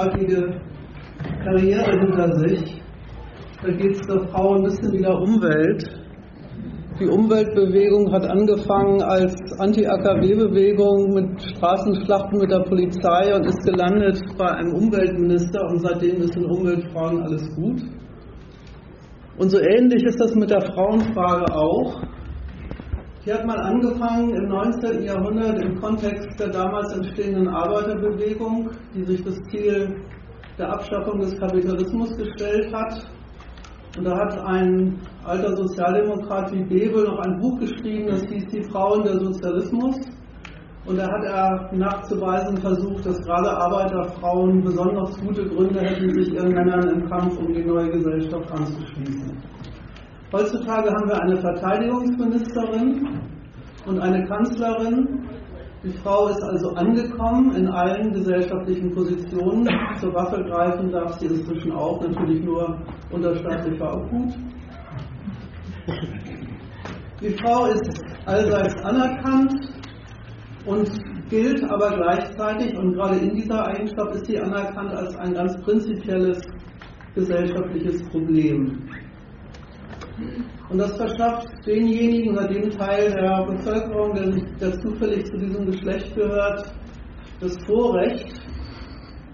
großartige Karriere hinter sich. Da geht es der Frau ein bisschen wieder Umwelt. Die Umweltbewegung hat angefangen als Anti-AKW-Bewegung mit Straßenschlachten mit der Polizei und ist gelandet bei einem Umweltminister und seitdem ist in Umweltfragen alles gut. Und so ähnlich ist das mit der Frauenfrage auch. Die hat mal angefangen im 19. Jahrhundert im Kontext der damals entstehenden Arbeiterbewegung, die sich das Ziel der Abschaffung des Kapitalismus gestellt hat. Und da hat ein alter Sozialdemokrat wie Bebel noch ein Buch geschrieben, das hieß Die Frauen der Sozialismus. Und da hat er nachzuweisen versucht, dass gerade Arbeiterfrauen besonders gute Gründe hätten, sich ihren Männern im Kampf um die neue Gesellschaft anzuschließen. Heutzutage haben wir eine Verteidigungsministerin und eine Kanzlerin. Die Frau ist also angekommen in allen gesellschaftlichen Positionen. Zur Waffe greifen darf sie inzwischen auch, natürlich nur unter staatlicher Obhut. Die Frau ist allseits anerkannt und gilt aber gleichzeitig, und gerade in dieser Eigenschaft ist sie anerkannt als ein ganz prinzipielles gesellschaftliches Problem. Und das verschafft denjenigen oder dem Teil der Bevölkerung, der, der zufällig zu diesem Geschlecht gehört, das Vorrecht,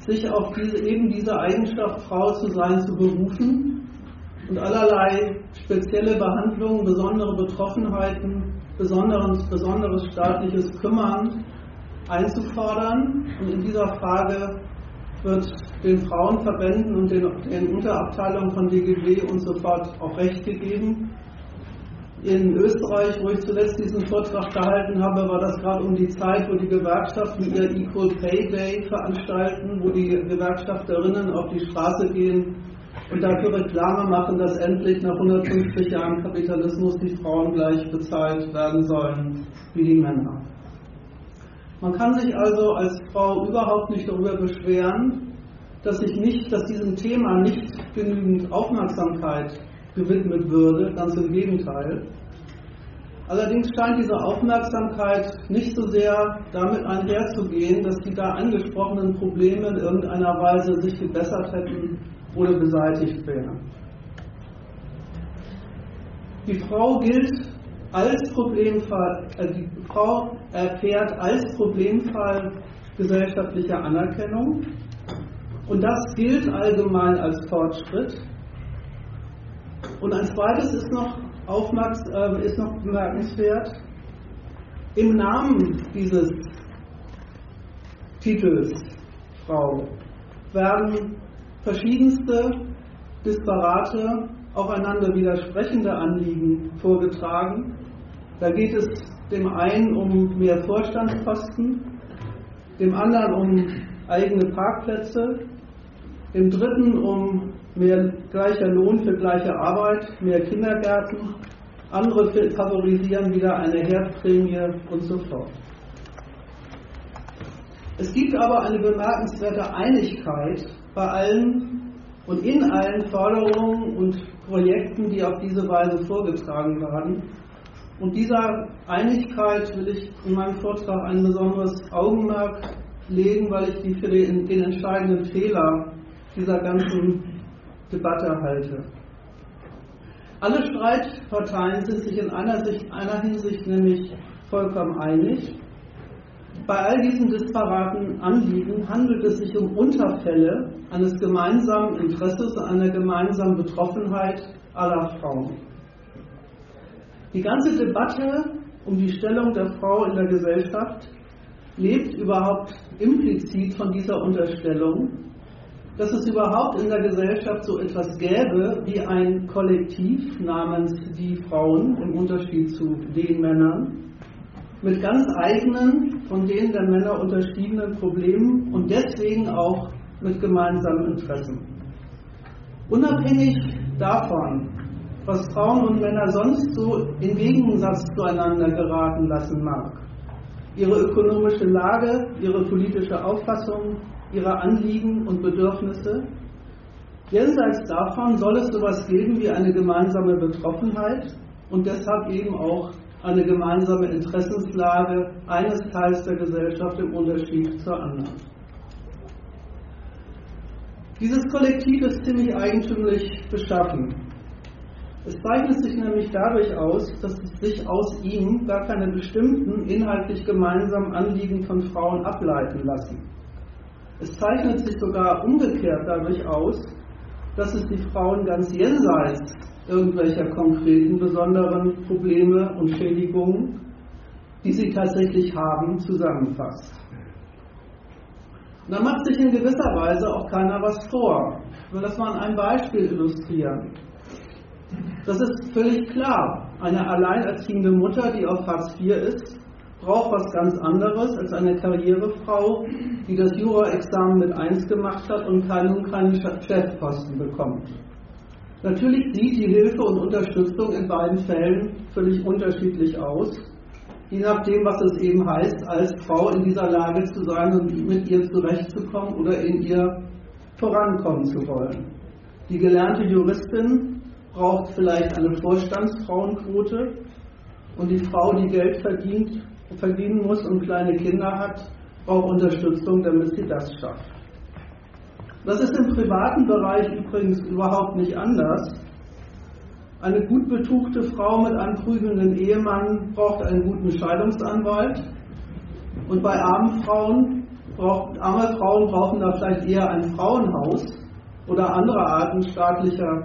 sich auf diese, eben diese Eigenschaft, Frau zu sein, zu berufen und allerlei spezielle Behandlungen, besondere Betroffenheiten, besonderes, besonderes staatliches Kümmern einzufordern. Und in dieser Frage wird den Frauenverbänden und den, den Unterabteilungen von DGB und so fort auch Recht gegeben. In Österreich, wo ich zuletzt diesen Vortrag gehalten habe, war das gerade um die Zeit, wo die Gewerkschaften ihr Equal Pay Day veranstalten, wo die Gewerkschafterinnen auf die Straße gehen und dafür Reklame machen, dass endlich nach 150 Jahren Kapitalismus die Frauen gleich bezahlt werden sollen wie die Männer. Man kann sich also als Frau überhaupt nicht darüber beschweren, dass sich nicht, dass diesem Thema nicht genügend Aufmerksamkeit gewidmet würde, ganz im Gegenteil. Allerdings scheint diese Aufmerksamkeit nicht so sehr damit einherzugehen, dass die da angesprochenen Probleme in irgendeiner Weise sich gebessert hätten oder beseitigt wären. Die Frau gilt als Problemfall, äh, die Frau erfährt als Problemfall gesellschaftliche Anerkennung und das gilt allgemein als Fortschritt. Und ein zweites ist noch, aufmerks äh, ist noch bemerkenswert. Im Namen dieses Titels Frau werden verschiedenste, disparate, aufeinander widersprechende Anliegen vorgetragen. Da geht es dem einen um mehr Vorstandsposten, dem anderen um eigene Parkplätze, dem dritten um mehr gleicher Lohn für gleiche Arbeit, mehr Kindergärten, andere favorisieren wieder eine Herdprämie und so fort. Es gibt aber eine bemerkenswerte Einigkeit bei allen und in allen Forderungen und Projekten, die auf diese Weise vorgetragen werden. Und dieser Einigkeit will ich in meinem Vortrag ein besonderes Augenmerk legen, weil ich die für den, den entscheidenden Fehler dieser ganzen Debatte halte. Alle Streitparteien sind sich in einer, Sicht, einer Hinsicht nämlich vollkommen einig. Bei all diesen disparaten Anliegen handelt es sich um Unterfälle eines gemeinsamen Interesses, einer gemeinsamen Betroffenheit aller Frauen. Die ganze Debatte um die Stellung der Frau in der Gesellschaft lebt überhaupt implizit von dieser Unterstellung, dass es überhaupt in der Gesellschaft so etwas gäbe wie ein Kollektiv namens die Frauen im Unterschied zu den Männern, mit ganz eigenen, von denen der Männer unterschiedenen Problemen und deswegen auch mit gemeinsamen Interessen. Unabhängig davon, was Frauen und Männer sonst so im Gegensatz zueinander geraten lassen mag, ihre ökonomische Lage, ihre politische Auffassung, ihre Anliegen und Bedürfnisse, jenseits davon soll es sowas geben wie eine gemeinsame Betroffenheit und deshalb eben auch eine gemeinsame Interessenslage eines Teils der Gesellschaft im Unterschied zur anderen. Dieses Kollektiv ist ziemlich eigentümlich beschaffen. Es zeichnet sich nämlich dadurch aus, dass sich aus ihm gar keine bestimmten inhaltlich gemeinsamen Anliegen von Frauen ableiten lassen. Es zeichnet sich sogar umgekehrt dadurch aus, dass es die Frauen ganz jenseits irgendwelcher konkreten besonderen Probleme und Schädigungen, die sie tatsächlich haben, zusammenfasst. Da macht sich in gewisser Weise auch keiner was vor. Ich will das mal an einem Beispiel illustrieren. Das ist völlig klar. Eine alleinerziehende Mutter, die auf Hartz IV ist, braucht was ganz anderes als eine Karrierefrau, die das Jura-Examen mit 1 gemacht hat und keinen, keinen Chefposten bekommt. Natürlich sieht die Hilfe und Unterstützung in beiden Fällen völlig unterschiedlich aus je nachdem, was es eben heißt, als Frau in dieser Lage zu sein und mit ihr zurechtzukommen oder in ihr vorankommen zu wollen. Die gelernte Juristin braucht vielleicht eine Vorstandsfrauenquote und die Frau, die Geld verdient, verdienen muss und kleine Kinder hat, braucht Unterstützung, damit sie das schafft. Das ist im privaten Bereich übrigens überhaupt nicht anders. Eine gut betuchte Frau mit einem prügelnden Ehemann braucht einen guten Scheidungsanwalt. Und bei armen Frauen, braucht, arme Frauen brauchen da vielleicht eher ein Frauenhaus oder andere Arten staatlicher,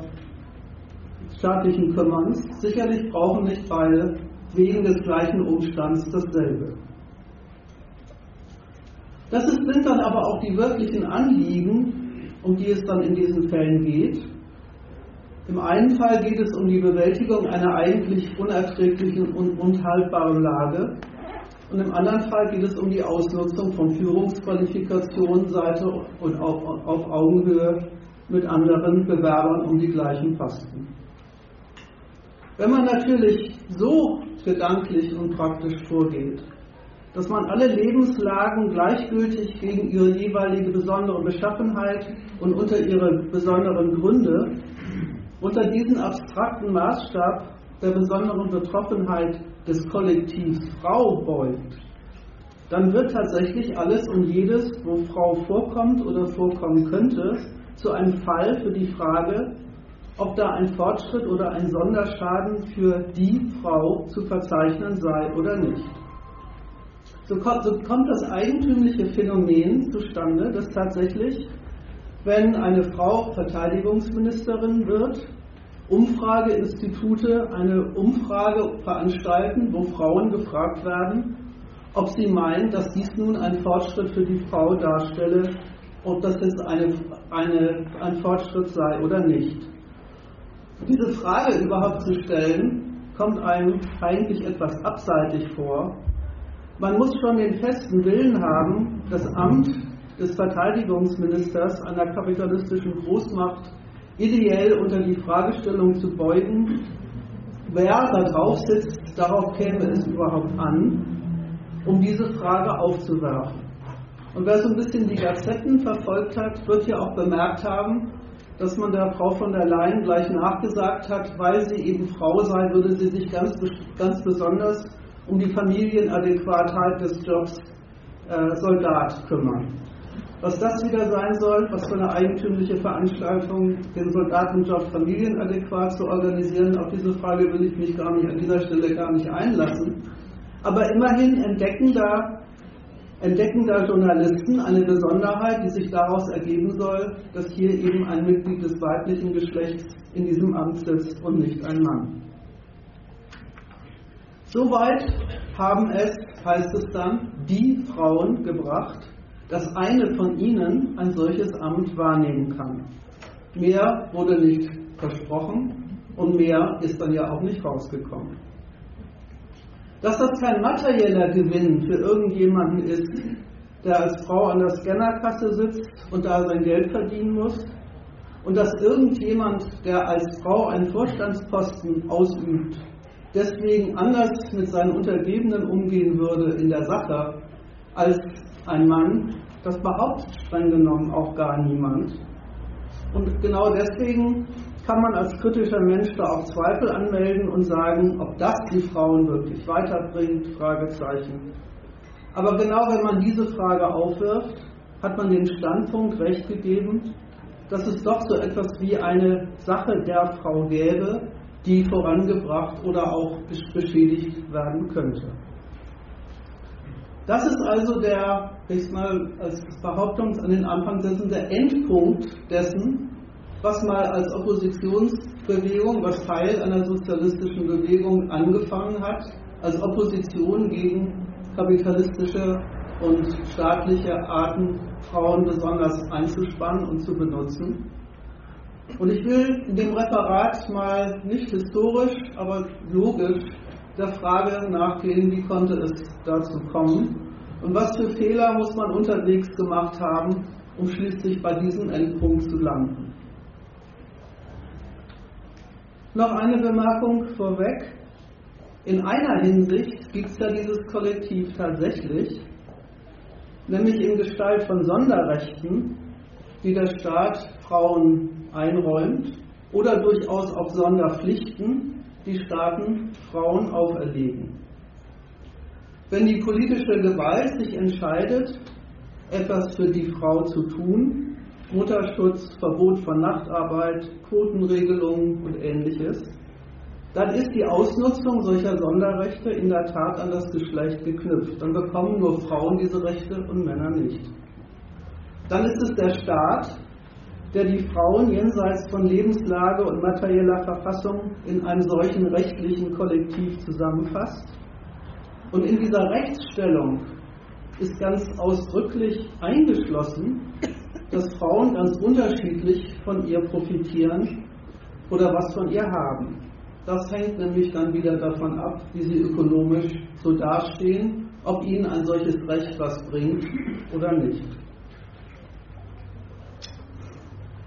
staatlichen Kümmerns. Sicherlich brauchen nicht beide wegen des gleichen Umstands dasselbe. Das sind dann aber auch die wirklichen Anliegen, um die es dann in diesen Fällen geht. Im einen Fall geht es um die Bewältigung einer eigentlich unerträglichen und unhaltbaren Lage. Und im anderen Fall geht es um die Ausnutzung von Führungsqualifikationen Seite und auf, auf Augenhöhe mit anderen Bewerbern um die gleichen Posten. Wenn man natürlich so gedanklich und praktisch vorgeht, dass man alle Lebenslagen gleichgültig gegen ihre jeweilige besondere Beschaffenheit und unter ihre besonderen Gründe unter diesen abstrakten Maßstab der besonderen Betroffenheit des Kollektivs Frau beugt, dann wird tatsächlich alles und jedes, wo Frau vorkommt oder vorkommen könnte, zu einem Fall für die Frage, ob da ein Fortschritt oder ein Sonderschaden für die Frau zu verzeichnen sei oder nicht. So kommt, so kommt das eigentümliche Phänomen zustande, dass tatsächlich wenn eine Frau Verteidigungsministerin wird, Umfrageinstitute eine Umfrage veranstalten, wo Frauen gefragt werden, ob sie meinen, dass dies nun ein Fortschritt für die Frau darstelle, ob das jetzt eine, eine, ein Fortschritt sei oder nicht. Diese Frage überhaupt zu stellen, kommt einem eigentlich etwas abseitig vor. Man muss schon den festen Willen haben, das Amt des Verteidigungsministers einer kapitalistischen Großmacht ideell unter die Fragestellung zu beugen, wer da drauf sitzt, darauf käme es überhaupt an, um diese Frage aufzuwerfen. Und wer so ein bisschen die Gazetten verfolgt hat, wird ja auch bemerkt haben, dass man der Frau von der Leyen gleich nachgesagt hat, weil sie eben Frau sei, würde sie sich ganz, ganz besonders um die Familienadäquatheit des Jobs äh, Soldat kümmern. Was das wieder sein soll, was für eine eigentümliche Veranstaltung, den Soldatenjob familienadäquat zu organisieren, auf diese Frage will ich mich gar nicht an dieser Stelle gar nicht einlassen. Aber immerhin entdecken da, entdecken da Journalisten eine Besonderheit, die sich daraus ergeben soll, dass hier eben ein Mitglied des weiblichen Geschlechts in diesem Amt sitzt und nicht ein Mann. Soweit haben es, heißt es dann, die Frauen gebracht, dass eine von ihnen ein solches Amt wahrnehmen kann. Mehr wurde nicht versprochen und mehr ist dann ja auch nicht rausgekommen. Dass das kein materieller Gewinn für irgendjemanden ist, der als Frau an der Scannerkasse sitzt und da sein Geld verdienen muss, und dass irgendjemand, der als Frau einen Vorstandsposten ausübt, deswegen anders mit seinen Untergebenen umgehen würde in der Sache als ein Mann, das behauptet streng genommen auch gar niemand. Und genau deswegen kann man als kritischer Mensch da auch Zweifel anmelden und sagen, ob das die Frauen wirklich weiterbringt, Fragezeichen. Aber genau wenn man diese Frage aufwirft, hat man den Standpunkt recht gegeben, dass es doch so etwas wie eine Sache der Frau gäbe, die vorangebracht oder auch beschädigt werden könnte. Das ist also der, ich mal als Behauptung an den Anfang setzen, der Endpunkt dessen, was mal als Oppositionsbewegung, was Teil einer sozialistischen Bewegung angefangen hat, als Opposition gegen kapitalistische und staatliche Arten, Frauen besonders einzuspannen und zu benutzen. Und ich will in dem Referat mal nicht historisch, aber logisch der Frage nachgehen, wie konnte es dazu kommen und was für Fehler muss man unterwegs gemacht haben, um schließlich bei diesem Endpunkt zu landen. Noch eine Bemerkung vorweg. In einer Hinsicht gibt es ja dieses Kollektiv tatsächlich, nämlich in Gestalt von Sonderrechten, die der Staat Frauen einräumt oder durchaus auch Sonderpflichten, die Staaten Frauen auferlegen. Wenn die politische Gewalt sich entscheidet, etwas für die Frau zu tun, Mutterschutz, Verbot von Nachtarbeit, Quotenregelungen und ähnliches, dann ist die Ausnutzung solcher Sonderrechte in der Tat an das Geschlecht geknüpft. Dann bekommen nur Frauen diese Rechte und Männer nicht. Dann ist es der Staat, der die Frauen jenseits von Lebenslage und materieller Verfassung in einem solchen rechtlichen Kollektiv zusammenfasst. Und in dieser Rechtsstellung ist ganz ausdrücklich eingeschlossen, dass Frauen ganz unterschiedlich von ihr profitieren oder was von ihr haben. Das hängt nämlich dann wieder davon ab, wie sie ökonomisch so dastehen, ob ihnen ein solches Recht was bringt oder nicht.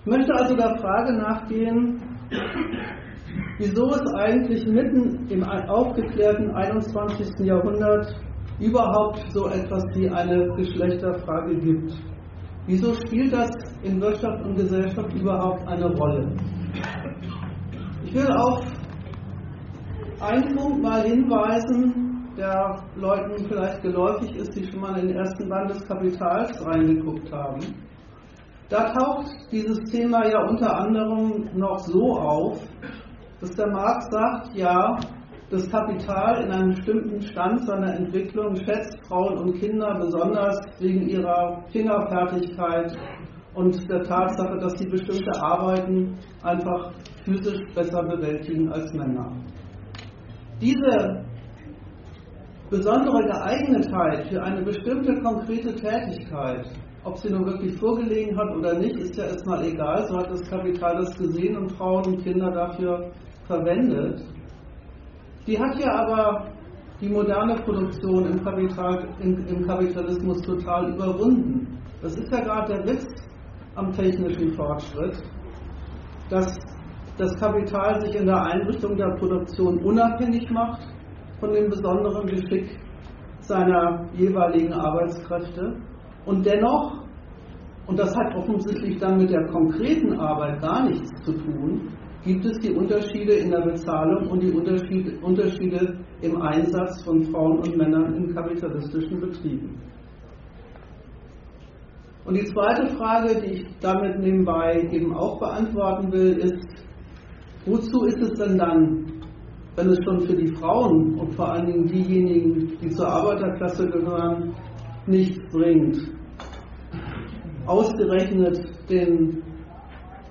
Ich möchte also der Frage nachgehen, wieso es eigentlich mitten im aufgeklärten 21. Jahrhundert überhaupt so etwas wie eine Geschlechterfrage gibt. Wieso spielt das in Wirtschaft und Gesellschaft überhaupt eine Rolle? Ich will auf einen Punkt mal hinweisen, der Leuten vielleicht geläufig ist, die schon mal in den ersten Band des Kapitals reingeguckt haben. Da taucht dieses Thema ja unter anderem noch so auf, dass der Marx sagt, ja, das Kapital in einem bestimmten Stand seiner Entwicklung schätzt Frauen und Kinder besonders wegen ihrer Fingerfertigkeit und der Tatsache, dass sie bestimmte Arbeiten einfach physisch besser bewältigen als Männer. Diese besondere Geeignetheit für eine bestimmte konkrete Tätigkeit ob sie nun wirklich vorgelegen hat oder nicht, ist ja erstmal egal. So hat das Kapital das gesehen und Frauen und Kinder dafür verwendet. Die hat ja aber die moderne Produktion im, Kapital, im, im Kapitalismus total überwunden. Das ist ja gerade der Witz am technischen Fortschritt, dass das Kapital sich in der Einrichtung der Produktion unabhängig macht von dem besonderen Geschick seiner jeweiligen Arbeitskräfte und dennoch, und das hat offensichtlich dann mit der konkreten Arbeit gar nichts zu tun, gibt es die Unterschiede in der Bezahlung und die Unterschiede, Unterschiede im Einsatz von Frauen und Männern in kapitalistischen Betrieben. Und die zweite Frage, die ich damit nebenbei eben auch beantworten will, ist, wozu ist es denn dann, wenn es schon für die Frauen und vor allen Dingen diejenigen, die zur Arbeiterklasse gehören, nichts bringt, ausgerechnet den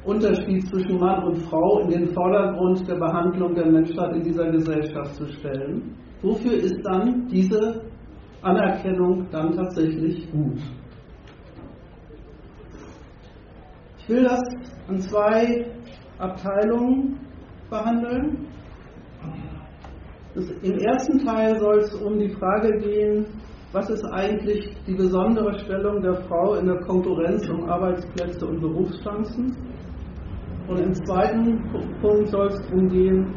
Unterschied zwischen Mann und Frau in den Vordergrund der Behandlung der Menschheit in dieser Gesellschaft zu stellen. Wofür ist dann diese Anerkennung dann tatsächlich gut? Ich will das an zwei Abteilungen behandeln. Im ersten Teil soll es um die Frage gehen, was ist eigentlich die besondere Stellung der Frau in der Konkurrenz um Arbeitsplätze und Berufschancen? Und im zweiten Punkt soll es darum gehen,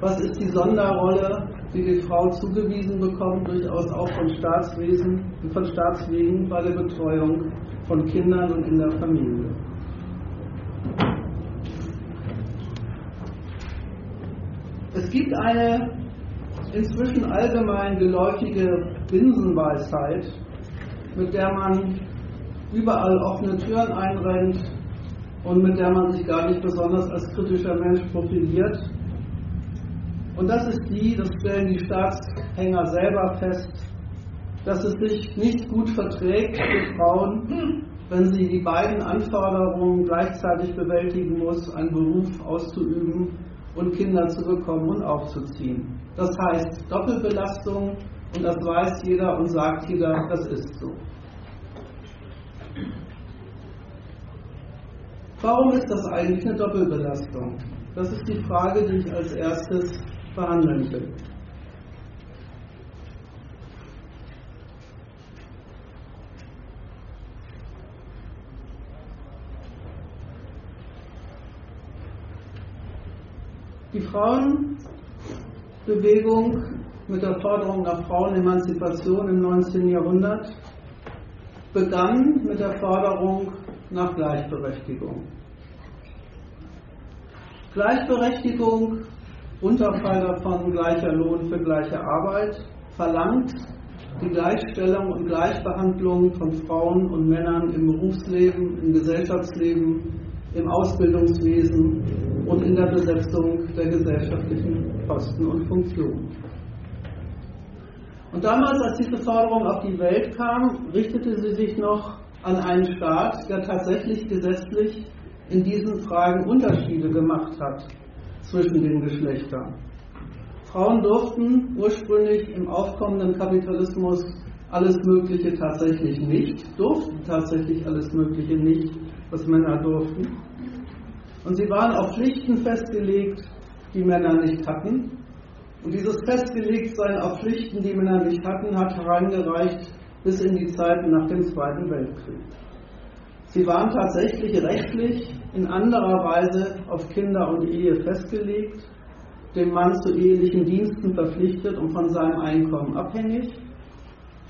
was ist die Sonderrolle, die die Frau zugewiesen bekommt, durchaus auch von Staatswesen, von Staatswegen bei der Betreuung von Kindern und in der Familie. Es gibt eine inzwischen allgemein geläufige Binsenweisheit, mit der man überall offene Türen einrennt, und mit der man sich gar nicht besonders als kritischer Mensch profiliert. Und das ist die, das stellen die Staatshänger selber fest, dass es sich nicht gut verträgt für Frauen, wenn sie die beiden Anforderungen gleichzeitig bewältigen muss, einen Beruf auszuüben und Kinder zu bekommen und aufzuziehen. Das heißt Doppelbelastung und das weiß jeder und sagt jeder, das ist so. Warum ist das eigentlich eine Doppelbelastung? Das ist die Frage, die ich als erstes behandeln will. Die Frauenbewegung mit der Forderung nach Frauenemanzipation im 19. Jahrhundert begann mit der Forderung nach Gleichberechtigung. Gleichberechtigung, Unterfall davon gleicher Lohn für gleiche Arbeit, verlangt die Gleichstellung und Gleichbehandlung von Frauen und Männern im Berufsleben, im Gesellschaftsleben, im Ausbildungswesen und in der Besetzung der gesellschaftlichen Posten und Funktionen. Und damals, als diese Forderung auf die Welt kam, richtete sie sich noch an einen Staat, der tatsächlich gesetzlich in diesen Fragen Unterschiede gemacht hat zwischen den Geschlechtern. Frauen durften ursprünglich im aufkommenden Kapitalismus alles Mögliche tatsächlich nicht, durften tatsächlich alles Mögliche nicht, was Männer durften. Und sie waren auf Pflichten festgelegt, die Männer nicht hatten. Und dieses Festgelegtsein auf Pflichten, die Männer nicht hatten, hat herangereicht bis in die Zeiten nach dem Zweiten Weltkrieg. Sie waren tatsächlich rechtlich in anderer Weise auf Kinder und Ehe festgelegt, dem Mann zu ehelichen Diensten verpflichtet und von seinem Einkommen abhängig.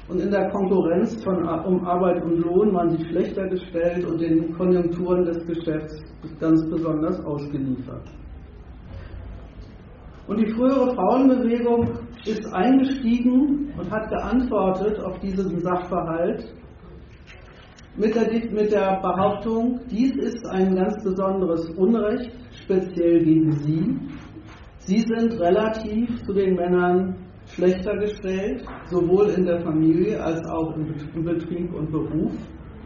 Und in der Konkurrenz von, um Arbeit und Lohn waren sie schlechter gestellt und den Konjunkturen des Geschäfts ganz besonders ausgeliefert. Und die frühere Frauenbewegung ist eingestiegen und hat geantwortet auf diesen Sachverhalt mit der, mit der Behauptung, dies ist ein ganz besonderes Unrecht, speziell gegen sie. Sie sind relativ zu den Männern schlechter gestellt, sowohl in der Familie als auch im Betrieb und Beruf.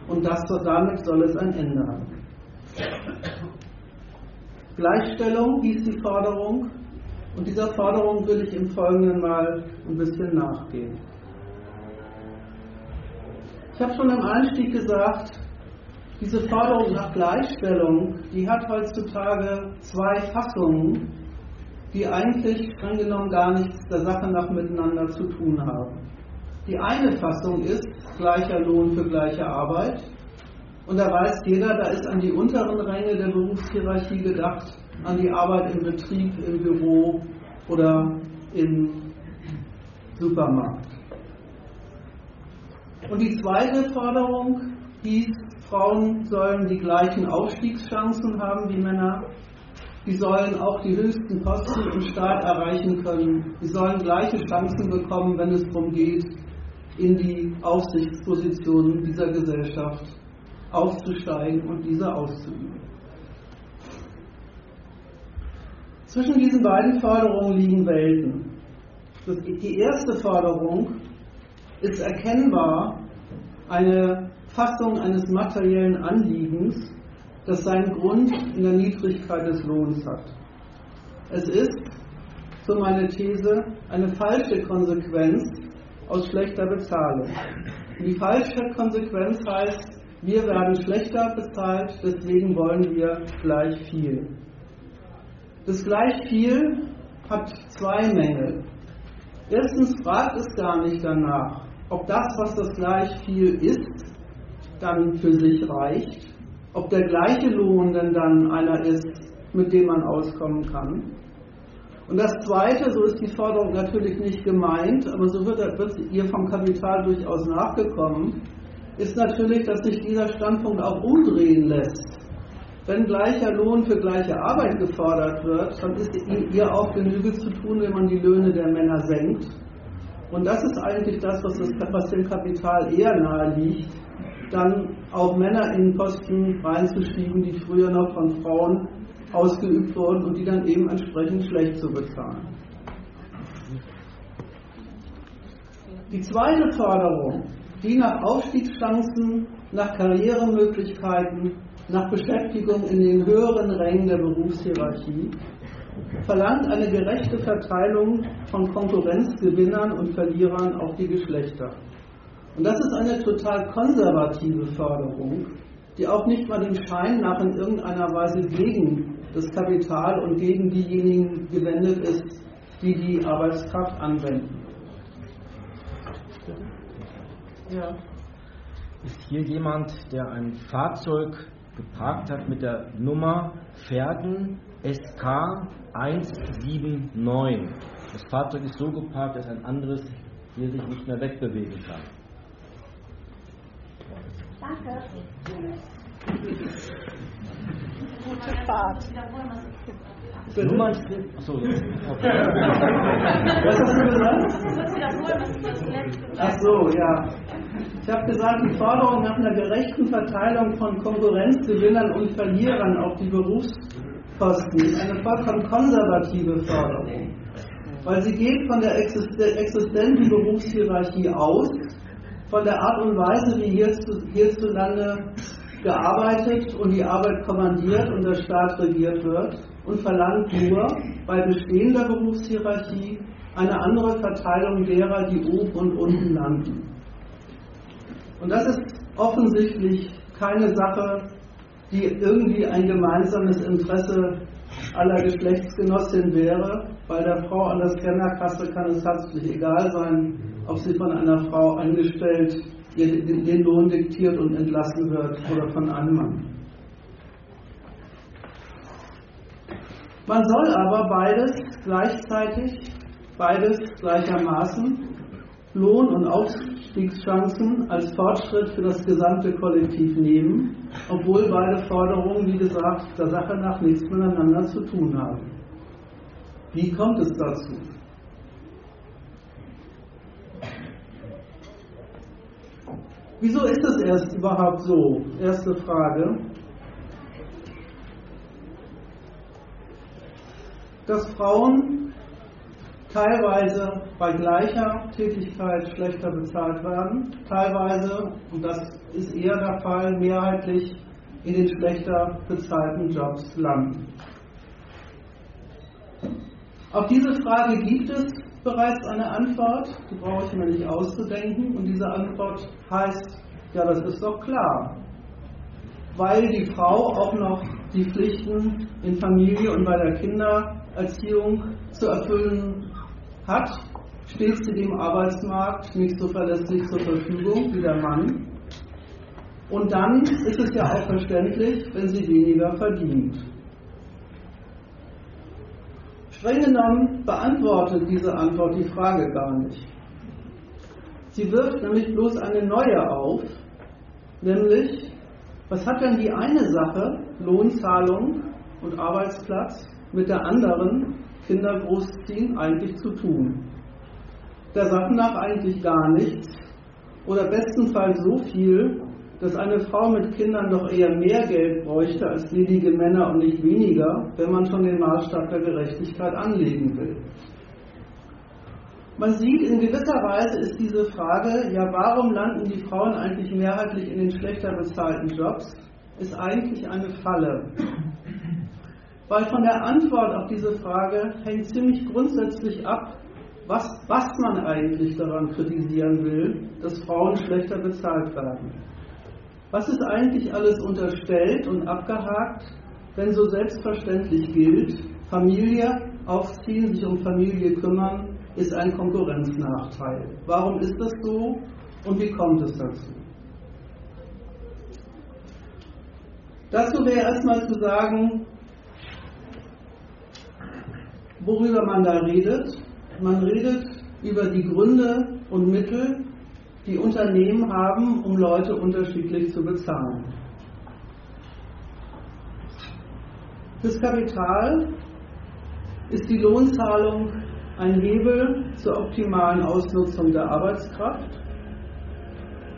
Und das, damit soll es ein Ende haben. Gleichstellung hieß die Forderung, und dieser Forderung will ich im Folgenden mal ein bisschen nachgehen. Ich habe schon im Einstieg gesagt, diese Forderung nach Gleichstellung, die hat heutzutage zwei Fassungen, die eigentlich streng genommen gar nichts der Sache nach miteinander zu tun haben. Die eine Fassung ist gleicher Lohn für gleiche Arbeit. Und da weiß jeder, da ist an die unteren Ränge der Berufshierarchie gedacht, an die Arbeit im Betrieb, im Büro oder im Supermarkt. Und die zweite Forderung hieß, Frauen sollen die gleichen Aufstiegschancen haben wie Männer. Die sollen auch die höchsten Posten im Staat erreichen können. Die sollen gleiche Chancen bekommen, wenn es darum geht, in die Aufsichtspositionen dieser Gesellschaft aufzusteigen und diese auszuüben. Zwischen diesen beiden Forderungen liegen Welten. Die erste Forderung ist erkennbar eine Fassung eines materiellen Anliegens, das seinen Grund in der Niedrigkeit des Lohns hat. Es ist, so meine These, eine falsche Konsequenz aus schlechter Bezahlung. Die falsche Konsequenz heißt, wir werden schlechter bezahlt, deswegen wollen wir gleich viel. Das gleich viel hat zwei Mängel. Erstens fragt es gar nicht danach, ob das, was das gleich viel ist, dann für sich reicht, ob der gleiche Lohn denn dann einer ist, mit dem man auskommen kann. Und das Zweite, so ist die Forderung natürlich nicht gemeint, aber so wird, wird ihr vom Kapital durchaus nachgekommen, ist natürlich, dass sich dieser Standpunkt auch umdrehen lässt. Wenn gleicher Lohn für gleiche Arbeit gefordert wird, dann ist ihr auch Genüge zu tun, wenn man die Löhne der Männer senkt. Und das ist eigentlich das, was, das, was dem Kapital eher nahe liegt, dann auch Männer in Posten reinzuschieben, die früher noch von Frauen ausgeübt wurden und die dann eben entsprechend schlecht zu bezahlen. Die zweite Forderung, die nach Aufstiegschancen, nach Karrieremöglichkeiten, nach Beschäftigung in den höheren Rängen der Berufshierarchie, verlangt eine gerechte Verteilung von Konkurrenzgewinnern und Verlierern auf die Geschlechter. Und das ist eine total konservative Forderung, die auch nicht mal dem Schein nach in irgendeiner Weise gegen das Kapital und gegen diejenigen gewendet ist, die die Arbeitskraft anwenden. Ja. Ist hier jemand, der ein Fahrzeug geparkt hat mit der Nummer Pferden SK 179? Das Fahrzeug ist so geparkt, dass ein anderes hier sich nicht mehr wegbewegen kann. Danke. Gute Fahrt. Nummern steht. Achso, okay. Was hast du gesagt? Kurz wiederholen, was ist das letzte? Ach so, ja. Ich habe gesagt, die Forderung nach einer gerechten Verteilung von Konkurrenzgewinnern und Verlierern auf die Berufsposten ist eine vollkommen konservative Forderung. Weil sie geht von der existen- existenten Berufshierarchie aus, von der Art und Weise, wie hierzu- hierzulande gearbeitet und die Arbeit kommandiert und der Staat regiert wird und verlangt nur bei bestehender Berufshierarchie eine andere Verteilung derer, die oben und unten landen. Und das ist offensichtlich keine Sache, die irgendwie ein gemeinsames Interesse aller Geschlechtsgenossinnen wäre. Bei der Frau an der Scannerkasse kann es herzlich egal sein, ob sie von einer Frau angestellt den Lohn diktiert und entlassen wird oder von einem Mann. Man soll aber beides gleichzeitig, beides gleichermaßen, Lohn- und Aufstiegschancen als Fortschritt für das gesamte Kollektiv nehmen, obwohl beide Forderungen, wie gesagt, der Sache nach nichts miteinander zu tun haben. Wie kommt es dazu? Wieso ist es erst überhaupt so? Erste Frage. Dass Frauen teilweise bei gleicher Tätigkeit schlechter bezahlt werden, teilweise, und das ist eher der Fall, mehrheitlich in den schlechter bezahlten Jobs landen. Auf diese Frage gibt es bereits eine Antwort, die brauche ich mir nicht auszudenken, und diese Antwort heißt, ja, das ist doch klar, weil die Frau auch noch die Pflichten in Familie und bei der Kindererziehung zu erfüllen hat, steht sie dem Arbeitsmarkt nicht so verlässlich zur Verfügung wie der Mann. Und dann ist es ja auch verständlich, wenn sie weniger verdient. Streng genommen beantwortet diese Antwort die Frage gar nicht. Sie wirft nämlich bloß eine neue auf, nämlich, was hat denn die eine Sache, Lohnzahlung und Arbeitsplatz, mit der anderen, Kinder großziehen, eigentlich zu tun? Der Sache nach eigentlich gar nichts oder bestenfalls so viel, dass eine Frau mit Kindern doch eher mehr Geld bräuchte als ledige Männer und nicht weniger, wenn man schon den Maßstab der Gerechtigkeit anlegen will. Man sieht, in gewisser Weise ist diese Frage, ja, warum landen die Frauen eigentlich mehrheitlich in den schlechter bezahlten Jobs, ist eigentlich eine Falle. Weil von der Antwort auf diese Frage hängt ziemlich grundsätzlich ab, was, was man eigentlich daran kritisieren will, dass Frauen schlechter bezahlt werden. Was ist eigentlich alles unterstellt und abgehakt, wenn so selbstverständlich gilt, Familie aufziehen, sich um Familie kümmern, ist ein Konkurrenznachteil. Warum ist das so und wie kommt es dazu? Dazu wäre erstmal zu sagen, worüber man da redet. Man redet über die Gründe und Mittel, die Unternehmen haben, um Leute unterschiedlich zu bezahlen. Fürs Kapital ist die Lohnzahlung ein Hebel zur optimalen Ausnutzung der Arbeitskraft.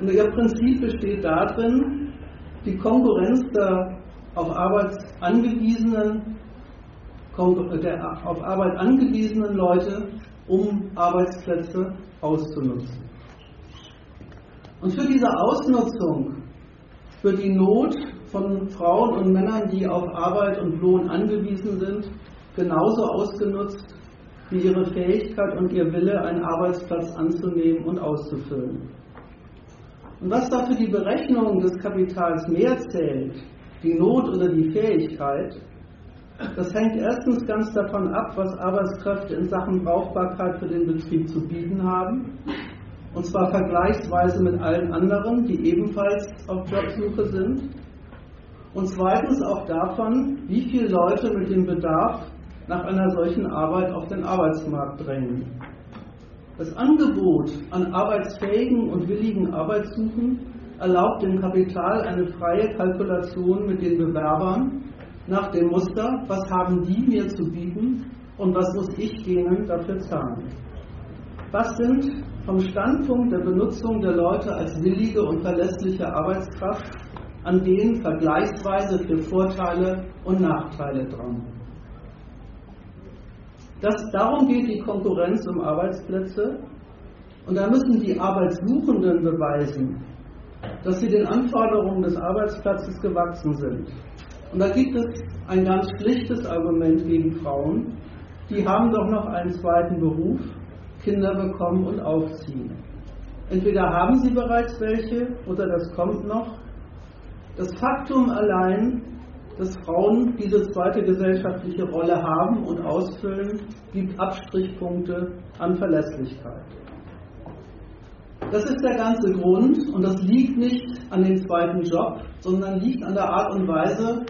Und ihr Prinzip besteht darin, die Konkurrenz der auf Arbeit angewiesenen, der auf Arbeit angewiesenen Leute, um Arbeitsplätze auszunutzen. Und für diese Ausnutzung, für die Not von Frauen und Männern, die auf Arbeit und Lohn angewiesen sind, genauso ausgenutzt wie ihre Fähigkeit und ihr Wille, einen Arbeitsplatz anzunehmen und auszufüllen. Und was da für die Berechnung des Kapitals mehr zählt, die Not oder die Fähigkeit, das hängt erstens ganz davon ab, was Arbeitskräfte in Sachen Brauchbarkeit für den Betrieb zu bieten haben, und zwar vergleichsweise mit allen anderen, die ebenfalls auf Jobsuche sind. Und zweitens auch davon, wie viele Leute mit dem Bedarf nach einer solchen Arbeit auf den Arbeitsmarkt drängen. Das Angebot an arbeitsfähigen und willigen Arbeitssuchen erlaubt dem Kapital eine freie Kalkulation mit den Bewerbern nach dem Muster, was haben die mir zu bieten und was muss ich denen dafür zahlen. Was sind vom Standpunkt der Benutzung der Leute als willige und verlässliche Arbeitskraft an denen vergleichsweise für Vorteile und Nachteile dran? Das, darum geht die Konkurrenz um Arbeitsplätze. Und da müssen die Arbeitssuchenden beweisen, dass sie den Anforderungen des Arbeitsplatzes gewachsen sind. Und da gibt es ein ganz schlichtes Argument gegen Frauen. Die haben doch noch einen zweiten Beruf, Kinder bekommen und aufziehen. Entweder haben sie bereits welche oder das kommt noch. Das Faktum allein dass Frauen diese zweite gesellschaftliche Rolle haben und ausfüllen, gibt Abstrichpunkte an Verlässlichkeit. Das ist der ganze Grund und das liegt nicht an dem zweiten Job, sondern liegt an der Art und Weise,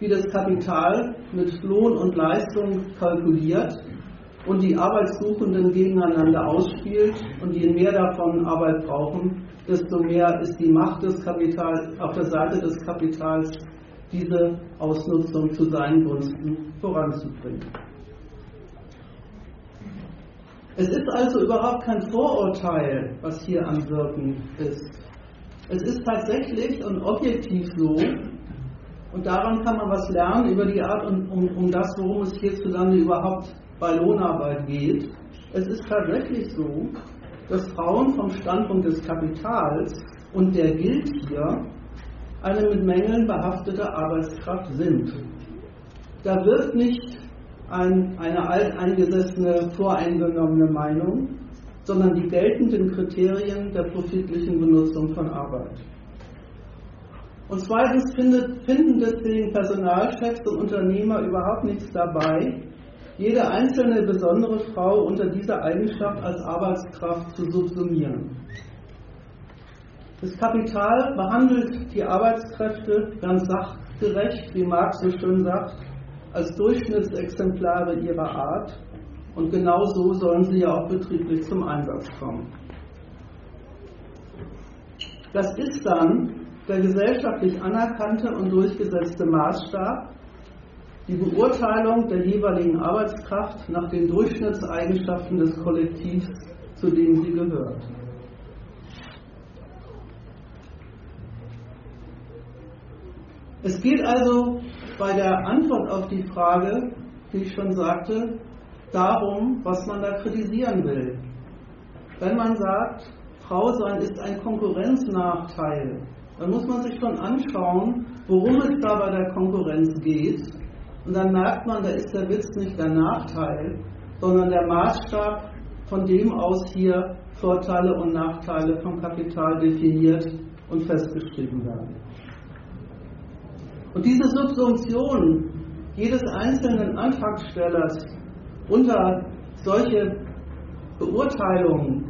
wie das Kapital mit Lohn und Leistung kalkuliert und die Arbeitssuchenden gegeneinander ausspielt und je mehr davon Arbeit brauchen, desto mehr ist die Macht des Kapitals auf der Seite des Kapitals diese Ausnutzung zu seinen Gunsten voranzubringen. Es ist also überhaupt kein Vorurteil, was hier am Wirken ist. Es ist tatsächlich und objektiv so, und daran kann man was lernen über die Art und um, um das, worum es hierzulande überhaupt bei Lohnarbeit geht. Es ist tatsächlich so, dass Frauen vom Standpunkt des Kapitals, und der gilt hier, eine mit Mängeln behaftete Arbeitskraft sind. Da wird nicht ein, eine alteingesessene, voreingenommene Meinung, sondern die geltenden Kriterien der profitlichen Benutzung von Arbeit. Und zweitens findet, finden deswegen Personalchefs und Unternehmer überhaupt nichts dabei, jede einzelne besondere Frau unter dieser Eigenschaft als Arbeitskraft zu subsumieren. Das Kapital behandelt die Arbeitskräfte ganz sachgerecht, wie Marx so schön sagt, als Durchschnittsexemplare ihrer Art. Und genau so sollen sie ja auch betrieblich zum Einsatz kommen. Das ist dann der gesellschaftlich anerkannte und durchgesetzte Maßstab, die Beurteilung der jeweiligen Arbeitskraft nach den Durchschnittseigenschaften des Kollektivs, zu dem sie gehört. Es geht also bei der Antwort auf die Frage, die ich schon sagte, darum, was man da kritisieren will. Wenn man sagt, Frau sein ist ein Konkurrenznachteil, dann muss man sich schon anschauen, worum es da bei der Konkurrenz geht. Und dann merkt man, da ist der Witz nicht der Nachteil, sondern der Maßstab, von dem aus hier Vorteile und Nachteile vom Kapital definiert und festgeschrieben werden. Und diese Subsumption jedes einzelnen Antragstellers unter solche Beurteilungen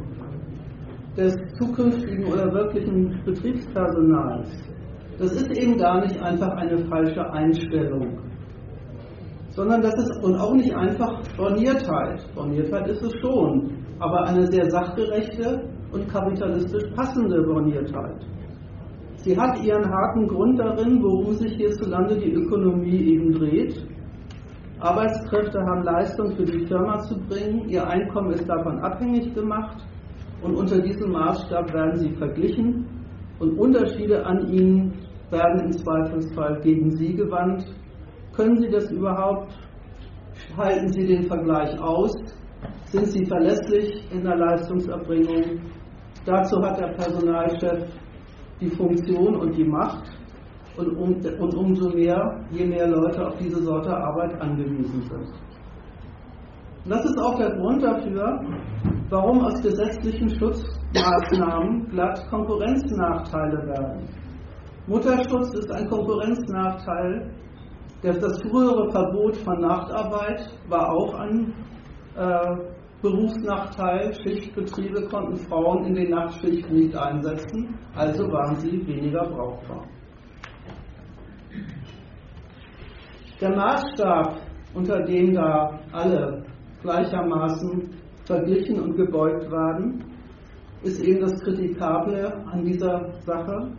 des zukünftigen oder wirklichen Betriebspersonals, das ist eben gar nicht einfach eine falsche Einstellung, sondern das ist und auch nicht einfach Borniertheit. Borniertheit ist es schon, aber eine sehr sachgerechte und kapitalistisch passende Borniertheit. Sie hat ihren harten Grund darin, worum sich hierzulande die Ökonomie eben dreht. Arbeitskräfte haben Leistung für die Firma zu bringen, ihr Einkommen ist davon abhängig gemacht und unter diesem Maßstab werden sie verglichen und Unterschiede an ihnen werden im Zweifelsfall gegen Sie gewandt. Können Sie das überhaupt? Halten Sie den Vergleich aus? Sind Sie verlässlich in der Leistungserbringung? Dazu hat der Personalchef die Funktion und die Macht und, um, und umso mehr, je mehr Leute auf diese Sorte Arbeit angewiesen sind. Das ist auch der Grund dafür, warum aus gesetzlichen Schutzmaßnahmen glatt Konkurrenznachteile werden. Mutterschutz ist ein Konkurrenznachteil. Das frühere Verbot von Nachtarbeit war auch ein äh, Berufsnachteil. Schichtbetriebe konnten Frauen in den Nachtschichten nicht einsetzen, also waren sie weniger brauchbar. Der Maßstab, unter dem da alle gleichermaßen verglichen und gebeugt werden, ist eben das Kritikable an dieser Sache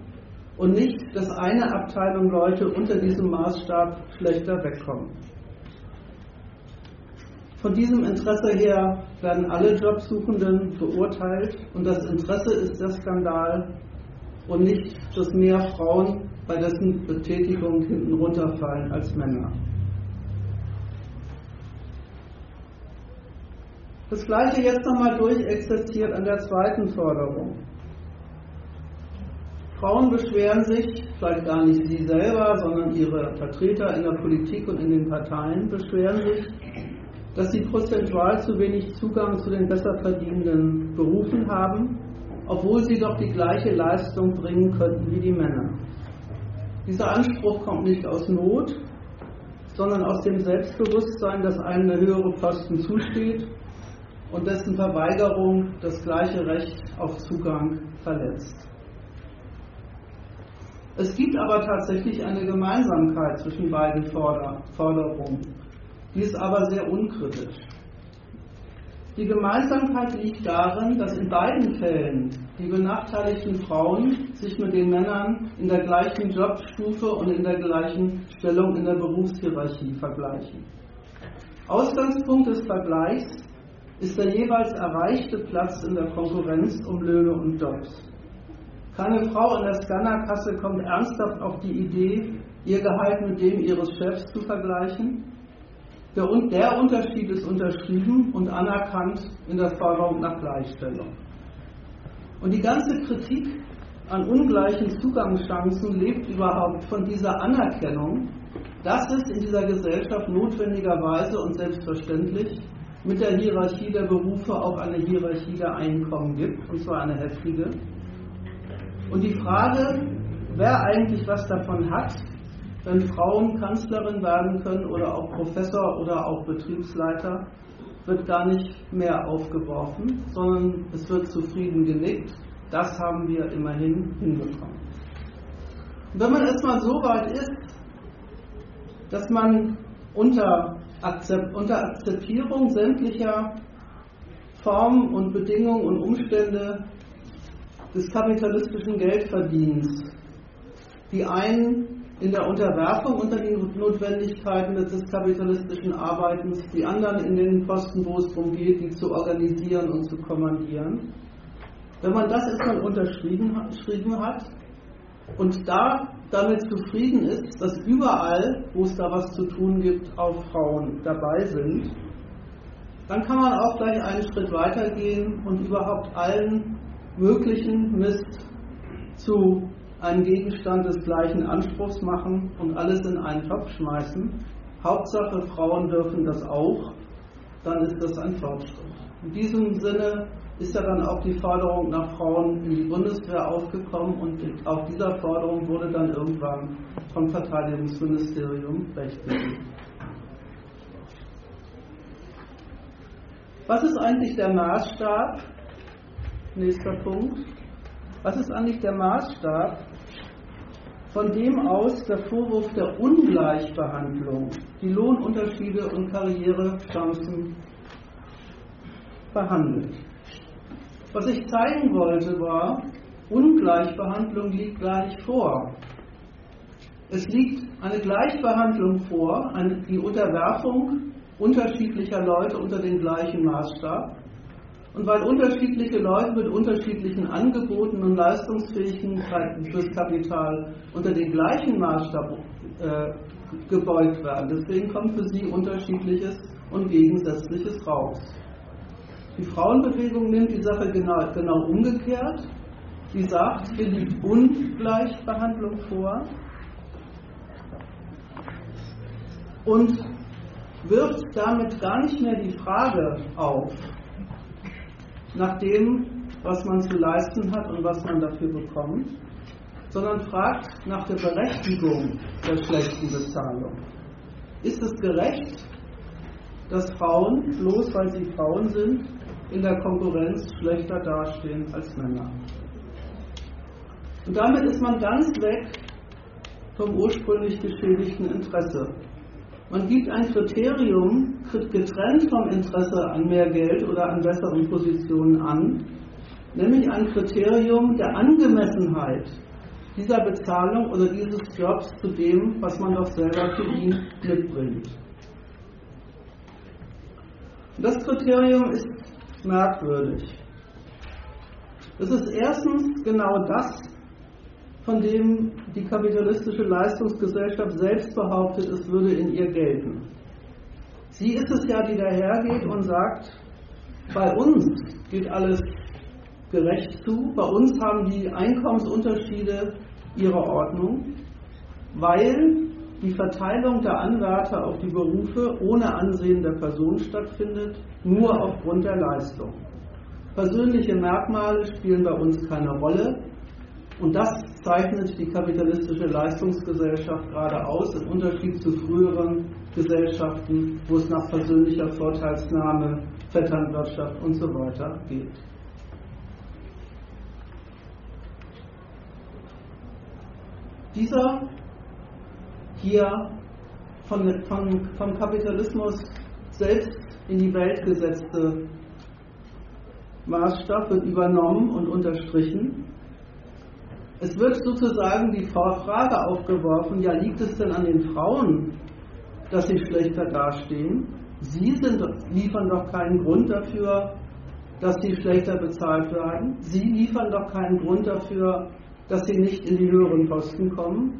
und nicht, dass eine Abteilung Leute unter diesem Maßstab schlechter wegkommen. Von diesem Interesse her werden alle Jobsuchenden beurteilt und das Interesse ist der Skandal und nicht, dass mehr Frauen bei dessen Betätigung hinten runterfallen als Männer. Das gleiche jetzt nochmal durchexerziert an der zweiten Forderung. Frauen beschweren sich, vielleicht gar nicht sie selber, sondern ihre Vertreter in der Politik und in den Parteien beschweren sich, dass sie prozentual zu wenig Zugang zu den besser verdienenden Berufen haben, obwohl sie doch die gleiche Leistung bringen könnten wie die Männer. Dieser Anspruch kommt nicht aus Not, sondern aus dem Selbstbewusstsein, dass einem der höhere Posten zusteht und dessen Verweigerung das gleiche Recht auf Zugang verletzt. Es gibt aber tatsächlich eine Gemeinsamkeit zwischen beiden Forderungen. Die ist aber sehr unkritisch. Die Gemeinsamkeit liegt darin, dass in beiden Fällen die benachteiligten Frauen sich mit den Männern in der gleichen Jobstufe und in der gleichen Stellung in der Berufshierarchie vergleichen. Ausgangspunkt des Vergleichs ist der jeweils erreichte Platz in der Konkurrenz um Löhne und Jobs. Keine Frau in der Scannerkasse kommt ernsthaft auf die Idee, ihr Gehalt mit dem ihres Chefs zu vergleichen. Der, der Unterschied ist unterschrieben und anerkannt in der Forderung nach Gleichstellung. Und die ganze Kritik an ungleichen Zugangschancen lebt überhaupt von dieser Anerkennung, dass es in dieser Gesellschaft notwendigerweise und selbstverständlich mit der Hierarchie der Berufe auch eine Hierarchie der Einkommen gibt, und zwar eine heftige. Und die Frage, wer eigentlich was davon hat, wenn Frauen Kanzlerin werden können oder auch Professor oder auch Betriebsleiter, wird gar nicht mehr aufgeworfen, sondern es wird zufrieden genickt. Das haben wir immerhin hinbekommen. Und wenn man erstmal so weit ist, dass man unter unter Akzeptierung sämtlicher Formen und Bedingungen und Umstände des kapitalistischen Geldverdienens. Die einen in der Unterwerfung unter die Notwendigkeiten des kapitalistischen Arbeitens, die anderen in den Posten, wo es darum geht, die zu organisieren und zu kommandieren. Wenn man das erstmal unterschrieben hat und da damit zufrieden ist, dass überall, wo es da was zu tun gibt, auch Frauen dabei sind, dann kann man auch gleich einen Schritt weitergehen und überhaupt allen möglichen Mist zu einem Gegenstand des gleichen Anspruchs machen und alles in einen Topf schmeißen. Hauptsache, Frauen dürfen das auch, dann ist das ein Fortschritt. In diesem Sinne ist ja dann auch die Forderung nach Frauen in die Bundeswehr aufgekommen und auf dieser Forderung wurde dann irgendwann vom Verteidigungsministerium Recht gegeben. Was ist eigentlich der Maßstab? Nächster Punkt. Was ist eigentlich der Maßstab, von dem aus der Vorwurf der Ungleichbehandlung, die Lohnunterschiede und Karrierechancen behandelt? Was ich zeigen wollte war, Ungleichbehandlung liegt gar nicht vor. Es liegt eine Gleichbehandlung vor, die Unterwerfung unterschiedlicher Leute unter den gleichen Maßstab. und weil unterschiedliche Leute mit unterschiedlichen Angeboten und Leistungsfähigkeiten fürs Kapital unter den gleichen Maßstab äh, gebeugt werden. Deswegen kommt für sie unterschiedliches und Gegensätzliches raus. Die Frauenbewegung nimmt die Sache genau, genau umgekehrt. Sie sagt, sie liegt Ungleichbehandlung vor und wirft damit gar nicht mehr die Frage auf, nach dem, was man zu leisten hat und was man dafür bekommt, sondern fragt nach der Berechtigung der schlechten Bezahlung. Ist es gerecht, dass Frauen, bloß weil sie Frauen sind, in der Konkurrenz schlechter dastehen als Männer? Und damit ist man ganz weg vom ursprünglich geschädigten Interesse. Man gibt ein Kriterium, getrennt vom Interesse an mehr Geld oder an besseren Positionen an, nämlich ein Kriterium der Angemessenheit dieser Bezahlung oder dieses Jobs zu dem, was man doch selber für ihn mitbringt. Das Kriterium ist merkwürdig. Es ist erstens genau das, von dem die kapitalistische Leistungsgesellschaft selbst behauptet, es würde in ihr gelten. Sie ist es ja, die dahergeht und sagt, bei uns geht alles gerecht zu, bei uns haben die Einkommensunterschiede ihre Ordnung, weil die Verteilung der Anwärter auf die Berufe ohne Ansehen der Person stattfindet, nur aufgrund der Leistung. Persönliche Merkmale spielen bei uns keine Rolle, und das zeichnet die kapitalistische Leistungsgesellschaft gerade aus, im Unterschied zu früheren Gesellschaften, wo es nach persönlicher Vorteilsnahme, Vetternwirtschaft und so weiter geht. Dieser hier von, von, vom Kapitalismus selbst in die Welt gesetzte Maßstab wird übernommen und unterstrichen es wird sozusagen die Frage aufgeworfen, ja, liegt es denn an den Frauen, dass sie schlechter dastehen? Sie sind, liefern doch keinen Grund dafür, dass sie schlechter bezahlt werden. Sie liefern doch keinen Grund dafür, dass sie nicht in die höheren Posten kommen.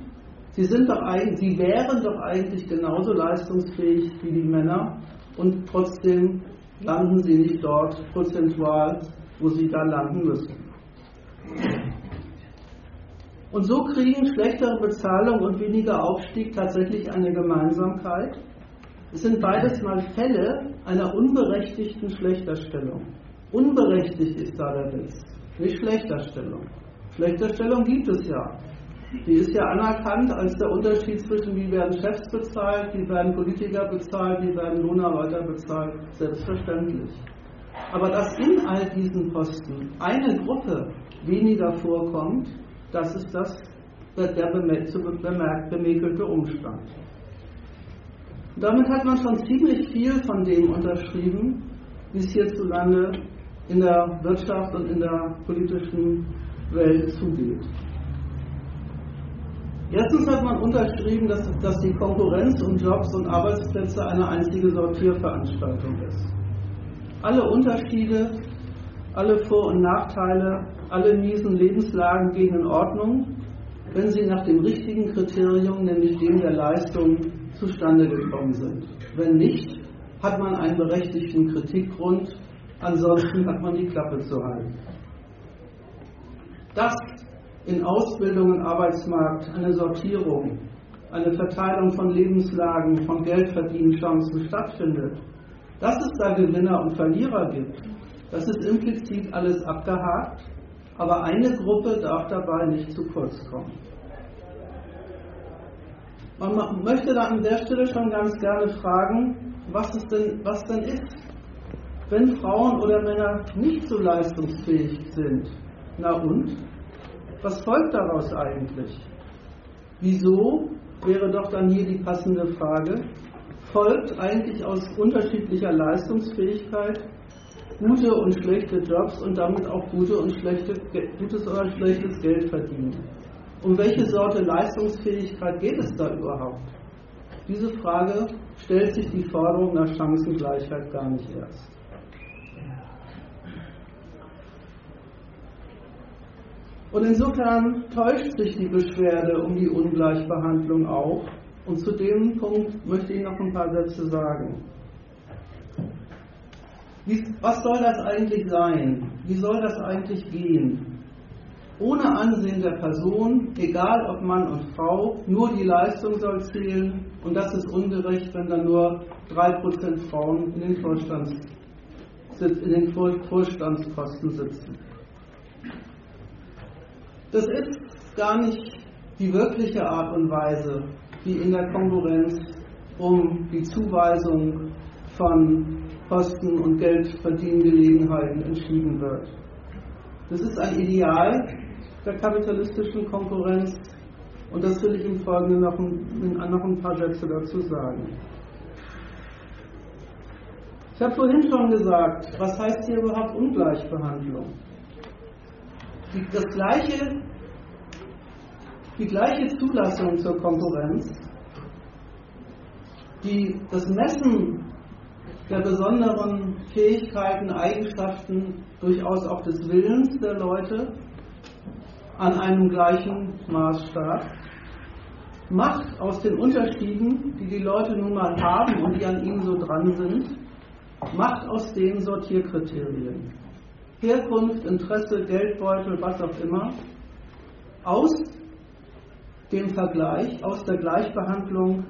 Sie, sind doch, sie wären doch eigentlich genauso leistungsfähig wie die Männer und trotzdem landen sie nicht dort prozentual, wo sie da landen müssen. Und so kriegen schlechtere Bezahlung und weniger Aufstieg tatsächlich eine Gemeinsamkeit. Es sind beides mal Fälle einer unberechtigten Schlechterstellung. Unberechtigt ist da der Witz, nicht Schlechterstellung. Schlechterstellung gibt es ja. Die ist ja anerkannt als der Unterschied zwischen, wie werden Chefs bezahlt, wie werden Politiker bezahlt, wie werden Lohnarbeiter bezahlt, selbstverständlich. Aber dass in all diesen Posten eine Gruppe weniger vorkommt, das ist das, der bemäkelte Umstand. Damit hat man schon ziemlich viel von dem unterschrieben, wie es hierzulande in der Wirtschaft und in der politischen Welt zugeht. Erstens hat man unterschrieben, dass, dass die Konkurrenz um Jobs und Arbeitsplätze eine einzige Sortierveranstaltung ist. Alle Unterschiede, alle Vor- und Nachteile alle miesen Lebenslagen gehen in Ordnung, wenn sie nach dem richtigen Kriterium, nämlich dem der Leistung, zustande gekommen sind. Wenn nicht, hat man einen berechtigten Kritikgrund, ansonsten hat man die Klappe zu halten. Dass in Ausbildung und Arbeitsmarkt eine Sortierung, eine Verteilung von Lebenslagen, von Geldverdienchancen stattfindet, dass es da Gewinner und Verlierer gibt, das ist implizit alles abgehakt aber eine Gruppe darf dabei nicht zu kurz kommen. Man möchte da an der Stelle schon ganz gerne fragen, was, es denn, was denn ist, wenn Frauen oder Männer nicht so leistungsfähig sind. Na und? Was folgt daraus eigentlich? Wieso wäre doch dann hier die passende Frage? Folgt eigentlich aus unterschiedlicher Leistungsfähigkeit gute und schlechte Jobs und damit auch gute und schlechte, gutes oder schlechtes Geld verdienen. Um welche Sorte Leistungsfähigkeit geht es da überhaupt? Diese Frage stellt sich die Forderung nach Chancengleichheit gar nicht erst. Und insofern täuscht sich die Beschwerde um die Ungleichbehandlung auch. Und zu dem Punkt möchte ich noch ein paar Sätze sagen. Was soll das eigentlich sein? Wie soll das eigentlich gehen? Ohne Ansehen der Person, egal ob Mann und Frau, nur die Leistung soll zählen und das ist ungerecht, wenn dann nur 3% Frauen in den, Vorstands, in den Vorstandsposten sitzen. Das ist gar nicht die wirkliche Art und Weise, wie in der Konkurrenz um die Zuweisung von Posten und Geldverdiengelegenheiten entschieden wird. Das ist ein Ideal der kapitalistischen Konkurrenz und das will ich im Folgenden noch ein, noch ein paar Sätze dazu sagen. Ich habe vorhin schon gesagt, was heißt hier überhaupt Ungleichbehandlung? Die, das gleiche, die gleiche Zulassung zur Konkurrenz, die, das Messen der besonderen Fähigkeiten, Eigenschaften, durchaus auch des Willens der Leute an einem gleichen Maßstab, macht aus den Unterschieden, die die Leute nun mal haben und die an ihnen so dran sind, macht aus denen Sortierkriterien. Herkunft, Interesse, Geldbeutel, was auch immer, aus dem Vergleich, aus der Gleichbehandlung,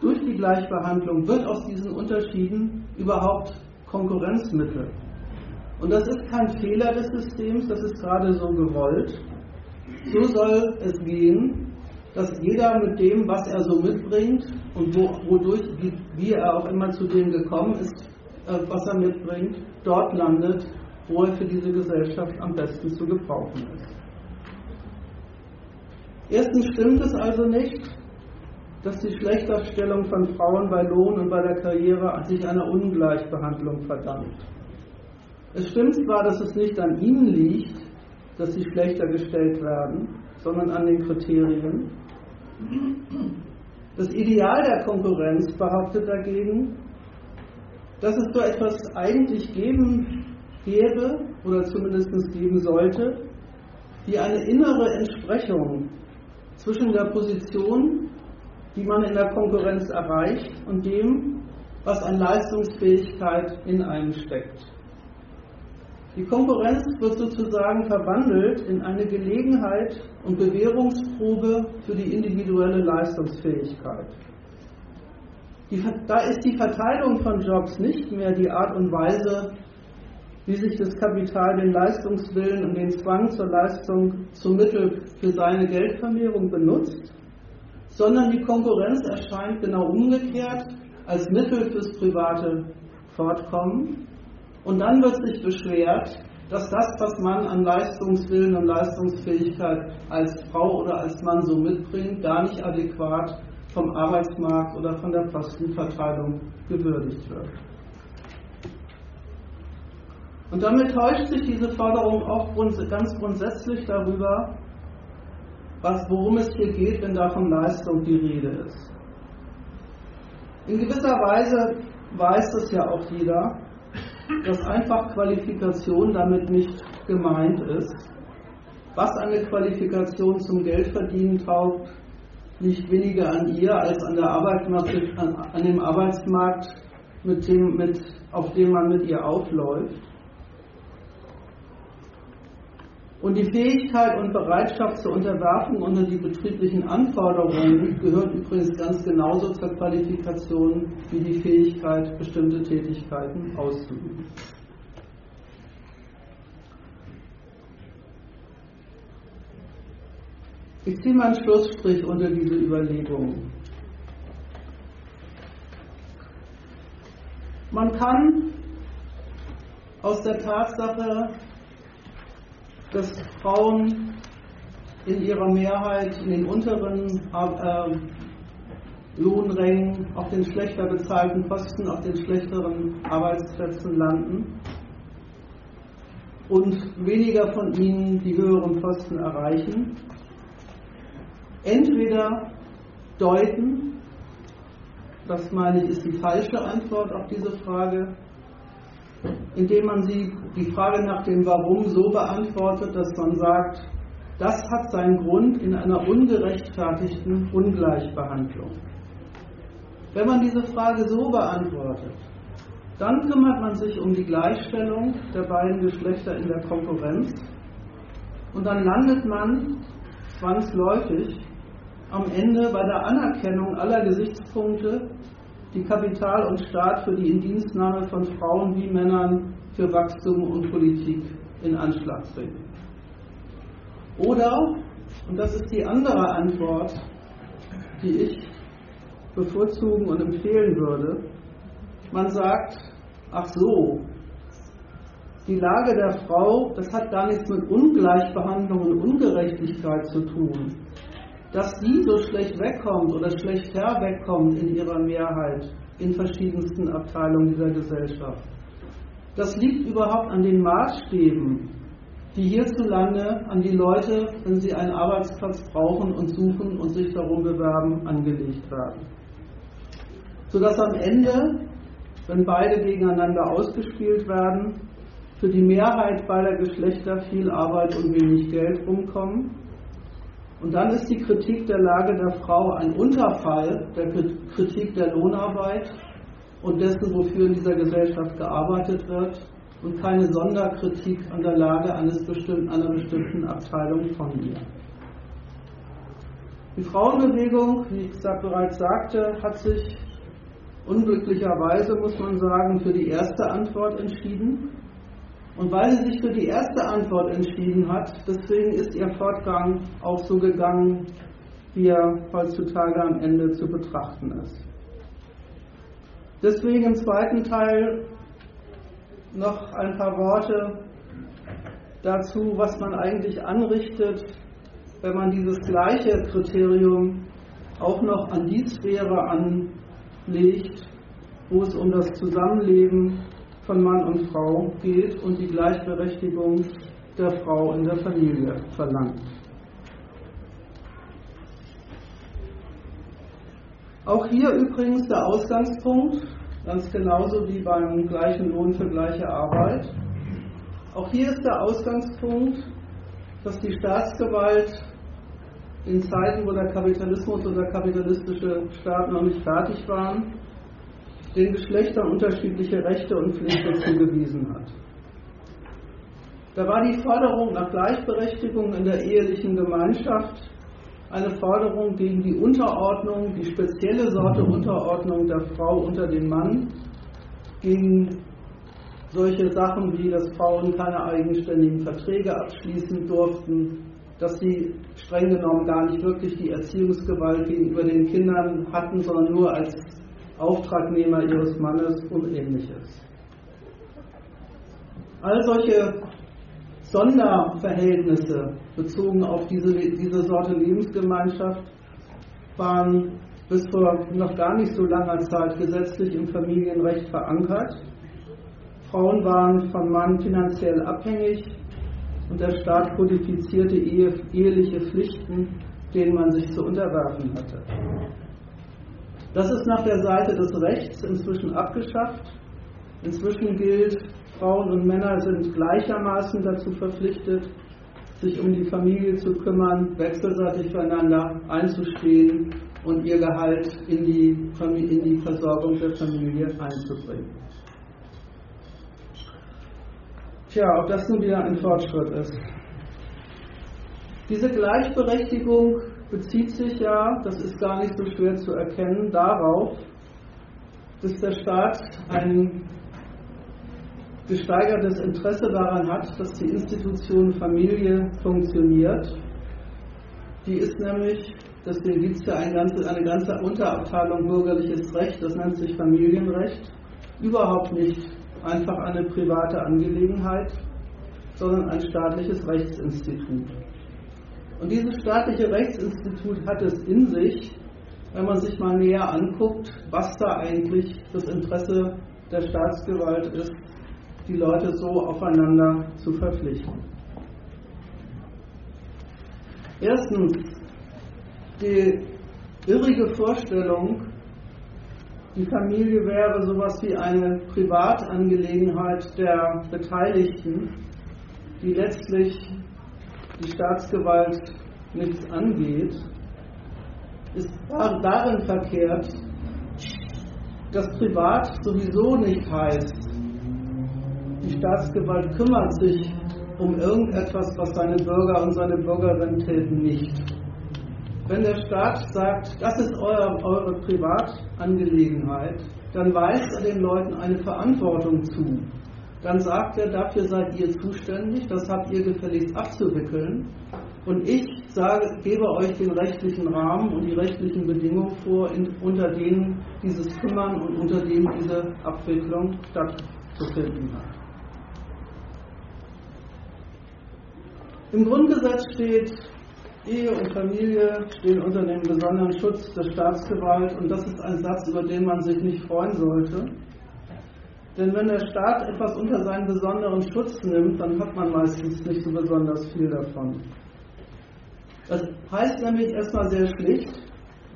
durch die Gleichbehandlung wird aus diesen Unterschieden überhaupt Konkurrenzmittel. Und das ist kein Fehler des Systems, das ist gerade so gewollt. So soll es gehen, dass jeder mit dem, was er so mitbringt und wo, wodurch, wie, wie, er auch immer zu dem gekommen ist, äh, was er mitbringt, dort landet, wo er für diese Gesellschaft am besten zu gebrauchen ist. Erstens stimmt es also nicht, dass die Schlechterstellung von Frauen bei Lohn und bei der Karriere sich einer Ungleichbehandlung verdankt. Es stimmt zwar, dass es nicht an ihnen liegt, dass sie schlechter gestellt werden, sondern an den Kriterien. Das Ideal der Konkurrenz behauptet dagegen, dass es so etwas eigentlich geben gäbe oder zumindest geben sollte, wie eine innere Entsprechung zwischen der Position, die man in der Konkurrenz erreicht, und dem, was an Leistungsfähigkeit in einem steckt. Die Konkurrenz wird sozusagen verwandelt in eine Gelegenheit und Bewährungsprobe für die individuelle Leistungsfähigkeit. Die, da ist die Verteilung von Jobs nicht mehr die Art und Weise, wie sich das Kapital den Leistungswillen und den Zwang zur Leistung zum Mittel für seine Geldvermehrung benutzt, sondern die Konkurrenz erscheint genau umgekehrt als Mittel fürs private Fortkommen. Und dann wird sich beschwert, dass das, was man an Leistungswillen und Leistungsfähigkeit als Frau oder als Mann so mitbringt, gar nicht adäquat vom Arbeitsmarkt oder von der Postenverteilung gewürdigt wird. Und damit täuscht sich diese Forderung auch ganz grundsätzlich darüber, was, worum es hier geht, wenn da von Leistung die Rede ist. In gewisser Weise weiß das ja auch jeder, dass einfach Qualifikation damit nicht gemeint ist. Was eine Qualifikation zum Geldverdienen taugt, liegt weniger an ihr als an, der an, an dem Arbeitsmarkt, mit dem, mit, auf dem man mit ihr aufläuft. Und die Fähigkeit und Bereitschaft zur Unterwerfung unter die betrieblichen Anforderungen gehört übrigens ganz genauso zur Qualifikation wie die Fähigkeit, bestimmte Tätigkeiten auszuüben. Ich ziehe mal einen Schlussstrich unter diese Überlegungen. Man kann aus der Tatsache, dass Frauen in ihrer Mehrheit in den unteren äh, Lohnrängen auf den schlechter bezahlten Posten, auf den schlechteren Arbeitsplätzen landen und weniger von ihnen die höheren Posten erreichen. Entweder deuten, das meine ich ist die falsche Antwort auf diese Frage, indem man sie, die Frage nach dem Warum so beantwortet, dass man sagt, das hat seinen Grund in einer ungerechtfertigten Ungleichbehandlung. Wenn man diese Frage so beantwortet, dann kümmert man sich um die Gleichstellung der beiden Geschlechter in der Konkurrenz und dann landet man zwangsläufig am Ende bei der Anerkennung aller Gesichtspunkte, die Kapital und Staat für die Indienstnahme von Frauen wie Männern für Wachstum und Politik in Anschlag bringen. Oder, und das ist die andere Antwort, die ich bevorzugen und empfehlen würde, man sagt, ach so, die Lage der Frau, das hat gar nichts mit Ungleichbehandlung und Ungerechtigkeit zu tun. Dass sie so schlecht wegkommt oder schlecht herwegkommt in ihrer Mehrheit in verschiedensten Abteilungen dieser Gesellschaft. Das liegt überhaupt an den Maßstäben, die hierzulande an die Leute, wenn sie einen Arbeitsplatz brauchen und suchen und sich darum bewerben, angelegt werden. Sodass am Ende, wenn beide gegeneinander ausgespielt werden, für die Mehrheit beider Geschlechter viel Arbeit und wenig Geld rumkommen. Und dann ist die Kritik der Lage der Frau ein Unterfall der Kritik der Lohnarbeit und dessen, wofür in dieser Gesellschaft gearbeitet wird und keine Sonderkritik an der Lage eines bestimmten, einer bestimmten Abteilung von ihr. Die Frauenbewegung, wie ich bereits sagte, hat sich unglücklicherweise, muss man sagen, für die erste Antwort entschieden. Und weil sie sich für die erste Antwort entschieden hat, deswegen ist ihr Fortgang auch so gegangen, wie er heutzutage am Ende zu betrachten ist. Deswegen im zweiten Teil noch ein paar Worte dazu, was man eigentlich anrichtet, wenn man dieses gleiche Kriterium auch noch an die Sphäre anlegt, wo es um das Zusammenleben von Mann und Frau geht und die Gleichberechtigung der Frau in der Familie verlangt. Auch hier übrigens der Ausgangspunkt, ganz genauso wie beim gleichen Lohn für gleiche Arbeit. Auch hier ist der Ausgangspunkt, dass die Staatsgewalt in Zeiten, wo der Kapitalismus oder kapitalistische Staaten noch nicht fertig waren, den Geschlechtern unterschiedliche Rechte und Pflichten zugewiesen hat. Da war die Forderung nach Gleichberechtigung in der ehelichen Gemeinschaft eine Forderung gegen die Unterordnung, die spezielle Sorte Unterordnung der Frau unter den Mann, gegen solche Sachen wie, dass Frauen keine eigenständigen Verträge abschließen durften, dass sie streng genommen gar nicht wirklich die Erziehungsgewalt gegenüber den Kindern hatten, sondern nur als Auftragnehmer ihres Mannes und ähnliches. All solche Sonderverhältnisse bezogen auf diese, diese Sorte Lebensgemeinschaft waren bis vor noch gar nicht so langer Zeit gesetzlich im Familienrecht verankert. Frauen waren vom Mann finanziell abhängig und der Staat kodifizierte eheliche Pflichten, denen man sich zu unterwerfen hatte. Das ist nach der Seite des Rechts inzwischen abgeschafft. Inzwischen gilt, Frauen und Männer sind gleichermaßen dazu verpflichtet, sich um die Familie zu kümmern, wechselseitig füreinander einzustehen und ihr Gehalt in die, in die Versorgung der Familie einzubringen. Tja, ob das nun wieder ein Fortschritt ist. Diese Gleichberechtigung bezieht sich ja, das ist gar nicht so schwer zu erkennen, darauf, dass der Staat ein gesteigertes Interesse daran hat, dass die Institution Familie funktioniert. Die ist nämlich, deswegen gibt es ja eine ganze, eine ganze Unterabteilung bürgerliches Recht, das nennt sich Familienrecht, überhaupt nicht einfach eine private Angelegenheit, sondern ein staatliches Rechtsinstitut. Und dieses staatliche Rechtsinstitut hat es in sich, wenn man sich mal näher anguckt, was da eigentlich das Interesse der Staatsgewalt ist, die Leute so aufeinander zu verpflichten. Erstens, die irrige Vorstellung, die Familie wäre sowas wie eine Privatangelegenheit der Beteiligten, die letztlich die Staatsgewalt nichts angeht, ist darin verkehrt, dass privat sowieso nicht heißt, die Staatsgewalt kümmert sich um irgendetwas, was seine Bürger und seine Bürgerinnen täten, nicht. Wenn der Staat sagt, das ist eure, eure Privatangelegenheit, dann weist er den Leuten eine Verantwortung zu. Dann sagt er, dafür seid ihr zuständig, das habt ihr gefälligst abzuwickeln. Und ich sage, gebe euch den rechtlichen Rahmen und die rechtlichen Bedingungen vor, in, unter denen dieses Kümmern und unter denen diese Abwicklung stattzufinden hat. Im Grundgesetz steht, Ehe und Familie stehen unter dem besonderen Schutz der Staatsgewalt und das ist ein Satz, über den man sich nicht freuen sollte. Denn wenn der Staat etwas unter seinen besonderen Schutz nimmt, dann hat man meistens nicht so besonders viel davon. Das heißt nämlich erstmal sehr schlicht,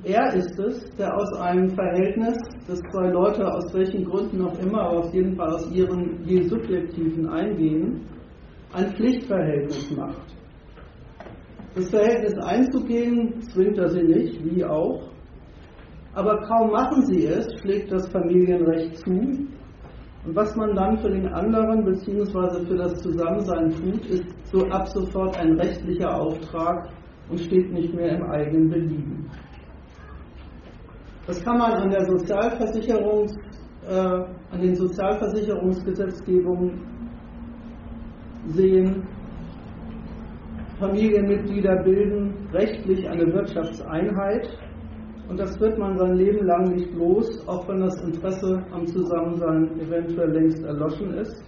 er ist es, der aus einem Verhältnis, das zwei Leute aus welchen Gründen auch immer, aber auf jeden Fall aus ihren je subjektiven Eingehen, ein Pflichtverhältnis macht. Das Verhältnis einzugehen, zwingt er sie nicht, wie auch. Aber kaum machen sie es, schlägt das Familienrecht zu. Und was man dann für den anderen bzw. für das Zusammensein tut, ist so ab sofort ein rechtlicher Auftrag, und steht nicht mehr im eigenen Belieben. Das kann man an der Sozialversicherungs, äh, an den Sozialversicherungsgesetzgebungen sehen. Familienmitglieder bilden rechtlich eine Wirtschaftseinheit und das wird man sein Leben lang nicht los, auch wenn das Interesse am Zusammensein eventuell längst erloschen ist.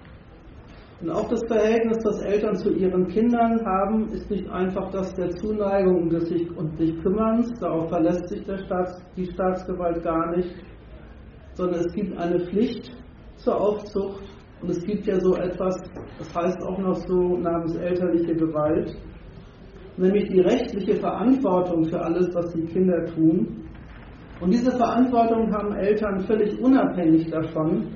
Und auch das Verhältnis, das Eltern zu ihren Kindern haben, ist nicht einfach das der Zuneigung und des sich, und sich Kümmerns, darauf verlässt sich Staats, die Staatsgewalt gar nicht, sondern es gibt eine Pflicht zur Aufzucht. Und es gibt ja so etwas, das heißt auch noch so namens elterliche Gewalt, nämlich die rechtliche Verantwortung für alles, was die Kinder tun. Und diese Verantwortung haben Eltern völlig unabhängig davon,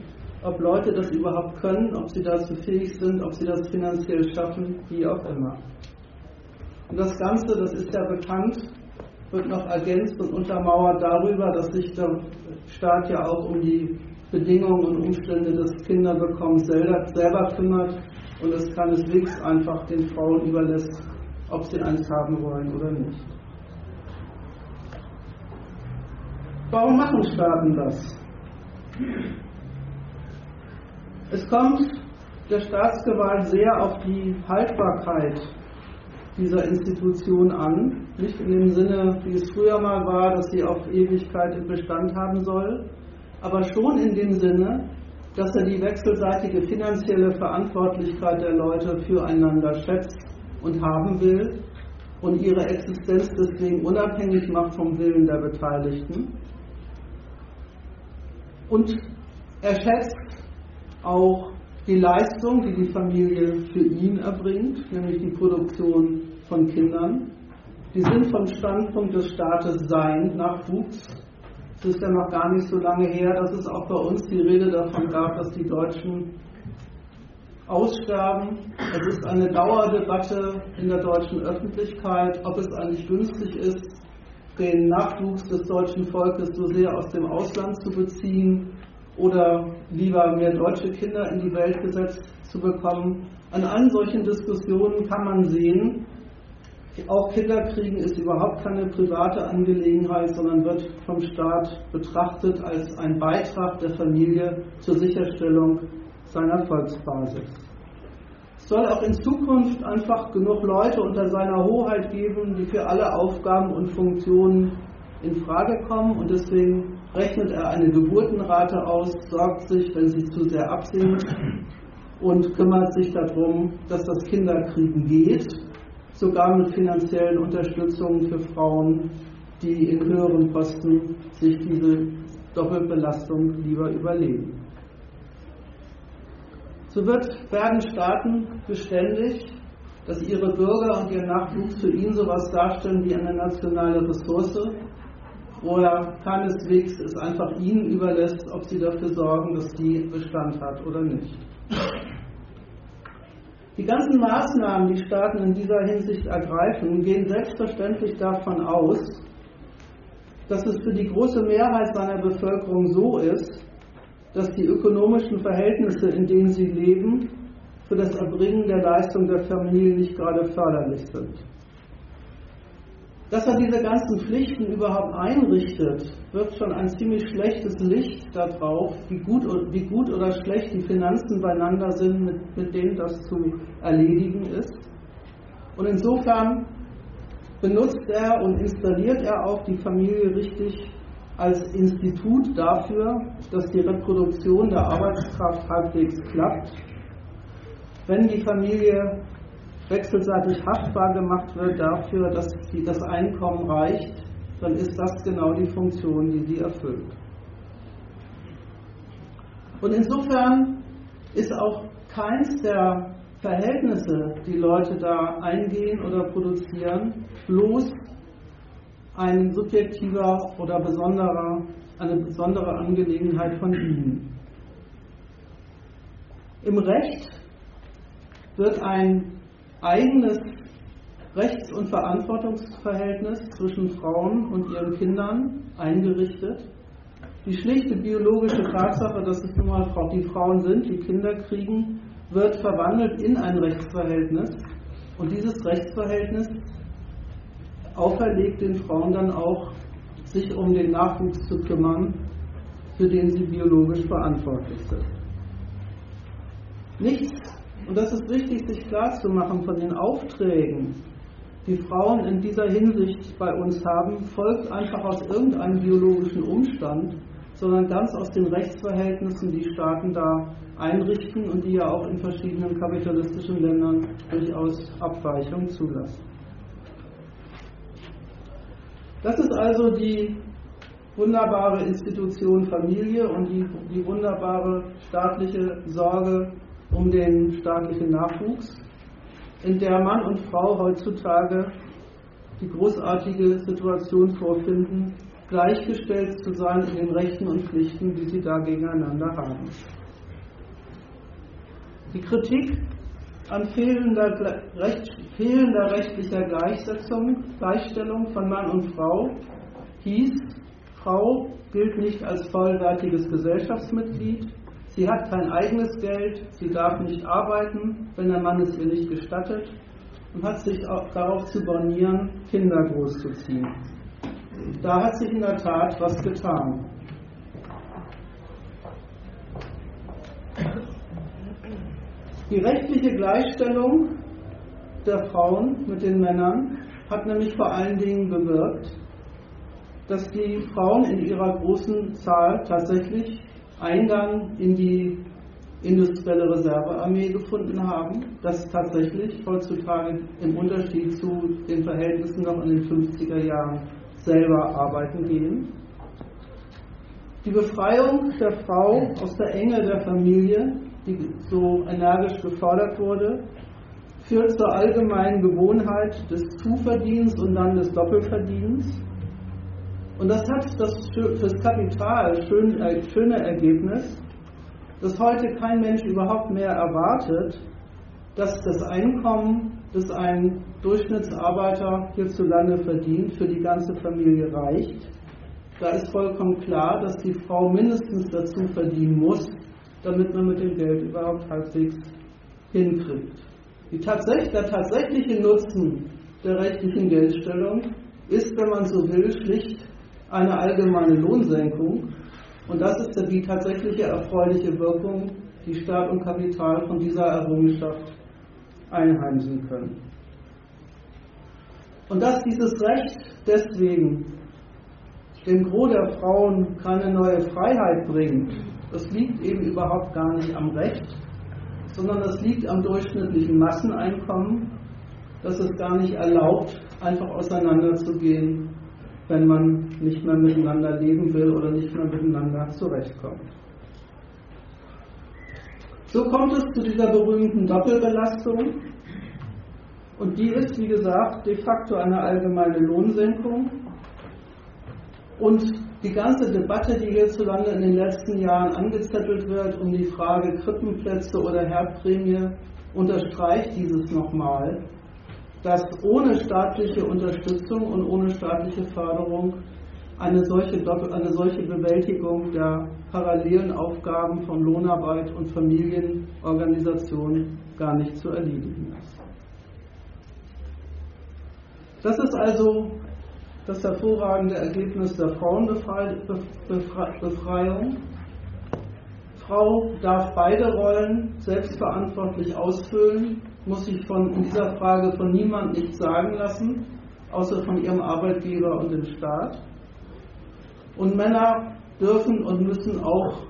ob Leute das überhaupt können, ob sie dazu fähig sind, ob sie das finanziell schaffen, wie auch immer. Und das Ganze, das ist ja bekannt, wird noch ergänzt und untermauert darüber, dass sich der Staat ja auch um die Bedingungen und Umstände des Kinderbekommens selber, selber kümmert und es keineswegs einfach den Frauen überlässt, ob sie eins haben wollen oder nicht. Warum machen Staaten das? Es kommt der Staatsgewalt sehr auf die Haltbarkeit dieser Institution an. Nicht in dem Sinne, wie es früher mal war, dass sie auf Ewigkeit im Bestand haben soll, aber schon in dem Sinne, dass er die wechselseitige finanzielle Verantwortlichkeit der Leute füreinander schätzt und haben will und ihre Existenz deswegen unabhängig macht vom Willen der Beteiligten. Und er schätzt auch die Leistung, die die Familie für ihn erbringt, nämlich die Produktion von Kindern. Die sind vom Standpunkt des Staates sein Nachwuchs. Es ist ja noch gar nicht so lange her, dass es auch bei uns die Rede davon gab, dass die Deutschen aussterben. Es ist eine Dauerdebatte in der deutschen Öffentlichkeit, ob es eigentlich günstig ist, den Nachwuchs des deutschen Volkes so sehr aus dem Ausland zu beziehen oder lieber mehr deutsche Kinder in die Welt gesetzt zu bekommen. An allen solchen Diskussionen kann man sehen, auch Kinderkriegen ist überhaupt keine private Angelegenheit, sondern wird vom Staat betrachtet als ein Beitrag der Familie zur Sicherstellung seiner Volksbasis. Es soll auch in Zukunft einfach genug Leute unter seiner Hoheit geben, die für alle Aufgaben und Funktionen in Frage kommen und deswegen rechnet er eine Geburtenrate aus, sorgt sich, wenn sie zu sehr absinkt und kümmert sich darum, dass das Kinderkriegen geht, sogar mit finanziellen Unterstützungen für Frauen, die in höheren Posten sich diese Doppelbelastung lieber überlegen. So wird, werden Staaten beständig, dass ihre Bürger und ihr Nachwuchs für ihn sowas darstellen wie eine nationale Ressource, wo er keineswegs es einfach ihnen überlässt, ob sie dafür sorgen, dass die Bestand hat oder nicht. Die ganzen Maßnahmen, die Staaten in dieser Hinsicht ergreifen, gehen selbstverständlich davon aus, dass es für die große Mehrheit seiner Bevölkerung so ist, dass die ökonomischen Verhältnisse, in denen sie leben, für das Erbringen der Leistung der Familie nicht gerade förderlich sind. Dass er diese ganzen Pflichten überhaupt einrichtet, wirft schon ein ziemlich schlechtes Licht darauf, wie gut, wie gut oder schlecht die Finanzen beieinander sind, mit, mit denen das zu erledigen ist. Und insofern benutzt er und installiert er auch die Familie richtig als Institut dafür, dass die Reproduktion der Arbeitskraft halbwegs klappt. Wenn die Familie wechselseitig haftbar gemacht wird dafür, dass das Einkommen reicht, dann ist das genau die Funktion, die sie erfüllt. Und insofern ist auch keins der Verhältnisse, die Leute da eingehen oder produzieren, bloß ein subjektiver oder besonderer, eine besondere Angelegenheit von ihnen. Im Recht wird ein eigenes Rechts- und Verantwortungsverhältnis zwischen Frauen und ihren Kindern eingerichtet. Die schlichte biologische Tatsache, dass es nun mal die Frauen sind, die Kinder kriegen, wird verwandelt in ein Rechtsverhältnis. Und dieses Rechtsverhältnis auferlegt den Frauen dann auch, sich um den Nachwuchs zu kümmern, für den sie biologisch verantwortlich sind. Nichts und das ist wichtig, sich klarzumachen von den Aufträgen, die Frauen in dieser Hinsicht bei uns haben, folgt einfach aus irgendeinem biologischen Umstand, sondern ganz aus den Rechtsverhältnissen, die Staaten da einrichten und die ja auch in verschiedenen kapitalistischen Ländern durchaus Abweichungen zulassen. Das ist also die wunderbare Institution Familie und die, die wunderbare staatliche Sorge um den staatlichen Nachwuchs, in der Mann und Frau heutzutage die großartige Situation vorfinden, gleichgestellt zu sein in den Rechten und Pflichten, die sie da gegeneinander haben. Die Kritik an fehlender, recht, fehlender rechtlicher Gleichsetzung, Gleichstellung von Mann und Frau hieß, Frau gilt nicht als vollwertiges Gesellschaftsmitglied, Sie hat kein eigenes Geld, sie darf nicht arbeiten, wenn der Mann es ihr nicht gestattet und hat sich darauf zu bornieren, Kinder großzuziehen. Da hat sich in der Tat was getan. Die rechtliche Gleichstellung der Frauen mit den Männern hat nämlich vor allen Dingen bewirkt, dass die Frauen in ihrer großen Zahl tatsächlich Eingang in die industrielle Reservearmee gefunden haben, dass tatsächlich heutzutage im Unterschied zu den Verhältnissen noch in den 50er Jahren selber arbeiten gehen. Die Befreiung der Frau aus der Enge der Familie, die so energisch gefordert wurde, führt zur allgemeinen Gewohnheit des Zuverdienens und dann des Doppelverdienens und das hat das fürs Kapital schön, äh, schöne Ergebnis, dass heute kein Mensch überhaupt mehr erwartet, dass das Einkommen, das ein Durchschnittsarbeiter hierzulande verdient, für die ganze Familie reicht. Da ist vollkommen klar, dass die Frau mindestens dazu verdienen muss, damit man mit dem Geld überhaupt halbwegs hinkriegt. Tats der tatsächliche Nutzen der rechtlichen Geldstellung ist, wenn man so will, schlicht eine allgemeine Lohnsenkung. Und das ist die tatsächliche erfreuliche Wirkung, die Staat und Kapital von dieser Errungenschaft einheimsen können. Und dass dieses Recht deswegen dem Gros der Frauen keine neue Freiheit bringt, das liegt eben überhaupt gar nicht am Recht, sondern das liegt am durchschnittlichen Masseneinkommen, das es gar nicht erlaubt, einfach auseinanderzugehen wenn man nicht mehr miteinander leben will oder nicht mehr miteinander zurechtkommt. So kommt es zu dieser berühmten Doppelbelastung. Und die ist, wie gesagt, de facto eine allgemeine Lohnsenkung. Und die ganze Debatte, die hierzulande in den letzten Jahren angezettelt wird, um die Frage Krippenplätze oder Herdprämie, unterstreicht dieses nochmal, dass ohne staatliche Unterstützung und ohne staatliche Förderung eine solche, eine solche Bewältigung der parallelen Aufgaben von Lohnarbeit und Familienorganisation gar nicht zu erledigen ist. Das ist also das hervorragende Ergebnis der Frauenbefreiung. Frau darf beide Rollen selbstverantwortlich ausfüllen, muss sich von, dieser Frage von niemand nichts sagen lassen, außer von ihrem Arbeitgeber und dem Staat. Und Männer dürfen und müssen auch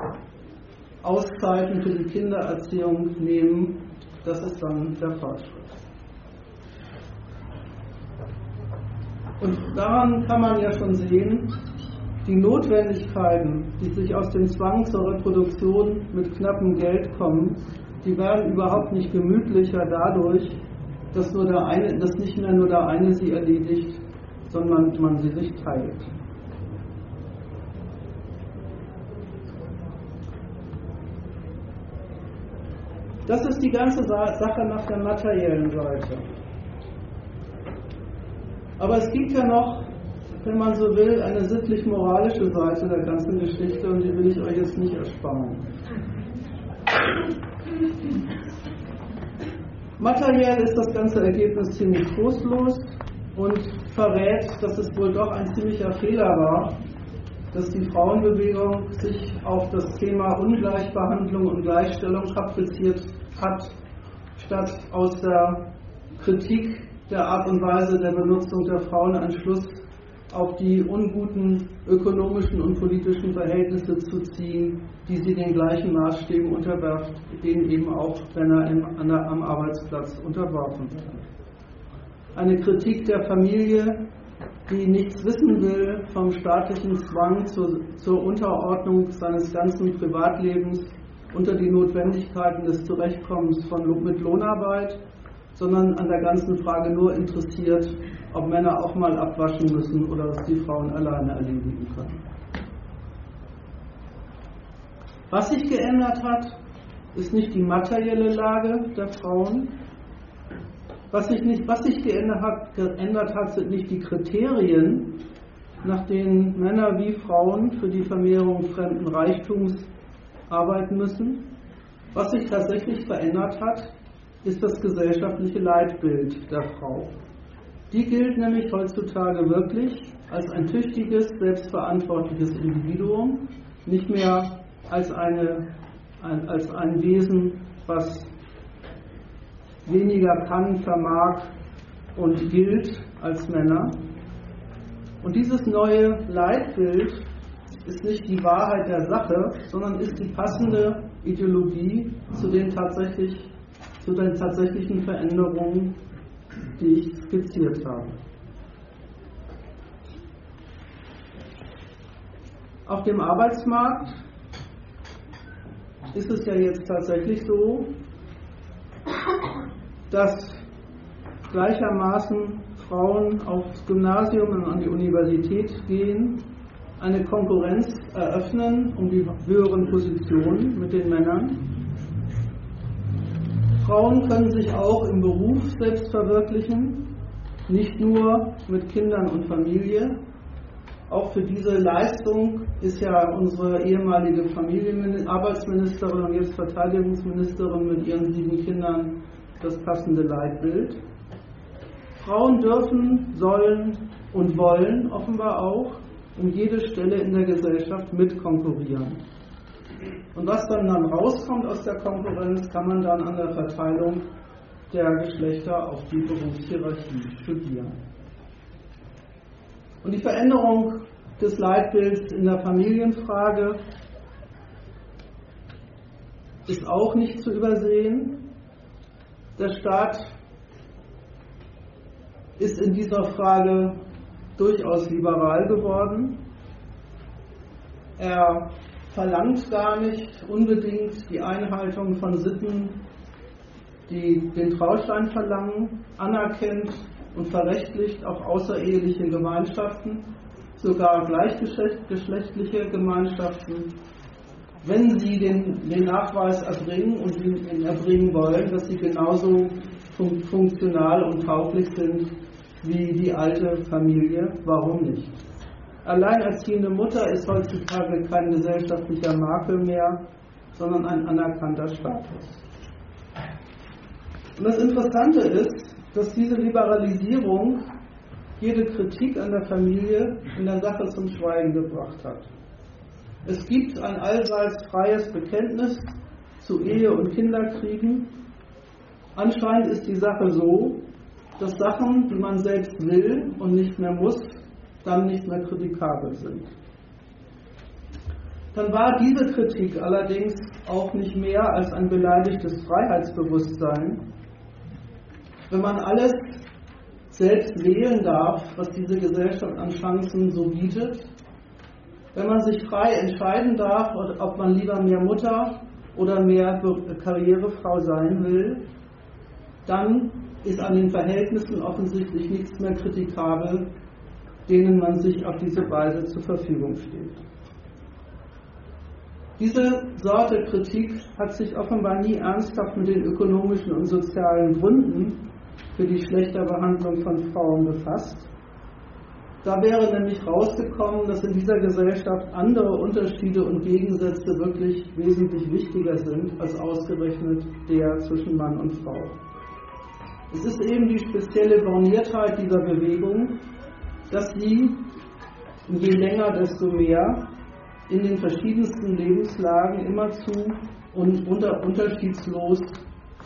Auszeiten für die Kindererziehung nehmen. Das ist dann der Fortschritt. Und daran kann man ja schon sehen, die Notwendigkeiten, die sich aus dem Zwang zur Reproduktion mit knappem Geld kommen, die werden überhaupt nicht gemütlicher dadurch, dass, nur der eine, dass nicht mehr nur der eine sie erledigt, sondern man sie sich teilt. Das ist die ganze Sache nach der materiellen Seite. Aber es gibt ja noch, wenn man so will, eine sittlich-moralische Seite der ganzen Geschichte und die will ich euch jetzt nicht ersparen. Materiell ist das ganze Ergebnis ziemlich trostlos und verrät, dass es wohl doch ein ziemlicher Fehler war, dass die Frauenbewegung sich auf das Thema Ungleichbehandlung und Gleichstellung kapriziert hat, statt aus der Kritik der Art und Weise der Benutzung der Frauen einen Schluss auf die unguten ökonomischen und politischen Verhältnisse zu ziehen, die sie den gleichen Maßstäben unterwerft, denen eben auch Männer am Arbeitsplatz unterworfen werden. Eine Kritik der Familie, die nichts wissen will vom staatlichen Zwang zur, zur Unterordnung seines ganzen Privatlebens unter die Notwendigkeiten des Zurechtkommens von, mit Lohnarbeit sondern an der ganzen Frage nur interessiert, ob Männer auch mal abwaschen müssen oder dass die Frauen alleine erledigen können. Was sich geändert hat, ist nicht die materielle Lage der Frauen. Was sich, nicht, was sich geändert, hat, geändert hat, sind nicht die Kriterien, nach denen Männer wie Frauen für die Vermehrung fremden Reichtums arbeiten müssen. Was sich tatsächlich verändert hat, ist das gesellschaftliche Leitbild der Frau. Die gilt nämlich heutzutage wirklich als ein tüchtiges, selbstverantwortliches Individuum, nicht mehr als, eine, ein, als ein Wesen, was weniger kann, vermag und gilt als Männer. Und dieses neue Leitbild ist nicht die Wahrheit der Sache, sondern ist die passende Ideologie zu den tatsächlich zu den tatsächlichen Veränderungen, die ich skizziert habe. Auf dem Arbeitsmarkt ist es ja jetzt tatsächlich so, dass gleichermaßen Frauen aufs Gymnasium und an die Universität gehen, eine Konkurrenz eröffnen um die höheren Positionen mit den Männern Frauen können sich auch im Beruf selbst verwirklichen, nicht nur mit Kindern und Familie. Auch für diese Leistung ist ja unsere ehemalige Familien Arbeitsministerin und jetzt Verteidigungsministerin mit ihren sieben Kindern das passende Leitbild. Frauen dürfen, sollen und wollen offenbar auch um jede Stelle in der Gesellschaft mitkonkurrieren. Und was dann, dann rauskommt aus der Konkurrenz, kann man dann an der Verteilung der Geschlechter auf die Berufshierarchie studieren. Und die Veränderung des Leitbilds in der Familienfrage ist auch nicht zu übersehen. Der Staat ist in dieser Frage durchaus liberal geworden. Er verlangt gar nicht unbedingt die Einhaltung von Sitten, die den Trauschein verlangen, anerkennt und verrechtlicht auch außereheliche Gemeinschaften, sogar gleichgeschlechtliche Gemeinschaften. wenn sie den, den Nachweis erbringen und ihn erbringen wollen, dass sie genauso fun funktional und tauglich sind wie die alte Familie. Warum nicht? Alleinerziehende Mutter ist heutzutage kein gesellschaftlicher Makel mehr, sondern ein anerkannter Status. Und das Interessante ist, dass diese Liberalisierung jede Kritik an der Familie in der Sache zum Schweigen gebracht hat. Es gibt ein allseits freies Bekenntnis zu Ehe- und Kinderkriegen. Anscheinend ist die Sache so, dass Sachen, die man selbst will und nicht mehr muss, dann nicht mehr kritikabel sind. Dann war diese Kritik allerdings auch nicht mehr als ein beleidigtes Freiheitsbewusstsein. Wenn man alles selbst wählen darf, was diese Gesellschaft an Chancen so bietet, wenn man sich frei entscheiden darf, ob man lieber mehr Mutter oder mehr Karrierefrau sein will, dann ist an den Verhältnissen offensichtlich nichts mehr kritikabel, denen man sich auf diese Weise zur Verfügung steht. Diese Sorte Kritik hat sich offenbar nie ernsthaft mit den ökonomischen und sozialen Gründen für die schlechte Behandlung von Frauen befasst. Da wäre nämlich rausgekommen, dass in dieser Gesellschaft andere Unterschiede und Gegensätze wirklich wesentlich wichtiger sind als ausgerechnet der zwischen Mann und Frau. Es ist eben die spezielle Borniertheit dieser Bewegung, dass sie je länger, desto mehr in den verschiedensten Lebenslagen immerzu und unter, unterschiedslos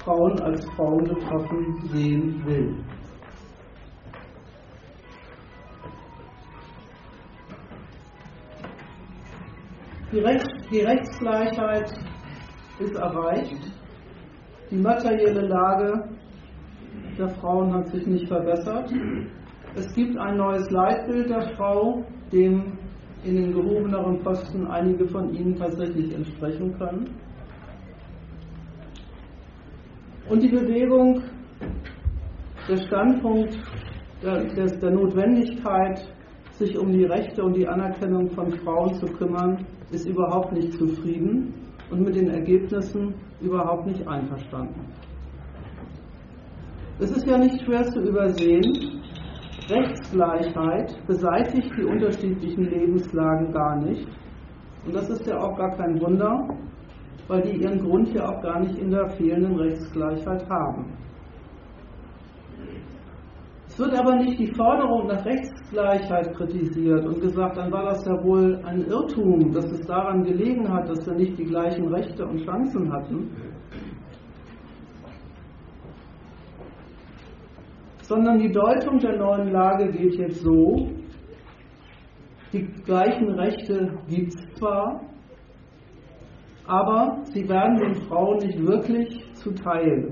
Frauen als Frauen betroffen sehen will. Die, Rechts, die Rechtsgleichheit ist erreicht. Die materielle Lage der Frauen hat sich nicht verbessert. Es gibt ein neues Leitbild der Frau, dem in den gehobeneren Posten einige von Ihnen tatsächlich entsprechen können. Und die Bewegung, der Standpunkt der, der, Notwendigkeit, sich um die Rechte und die Anerkennung von Frauen zu kümmern, ist überhaupt nicht zufrieden und mit den Ergebnissen überhaupt nicht einverstanden. Es ist ja nicht schwer zu übersehen, Rechtsgleichheit beseitigt die unterschiedlichen Lebenslagen gar nicht. Und das ist ja auch gar kein Wunder, weil die ihren Grund ja auch gar nicht in der fehlenden Rechtsgleichheit haben. Es wird aber nicht die Forderung nach Rechtsgleichheit kritisiert und gesagt, dann war das ja wohl ein Irrtum, dass es daran gelegen hat, dass wir nicht die gleichen Rechte und Chancen hatten, sondern die Deutung der neuen Lage geht jetzt so, die gleichen Rechte gibt es zwar, aber sie werden den Frauen nicht wirklich zuteil.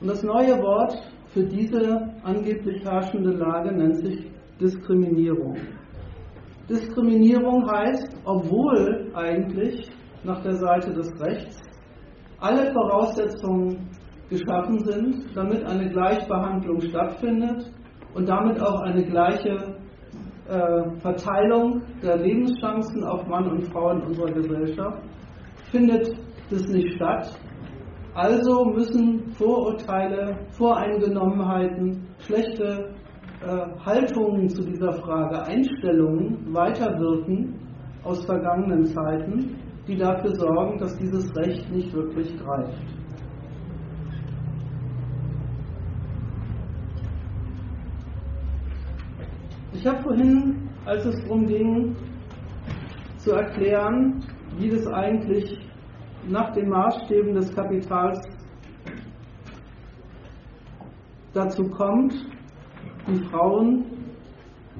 Und das neue Wort für diese angeblich herrschende Lage nennt sich Diskriminierung. Diskriminierung heißt, obwohl eigentlich nach der Seite des Rechts alle Voraussetzungen geschaffen sind, damit eine Gleichbehandlung stattfindet und damit auch eine gleiche äh, Verteilung der Lebenschancen auf Mann und Frau in unserer Gesellschaft, findet das nicht statt. Also müssen Vorurteile, Voreingenommenheiten, schlechte äh, Haltungen zu dieser Frage, Einstellungen weiterwirken aus vergangenen Zeiten, die dafür sorgen, dass dieses Recht nicht wirklich greift. Ich habe vorhin, als es darum ging, zu erklären, wie das eigentlich nach den Maßstäben des Kapitals dazu kommt, die Frauen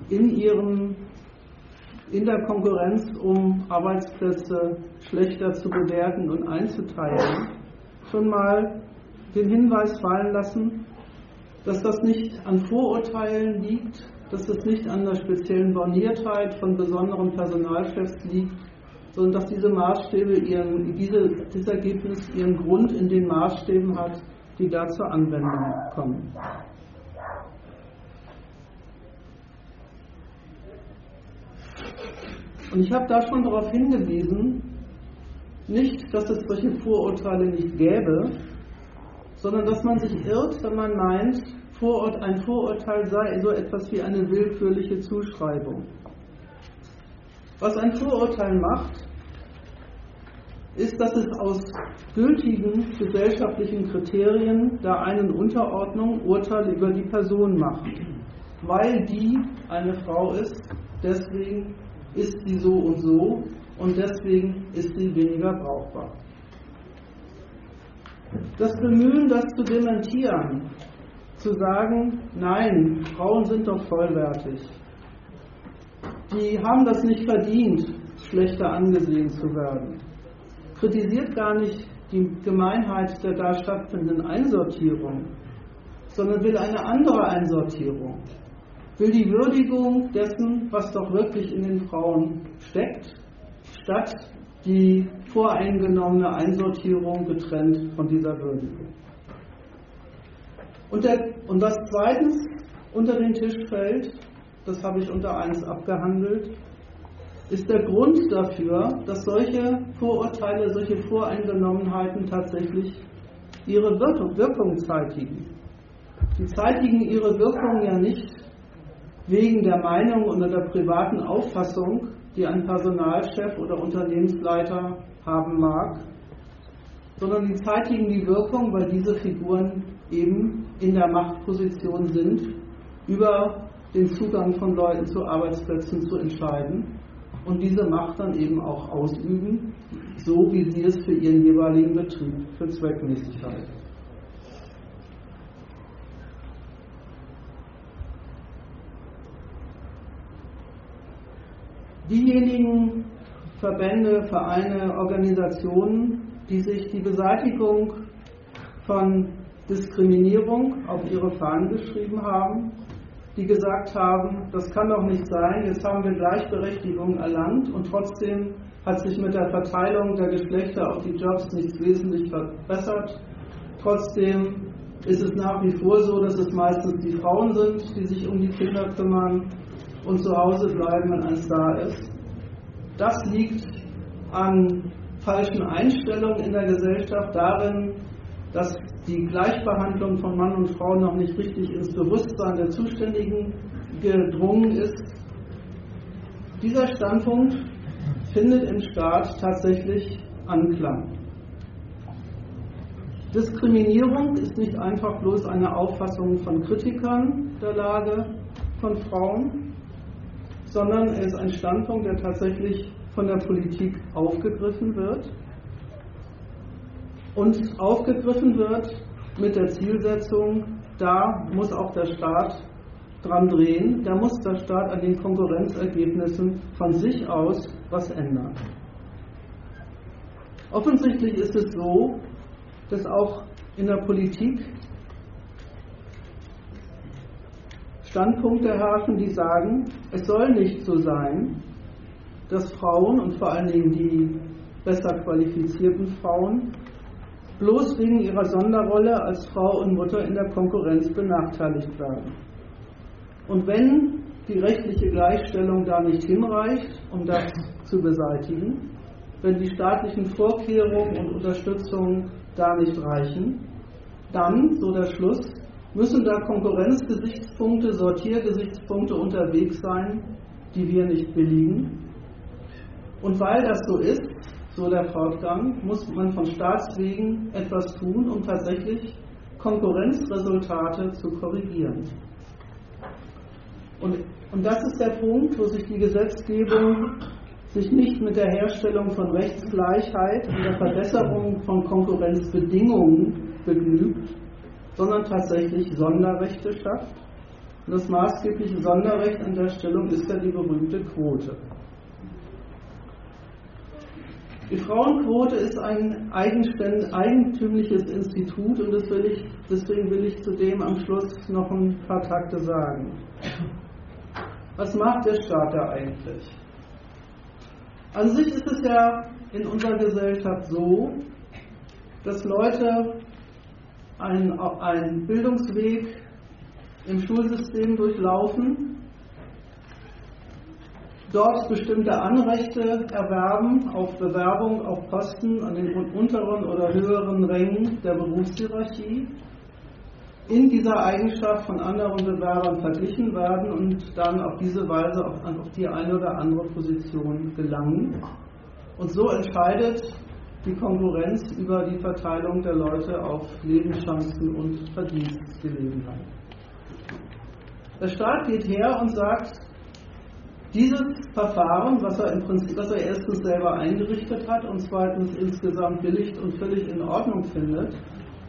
in ihren in der Konkurrenz um Arbeitsplätze schlechter zu bewerten und einzuteilen, schon mal den Hinweis fallen lassen, dass das nicht an Vorurteilen liegt, dass es nicht an der speziellen Borniertheit von besonderen Personalchefs liegt, sondern dass diese Maßstäbe ihren, diese, dieses Ergebnis ihren Grund in den Maßstäben hat, die da zur Anwendung kommen. Und ich habe da schon darauf hingewiesen, nicht, dass es solche Vorurteile nicht gäbe, sondern dass man sich irrt, wenn man meint, ein Vorurteil sei so etwas wie eine willkürliche Zuschreibung. Was ein Vorurteil macht, ist, dass es aus gültigen gesellschaftlichen Kriterien da einen Unterordnung Urteile über die Person macht. Weil die eine Frau ist, deswegen ist sie so und so und deswegen ist sie weniger brauchbar. Das Bemühen, das zu dementieren, zu sagen, nein, Frauen sind doch vollwertig, die haben das nicht verdient, schlechter angesehen zu werden, kritisiert gar nicht die Gemeinheit der da stattfindenden Einsortierung, sondern will eine andere Einsortierung, will die Würdigung dessen, was doch wirklich in den Frauen steckt, statt die voreingenommene Einsortierung getrennt von dieser Würdigung. Und, der, und was zweitens unter den Tisch fällt, das habe ich unter eins abgehandelt, ist der Grund dafür, dass solche Vorurteile, solche Voreingenommenheiten tatsächlich ihre Wirkung zeitigen. Die zeitigen ihre Wirkung ja nicht wegen der Meinung oder der privaten Auffassung, die ein Personalchef oder Unternehmensleiter haben mag, sondern die zeitigen die Wirkung, weil diese Figuren eben in der Machtposition sind, über den Zugang von Leuten zu Arbeitsplätzen zu entscheiden und diese Macht dann eben auch ausüben, so wie sie es für ihren jeweiligen Betrieb für zweckmäßig halten. Diejenigen Verbände, Vereine, Organisationen, die sich die Beseitigung von Diskriminierung auf ihre Fahnen geschrieben haben, die gesagt haben, das kann doch nicht sein, jetzt haben wir Gleichberechtigung erlangt und trotzdem hat sich mit der Verteilung der Geschlechter auf die Jobs nichts wesentlich verbessert. Trotzdem ist es nach wie vor so, dass es meistens die Frauen sind, die sich um die Kinder kümmern und zu Hause bleiben, wenn eins da ist. Das liegt an falschen Einstellungen in der Gesellschaft, darin, dass die Gleichbehandlung von Mann und Frau noch nicht richtig ins Bewusstsein der Zuständigen gedrungen ist. Dieser Standpunkt findet im Staat tatsächlich Anklang. Diskriminierung ist nicht einfach bloß eine Auffassung von Kritikern der Lage von Frauen, sondern er ist ein Standpunkt, der tatsächlich von der Politik aufgegriffen wird und aufgegriffen wird mit der Zielsetzung, da muss auch der Staat dran drehen, da muss der Staat an den Konkurrenzergebnissen von sich aus was ändern. Offensichtlich ist es so, dass auch in der Politik Standpunkte herrschen, die sagen, es soll nicht so sein, dass Frauen und vor allen Dingen die besser qualifizierten Frauen bloß wegen ihrer Sonderrolle als Frau und Mutter in der Konkurrenz benachteiligt werden. Und wenn die rechtliche Gleichstellung da nicht hinreicht, um das zu beseitigen, wenn die staatlichen Vorkehrungen und Unterstützung da nicht reichen, dann, so der Schluss, müssen da Konkurrenzgesichtspunkte, Sortiergesichtspunkte unterwegs sein, die wir nicht billigen. Und weil das so ist, so der Fortgang, muss man von Staatswegen etwas tun, um tatsächlich Konkurrenzresultate zu korrigieren. Und, und das ist der Punkt, wo sich die Gesetzgebung sich nicht mit der Herstellung von Rechtsgleichheit und der Verbesserung von Konkurrenzbedingungen begnügt, sondern tatsächlich Sonderrechte schafft. Und das maßgebliche Sonderrecht an der Stellung ist ja die berühmte Quote. Die Frauenquote ist ein eigentümliches Institut und will ich, deswegen will ich zudem am Schluss noch ein paar Takte sagen. Was macht der Staat da eigentlich? An sich ist es ja in unserer Gesellschaft so, dass Leute einen, einen Bildungsweg im Schulsystem durchlaufen, dort bestimmte Anrechte erwerben auf Bewerbung auf Posten an den unteren oder höheren Rängen der Berufshierarchie, in dieser Eigenschaft von anderen Bewerbern verglichen werden und dann auf diese Weise auf, die eine oder andere Position gelangen. Und so entscheidet die Konkurrenz über die Verteilung der Leute auf Lebenschancen und Verdienstgelegenheit. Der Staat geht her und sagt, dieses Verfahren, was er im Prinzip, was er erstens selber eingerichtet hat und zweitens insgesamt billigt und völlig in Ordnung findet,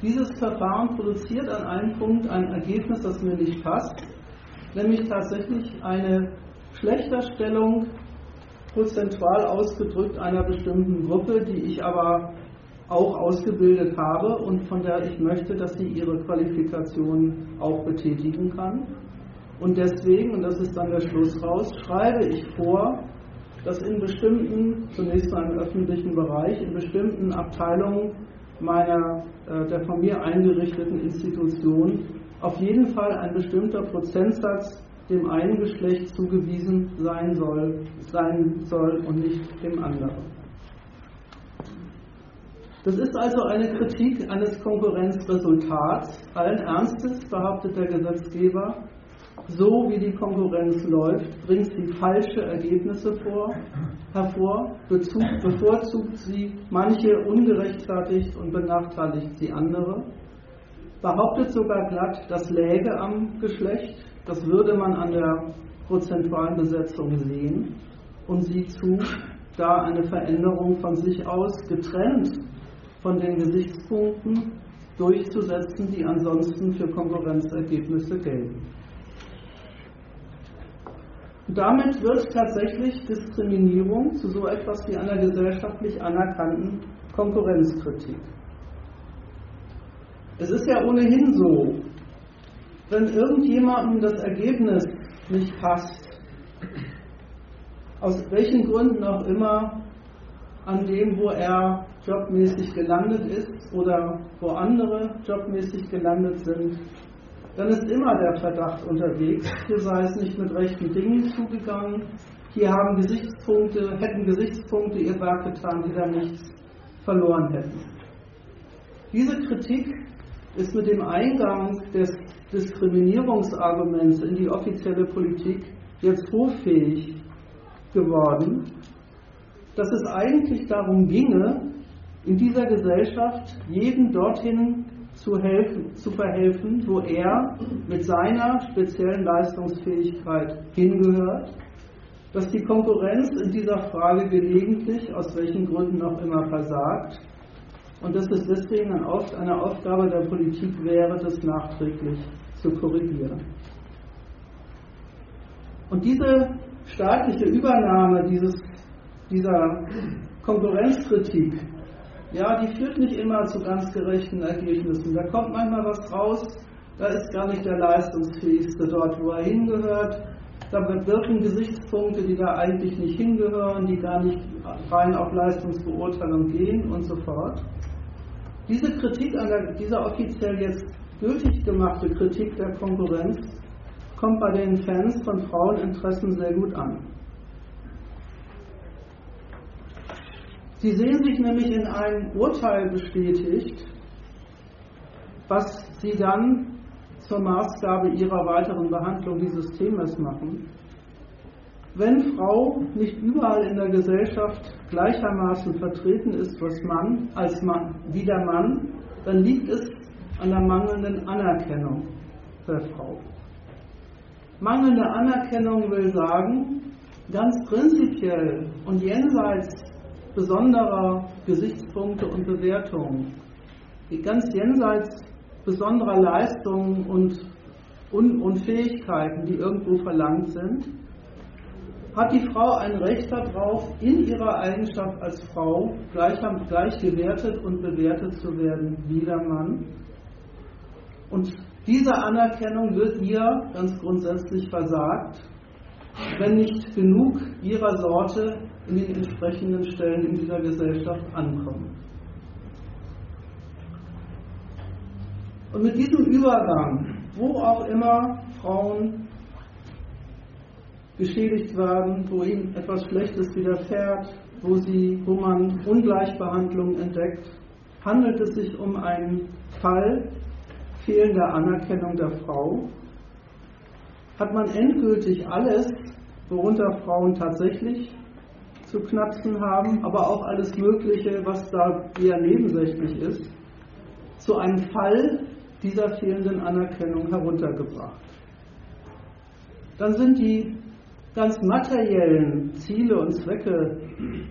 dieses Verfahren produziert an einem Punkt ein Ergebnis, das mir nicht passt, nämlich tatsächlich eine Schlechterstellung prozentual ausgedrückt einer bestimmten Gruppe, die ich aber auch ausgebildet habe und von der ich möchte, dass sie ihre Qualifikation auch betätigen kann. Und deswegen, und das ist dann der Schluss raus, schreibe ich vor, dass in bestimmten, zunächst mal im öffentlichen Bereich, in bestimmten Abteilungen meiner, äh, der von mir eingerichteten Institution auf jeden Fall ein bestimmter Prozentsatz dem einen Geschlecht zugewiesen sein soll, sein soll und nicht dem anderen. Das ist also eine Kritik eines Konkurrenzresultats. Allen Ernstes behauptet der Gesetzgeber, so wie die Konkurrenz läuft, bringt sie falsche Ergebnisse vor, hervor, Bezug, bevorzugt sie manche ungerechtfertigt und benachteiligt sie andere, behauptet sogar glatt, das läge am Geschlecht, das würde man an der prozentualen Besetzung sehen und sieht zu, da eine Veränderung von sich aus getrennt von den Gesichtspunkten durchzusetzen, die ansonsten für Konkurrenzergebnisse gelten. Und damit wird tatsächlich Diskriminierung zu so etwas wie einer gesellschaftlich anerkannten Konkurrenzkritik. Es ist ja ohnehin so, wenn irgendjemandem das Ergebnis nicht passt, aus welchen Gründen auch immer, an dem, wo er jobmäßig gelandet ist oder wo andere jobmäßig gelandet sind, dann ist immer der Verdacht unterwegs, hier sei es nicht mit rechten Dingen zugegangen, hier haben Gesichtspunkte, hätten Gesichtspunkte ihr Werk getan, die da nichts verloren hätten. Diese Kritik ist mit dem Eingang des Diskriminierungsarguments in die offizielle Politik jetzt hoffähig geworden, dass es eigentlich darum ginge, in dieser Gesellschaft jeden dorthin zu, helfen, zu verhelfen, wo er mit seiner speziellen Leistungsfähigkeit hingehört, dass die Konkurrenz in dieser Frage gelegentlich, aus welchen Gründen auch immer, versagt und dass es deswegen eine Aufgabe der Politik wäre, das nachträglich zu korrigieren. Und diese staatliche Übernahme dieses, dieser Konkurrenzkritik ja, die führt nicht immer zu ganz gerechten Ergebnissen. Da kommt manchmal was raus, da ist gar nicht der Leistungsfähigste dort, wo er hingehört. Da wirken Gesichtspunkte, die da eigentlich nicht hingehören, die gar nicht rein auf Leistungsbeurteilung gehen und so fort. Diese Kritik an der, dieser offiziell jetzt gültig gemachte Kritik der Konkurrenz kommt bei den Fans von Fraueninteressen sehr gut an. Sie sehen sich nämlich in einem Urteil bestätigt, was Sie dann zur Maßgabe Ihrer weiteren Behandlung dieses Themas machen. Wenn Frau nicht überall in der Gesellschaft gleichermaßen vertreten ist, was Mann als Mann wie der Mann, dann liegt es an der mangelnden Anerkennung der Frau. Mangelnde Anerkennung will sagen, ganz prinzipiell und jenseits besonderer Gesichtspunkte und Bewertungen, ganz jenseits besonderer Leistungen und, und Fähigkeiten, die irgendwo verlangt sind, hat die Frau ein Recht darauf, in ihrer Eigenschaft als Frau gleich, gleich gewertet und bewertet zu werden wie der Mann. Und diese Anerkennung wird ihr ganz grundsätzlich versagt, wenn nicht genug ihrer Sorte in den entsprechenden Stellen in dieser Gesellschaft ankommen. Und mit diesem Übergang, wo auch immer Frauen geschädigt werden, wo ihnen etwas Schlechtes widerfährt, wo, sie, wo man Ungleichbehandlung entdeckt, handelt es sich um einen Fall fehlender Anerkennung der Frau. Hat man endgültig alles, worunter Frauen tatsächlich zu knapsen haben, aber auch alles Mögliche, was da eher nebensächlich ist, zu einem Fall dieser fehlenden Anerkennung heruntergebracht. Dann sind die ganz materiellen Ziele und Zwecke,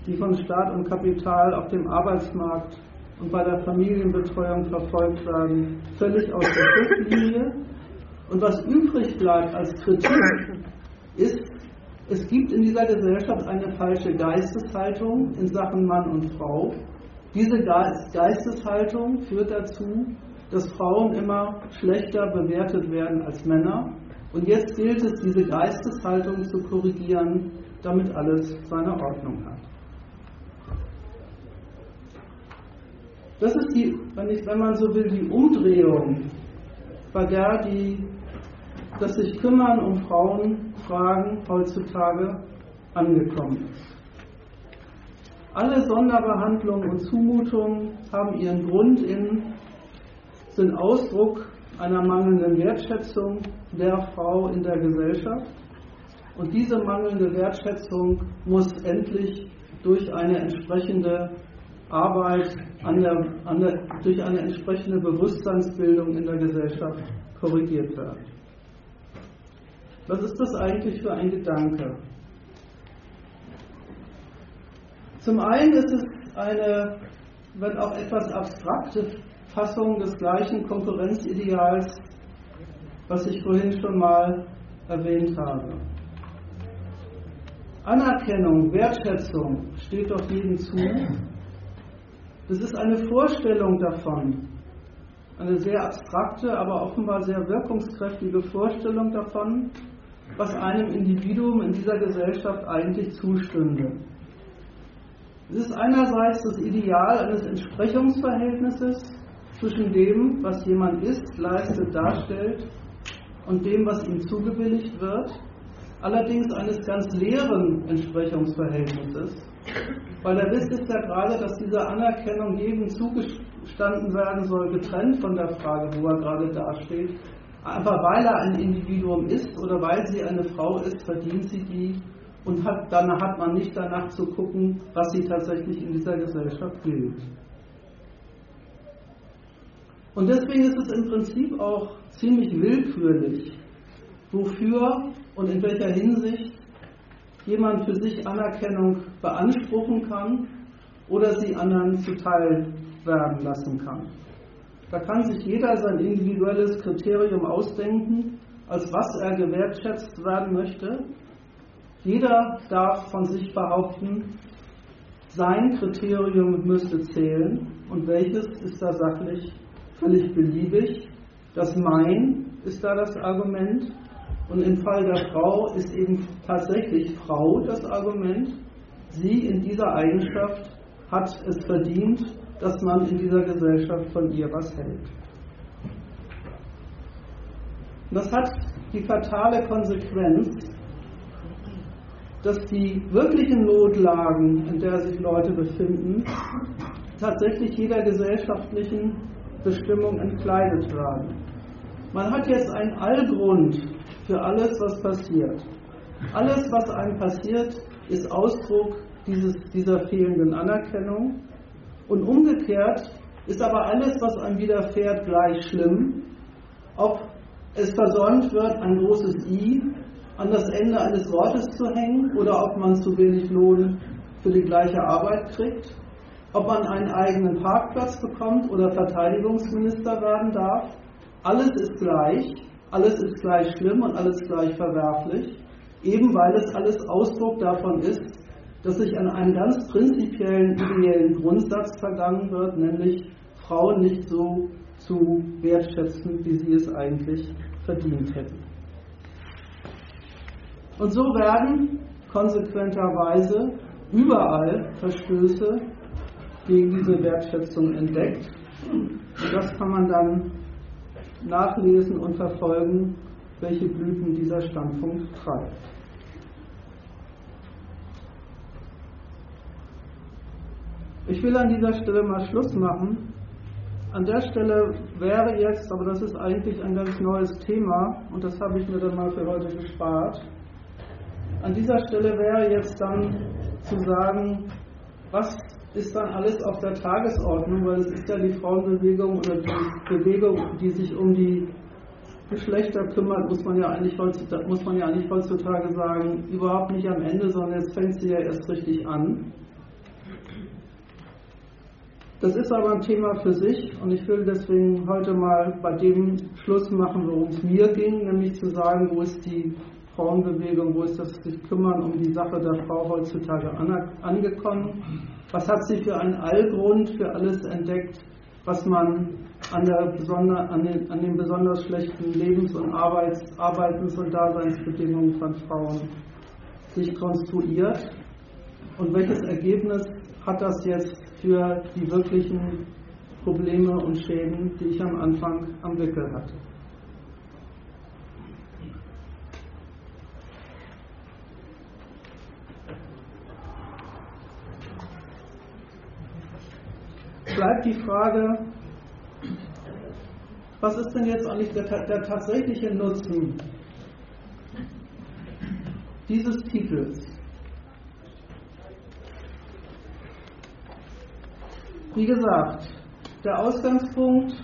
die von Staat und Kapital auf dem Arbeitsmarkt und bei der Familienbetreuung verfolgt werden, völlig aus der Schriftlinie. Und was übrig bleibt als Kritik, ist, es gibt in dieser Gesellschaft eine falsche Geisteshaltung in Sachen Mann und Frau. Diese Geisteshaltung führt dazu, dass Frauen immer schlechter bewertet werden als Männer. Und jetzt gilt es, diese Geisteshaltung zu korrigieren, damit alles seine Ordnung hat. Das ist die, wenn, ich, wenn man so will, die Umdrehung, bei der die, das sich kümmern um Frauenfragen heutzutage angekommen ist. Alle Sonderbehandlungen und Zumutungen haben ihren Grund in, sind Ausdruck einer mangelnden Wertschätzung der Frau in der Gesellschaft. Und diese mangelnde Wertschätzung muss endlich durch eine entsprechende Arbeit an der, an der, durch eine entsprechende Bewusstseinsbildung in der Gesellschaft korrigiert werden. Was ist das eigentlich für ein Gedanke? Zum einen ist es eine, wenn auch etwas abstrakte Fassung des gleichen Konkurrenzideals, was ich vorhin schon mal erwähnt habe. Anerkennung, Wertschätzung steht doch jedem zu. Das ist eine Vorstellung davon, eine sehr abstrakte, aber offenbar sehr wirkungskräftige Vorstellung davon, was einem Individuum in dieser Gesellschaft eigentlich zustünde. Es ist einerseits das Ideal eines Entsprechungsverhältnisses zwischen dem, was jemand ist, leistet, darstellt und dem, was ihm zugebilligt wird, allerdings eines ganz leeren Entsprechungsverhältnisses, weil der Witz ist ja gerade, dass diese Anerkennung jedem zugestanden werden soll, getrennt von der Frage, wo er gerade dasteht. Einfach weil er ein Individuum ist oder weil sie eine Frau ist, verdient sie die und hat, dann hat man nicht danach zu gucken, was sie tatsächlich in dieser Gesellschaft gilt. Und deswegen ist es im Prinzip auch ziemlich willkürlich, wofür und in welcher Hinsicht jemand für sich Anerkennung beanspruchen kann oder sie anderen zuteil werden lassen kann. Da kann sich jeder sein individuelles Kriterium ausdenken, als was er gewertschätzt werden möchte. Jeder darf von sich behaupten, sein Kriterium müsste zählen und welches ist da sachlich völlig beliebig. Das Mein ist da das Argument und im Fall der Frau ist eben tatsächlich Frau das Argument. Sie in dieser Eigenschaft hat es verdient, dass man in dieser Gesellschaft von ihr was hält. Das hat die fatale Konsequenz, dass die wirklichen Notlagen, in der sich Leute befinden, tatsächlich jeder gesellschaftlichen Bestimmung entkleidet werden. Man hat jetzt einen Allgrund für alles, was passiert. Alles, was einem passiert, ist Ausdruck dieses, dieser fehlenden Anerkennung. Und umgekehrt ist aber alles, was einem widerfährt, gleich schlimm. Ob es versäumt wird, ein großes I an das Ende eines Wortes zu hängen oder ob man zu wenig Lohn für die gleiche Arbeit kriegt, ob man einen eigenen Parkplatz bekommt oder Verteidigungsminister werden darf, alles ist gleich, alles ist gleich schlimm und alles gleich verwerflich, eben weil es alles Ausdruck davon ist, dass sich an einen ganz prinzipiellen ideellen Grundsatz vergangen wird, nämlich Frauen nicht so zu wertschätzen, wie sie es eigentlich verdient hätten. Und so werden konsequenterweise überall Verstöße gegen diese Wertschätzung entdeckt. Und das kann man dann nachlesen und verfolgen, welche Blüten dieser Standpunkt treibt. Ich will an dieser Stelle mal Schluss machen. An der Stelle wäre jetzt, aber das ist eigentlich ein ganz neues Thema und das habe ich mir dann mal für heute gespart. An dieser Stelle wäre jetzt dann zu sagen, was ist dann alles auf der Tagesordnung, weil es ist ja die Frauenbewegung oder die Bewegung, die sich um die Geschlechter kümmert, muss man ja eigentlich heutzutage, muss man ja eigentlich heutzutage sagen, überhaupt nicht am Ende, sondern jetzt fängt sie ja erst richtig an. Das ist aber ein Thema für sich und ich will deswegen heute mal bei dem Schluss machen, worum es mir ging, nämlich zu sagen, wo ist die Frauenbewegung, wo ist das sich kümmern um die Sache der Frau heutzutage angekommen? Was hat sie für einen Allgrund für alles entdeckt, was man an, an, den, an den besonders schlechten Lebens- und Arbeits, Arbeitens- und Daseinsbedingungen von Frauen sich konstruiert? Und welches Ergebnis hat das jetzt für die wirklichen Probleme und Schäden, die ich am Anfang am Wickel hatte? bleibt die Frage, was ist denn jetzt eigentlich der, der tatsächliche Nutzen dieses Titels? Wie gesagt, der Ausgangspunkt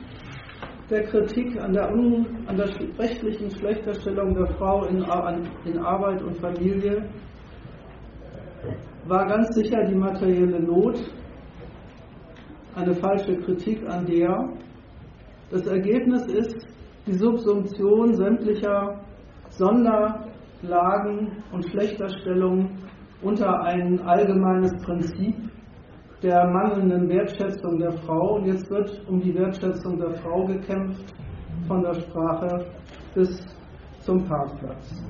der Kritik an der, un, an der rechtlichen Schlechterstellung der Frau in, in Arbeit und Familie war ganz sicher die materielle Not, eine falsche Kritik an der. Das Ergebnis ist die Subsumption sämtlicher Sonderlagen und Schlechterstellungen unter ein allgemeines Prinzip der mangelnden Wertschätzung der Frau. Und jetzt wird um die Wertschätzung der Frau gekämpft, von der Sprache bis zum Parkplatz.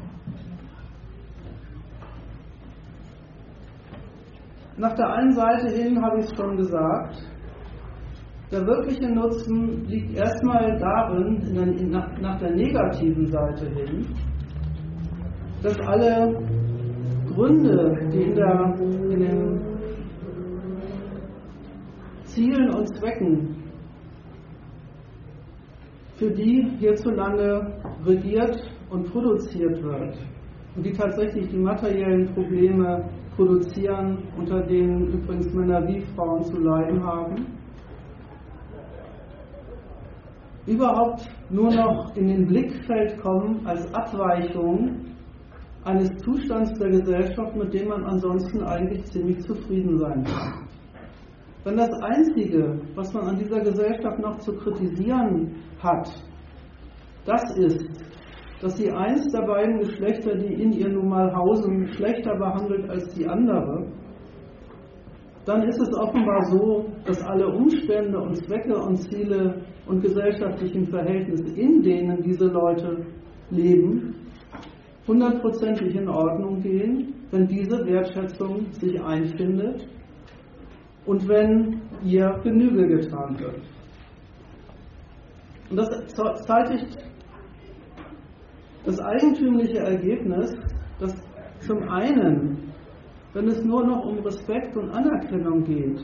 Nach der einen Seite hin habe ich es schon gesagt, der wirkliche Nutzen liegt erstmal darin, der, nach, nach der negativen Seite hin, dass alle Gründe, die in, der, in den Zielen und Zwecken, für die hierzulande regiert und produziert wird, und die tatsächlich die materiellen Probleme produzieren, unter denen übrigens Männer wie Frauen zu leiden haben, überhaupt nur noch in den Blickfeld kommen als Abweichung eines Zustands der Gesellschaft, mit dem man ansonsten eigentlich ziemlich zufrieden sein kann. Wenn das Einzige, was man an dieser Gesellschaft noch zu kritisieren hat, das ist, dass sie eins der beiden Geschlechter, die in ihr nun mal hausen, schlechter behandelt als die andere, dann ist es offenbar so, dass alle Umstände und Zwecke und Ziele und gesellschaftlichen Verhältnisse, in denen diese Leute leben, hundertprozentig in Ordnung gehen, wenn diese Wertschätzung sich einfindet und wenn ihr Genüge getan wird. Und das zeitigt das eigentümliche Ergebnis, dass zum einen wenn es nur noch um Respekt und Anerkennung geht,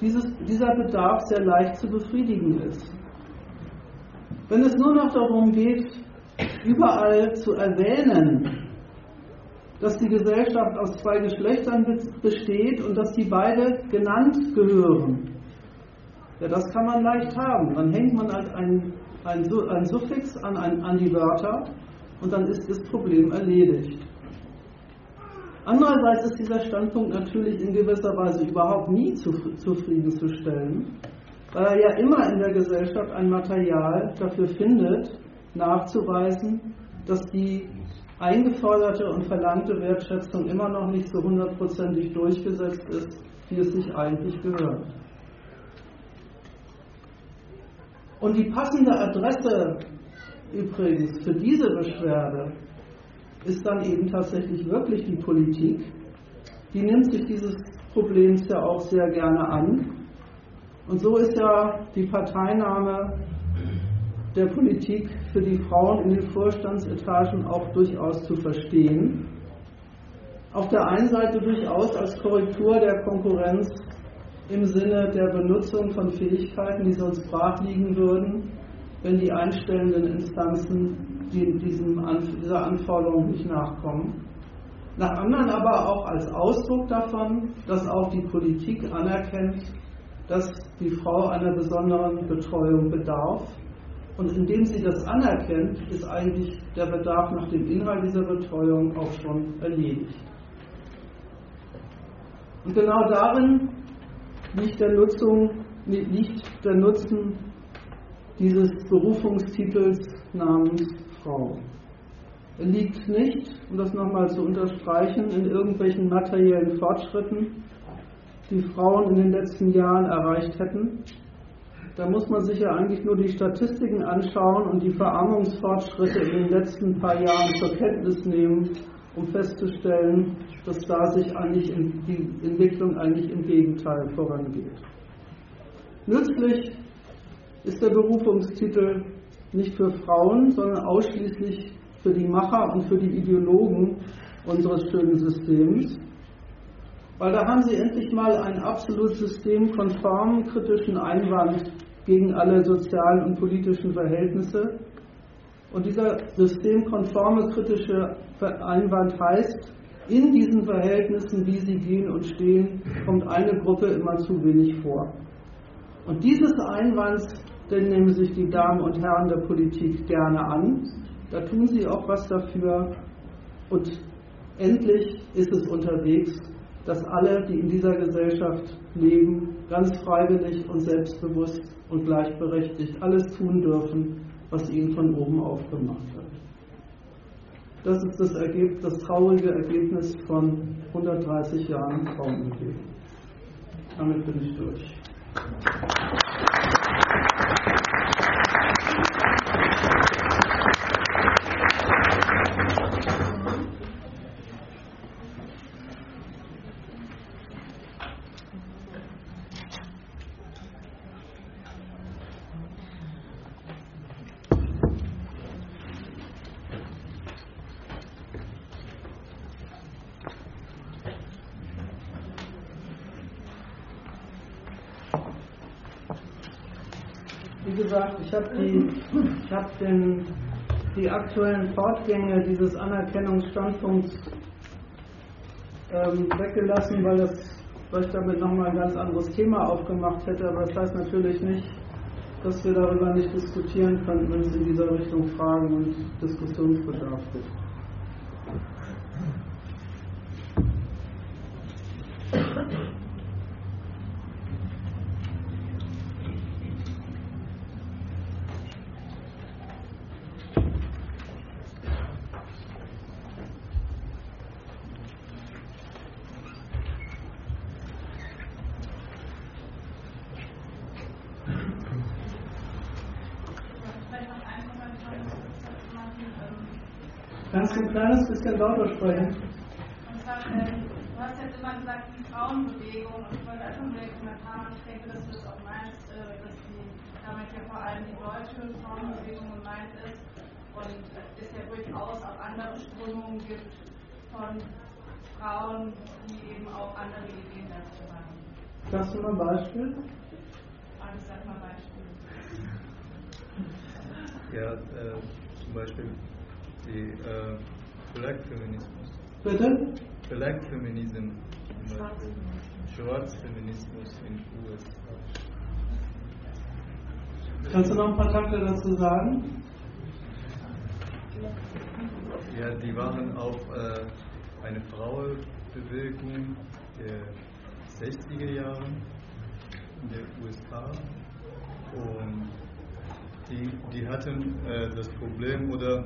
dieses, dieser Bedarf sehr leicht zu befriedigen ist. Wenn es nur noch darum geht, überall zu erwähnen, dass die Gesellschaft aus zwei Geschlechtern besteht und dass die beide genannt gehören, ja, das kann man leicht haben. Dann hängt man halt ein, ein, ein Suffix an, ein, an die Wörter und dann ist das Problem erledigt. Andererseits ist dieser Standpunkt natürlich in gewisser Weise überhaupt nie zufriedenzustellen, weil er ja immer in der Gesellschaft ein Material dafür findet, nachzuweisen, dass die eingeforderte und verlangte Wertschätzung immer noch nicht so hundertprozentig durchgesetzt ist, wie es sich eigentlich gehört. Und die passende Adresse übrigens für diese Beschwerde ist dann eben tatsächlich wirklich die Politik. Die nimmt sich dieses Problems ja auch sehr gerne an. Und so ist ja die Parteinahme der Politik für die Frauen in den Vorstandsetagen auch durchaus zu verstehen. Auf der einen Seite durchaus als Korrektur der Konkurrenz im Sinne der Benutzung von Fähigkeiten, die sonst brach liegen würden, wenn die einstellenden Instanzen diesem, dieser Anforderung nicht nachkommen. Nach anderen aber auch als Ausdruck davon, dass auch die Politik anerkennt, dass die Frau einer besonderen Betreuung bedarf. Und indem sie das anerkennt, ist eigentlich der Bedarf nach dem Inhalt dieser Betreuung auch schon erledigt. Und genau darin liegt der, Nutzung, liegt der Nutzen dieses Berufungstitels namens Frau. Er liegt nicht, um das nochmal zu unterstreichen, in irgendwelchen materiellen Fortschritten, die Frauen in den letzten Jahren erreicht hätten. Da muss man sich ja eigentlich nur die Statistiken anschauen und die Verarmungsfortschritte in den letzten paar Jahren zur Kenntnis nehmen, um festzustellen, dass da sich eigentlich die Entwicklung eigentlich im Gegenteil vorangeht. Nützlich ist der Berufungstitel nicht für Frauen, sondern ausschließlich für die Macher und für die Ideologen unseres schönen Systems. Weil da haben sie endlich mal einen absolut systemkonformen kritischen Einwand gegen alle sozialen und politischen Verhältnisse. Und dieser systemkonforme kritische Einwand heißt, in diesen Verhältnissen, wie sie gehen und stehen, kommt eine Gruppe immer zu wenig vor. Und dieses Einwands, den nehmen sich die Damen und Herren der Politik gerne an. Da tun sie auch was dafür. Und endlich ist es unterwegs, dass alle, die in dieser Gesellschaft leben, ganz freiwillig und selbstbewusst und gleichberechtigt alles tun dürfen, was ihnen von oben aufgemacht wird. Das ist das, Ergebnis, das traurige Ergebnis von 130 Jahren Frauenbewegung. Damit bin ich durch. Gesagt, ich habe die, hab die aktuellen Fortgänge dieses Anerkennungsstandpunkts ähm, weggelassen, weil, das, weil ich damit nochmal ein ganz anderes Thema aufgemacht hätte. Aber das heißt natürlich nicht, dass wir darüber nicht diskutieren können, wenn es in dieser Richtung Fragen und Diskussionsbedarf gibt. Kannst du ein kleines bisschen lauter sprechen? Und zwar, äh, du hast jetzt immer gesagt, die Frauenbewegung, und ich wollte einfach nur den Kommentar machen, ich denke, dass du das auch meinst, äh, dass die, damit ja vor allem die deutsche Frauenbewegung gemeint ist und es ja durchaus auch andere Strömungen gibt von Frauen, die eben auch andere Ideen dazu haben. Sagst du mal ein Beispiel? Also sag mal Beispiel. Ja, äh, zum Beispiel die äh, Black Feminismus. Bitte? Black Feminism, Schwarzfeminismus in den USA. Kannst du noch ein paar Takte dazu sagen? Ja, die waren auf äh, eine Frauenbewegung der 60er Jahre in den USA und die, die hatten äh, das Problem oder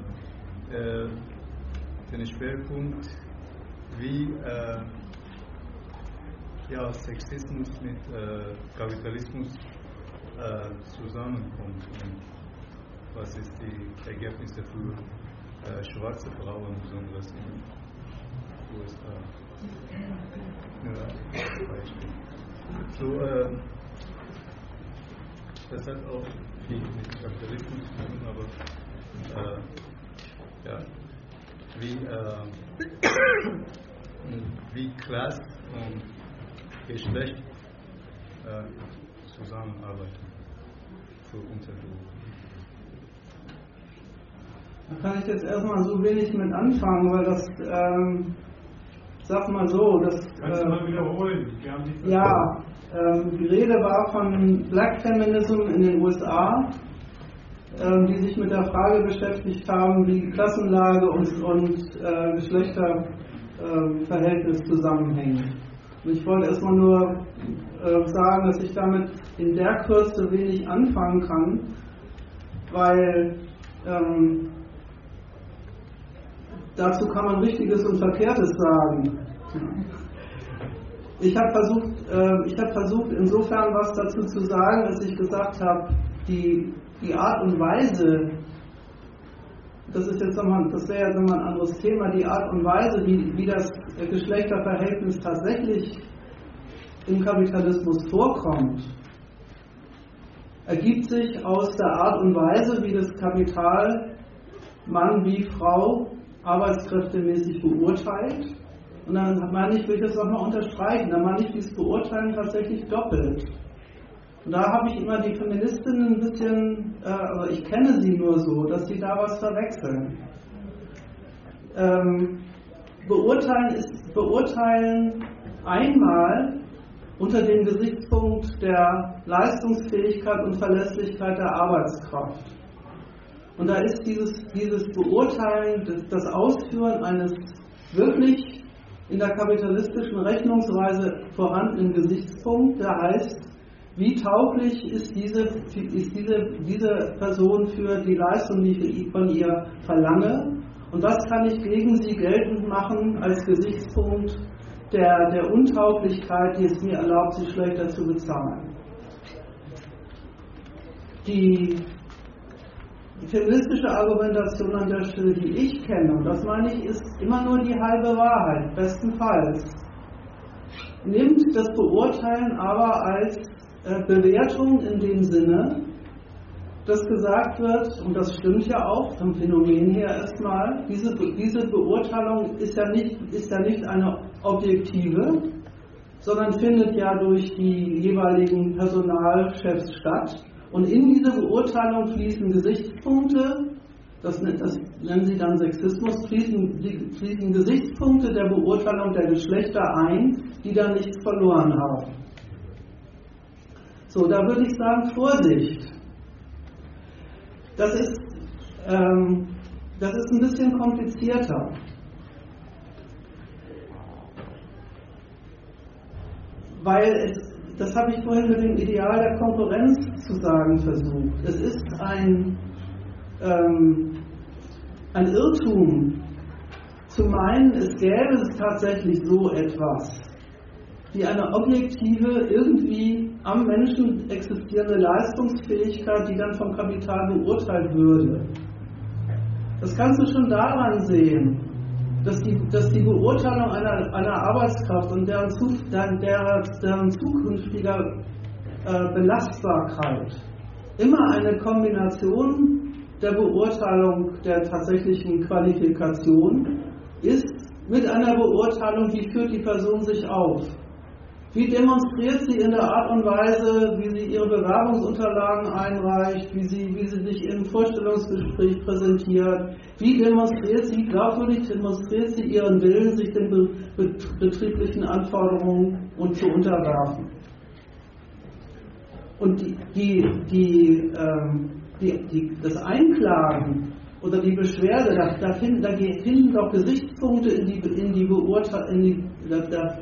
äh, den Schwerpunkt, wie äh, ja, Sexismus mit äh, Kapitalismus äh, zusammenkommt und was ist die Ergebnisse für äh, schwarze Frauen, besonders in den USA. Ja, Beispiel. So, äh, das hat auch viel mit Kapitalismus zu tun, aber äh, ja, wie, äh, wie Klasse und Geschlecht äh, zusammenarbeiten für Unterdruck? Da kann ich jetzt erstmal so wenig mit anfangen, weil das, ähm, sag mal so, das. Kannst du äh, mal wiederholen? Wir haben nicht Ja, ähm, die Rede war von Black Feminism in den USA, ähm, die sich mit der Frage beschäftigt haben, wie Klassenlage und, und äh, Geschlechterverhältnis zusammenhängen. Und ich wollte erstmal nur äh, sagen, dass ich damit in der Kürze wenig anfangen kann, weil ähm, dazu kann man Richtiges und Verkehrtes sagen. Ich habe versucht, äh, ich habe versucht, insofern was dazu zu sagen, dass ich gesagt habe, die, die Art und Weise, das ist jetzt nochmal, das wäre jetzt nochmal ein anderes Thema, die Art und Weise, wie, wie das Geschlechterverhältnis tatsächlich im Kapitalismus vorkommt, ergibt sich aus der Art und Weise, wie das Kapital Mann wie Frau arbeitskräftemäßig beurteilt. Und dann meine ich, will ich das nochmal unterstreichen, dann meine ich dieses Beurteilen tatsächlich doppelt. Und da habe ich immer die Feministinnen ein bisschen, äh, also ich kenne sie nur so, dass sie da was verwechseln. Ähm, beurteilen ist beurteilen einmal unter dem Gesichtspunkt der Leistungsfähigkeit und Verlässlichkeit der Arbeitskraft. Und da ist dieses, dieses Beurteilen, das, das Ausführen eines wirklich in der kapitalistischen Rechnungsweise vorhandenen Gesichtspunkt, der heißt, wie tauglich ist diese, ist diese, diese Person für die Leistung, die ich von ihr verlange? Und was kann ich gegen sie geltend machen als Gesichtspunkt der, der Untauglichkeit, die es mir erlaubt, sie schlechter zu bezahlen? Die feministische Argumentation an der Stelle, die ich kenne, und das meine ich, ist immer nur die halbe Wahrheit, bestenfalls, nimmt das Beurteilen aber als Bewertung in dem Sinne, dass gesagt wird, und das stimmt ja auch vom Phänomen her erstmal, diese, diese Beurteilung ist ja, nicht, ist ja nicht eine objektive, sondern findet ja durch die jeweiligen Personalchefs statt. Und in diese Beurteilung fließen Gesichtspunkte, das, das nennen sie dann Sexismus, fließen, fließen Gesichtspunkte der Beurteilung der Geschlechter ein, die da nichts verloren haben. So, da würde ich sagen, Vorsicht. Das ist, ähm, das ist ein bisschen komplizierter. Weil es, das habe ich vorhin mit dem Ideal der Konkurrenz zu sagen versucht. Es ist ein, ähm, ein Irrtum zu meinen, es gäbe tatsächlich so etwas wie eine objektive, irgendwie am Menschen existierende Leistungsfähigkeit, die dann vom Kapital beurteilt würde. Das kannst du schon daran sehen, dass die, dass die Beurteilung einer, einer Arbeitskraft und deren, deren, deren zukünftiger äh, Belastbarkeit immer eine Kombination der Beurteilung der tatsächlichen Qualifikation ist mit einer Beurteilung, wie führt die Person sich auf. Wie demonstriert sie in der Art und Weise, wie sie ihre Bewerbungsunterlagen einreicht, wie sie, wie sie sich im Vorstellungsgespräch präsentiert, wie demonstriert sie, glaubwürdig demonstriert sie ihren Willen, sich den be be betrieblichen Anforderungen und zu unterwerfen. Und die, die, die, ähm, die, das Einklagen oder die Beschwerde, da, da, finden, da finden doch Gesichtspunkte in die, in die Beurteilung, da, da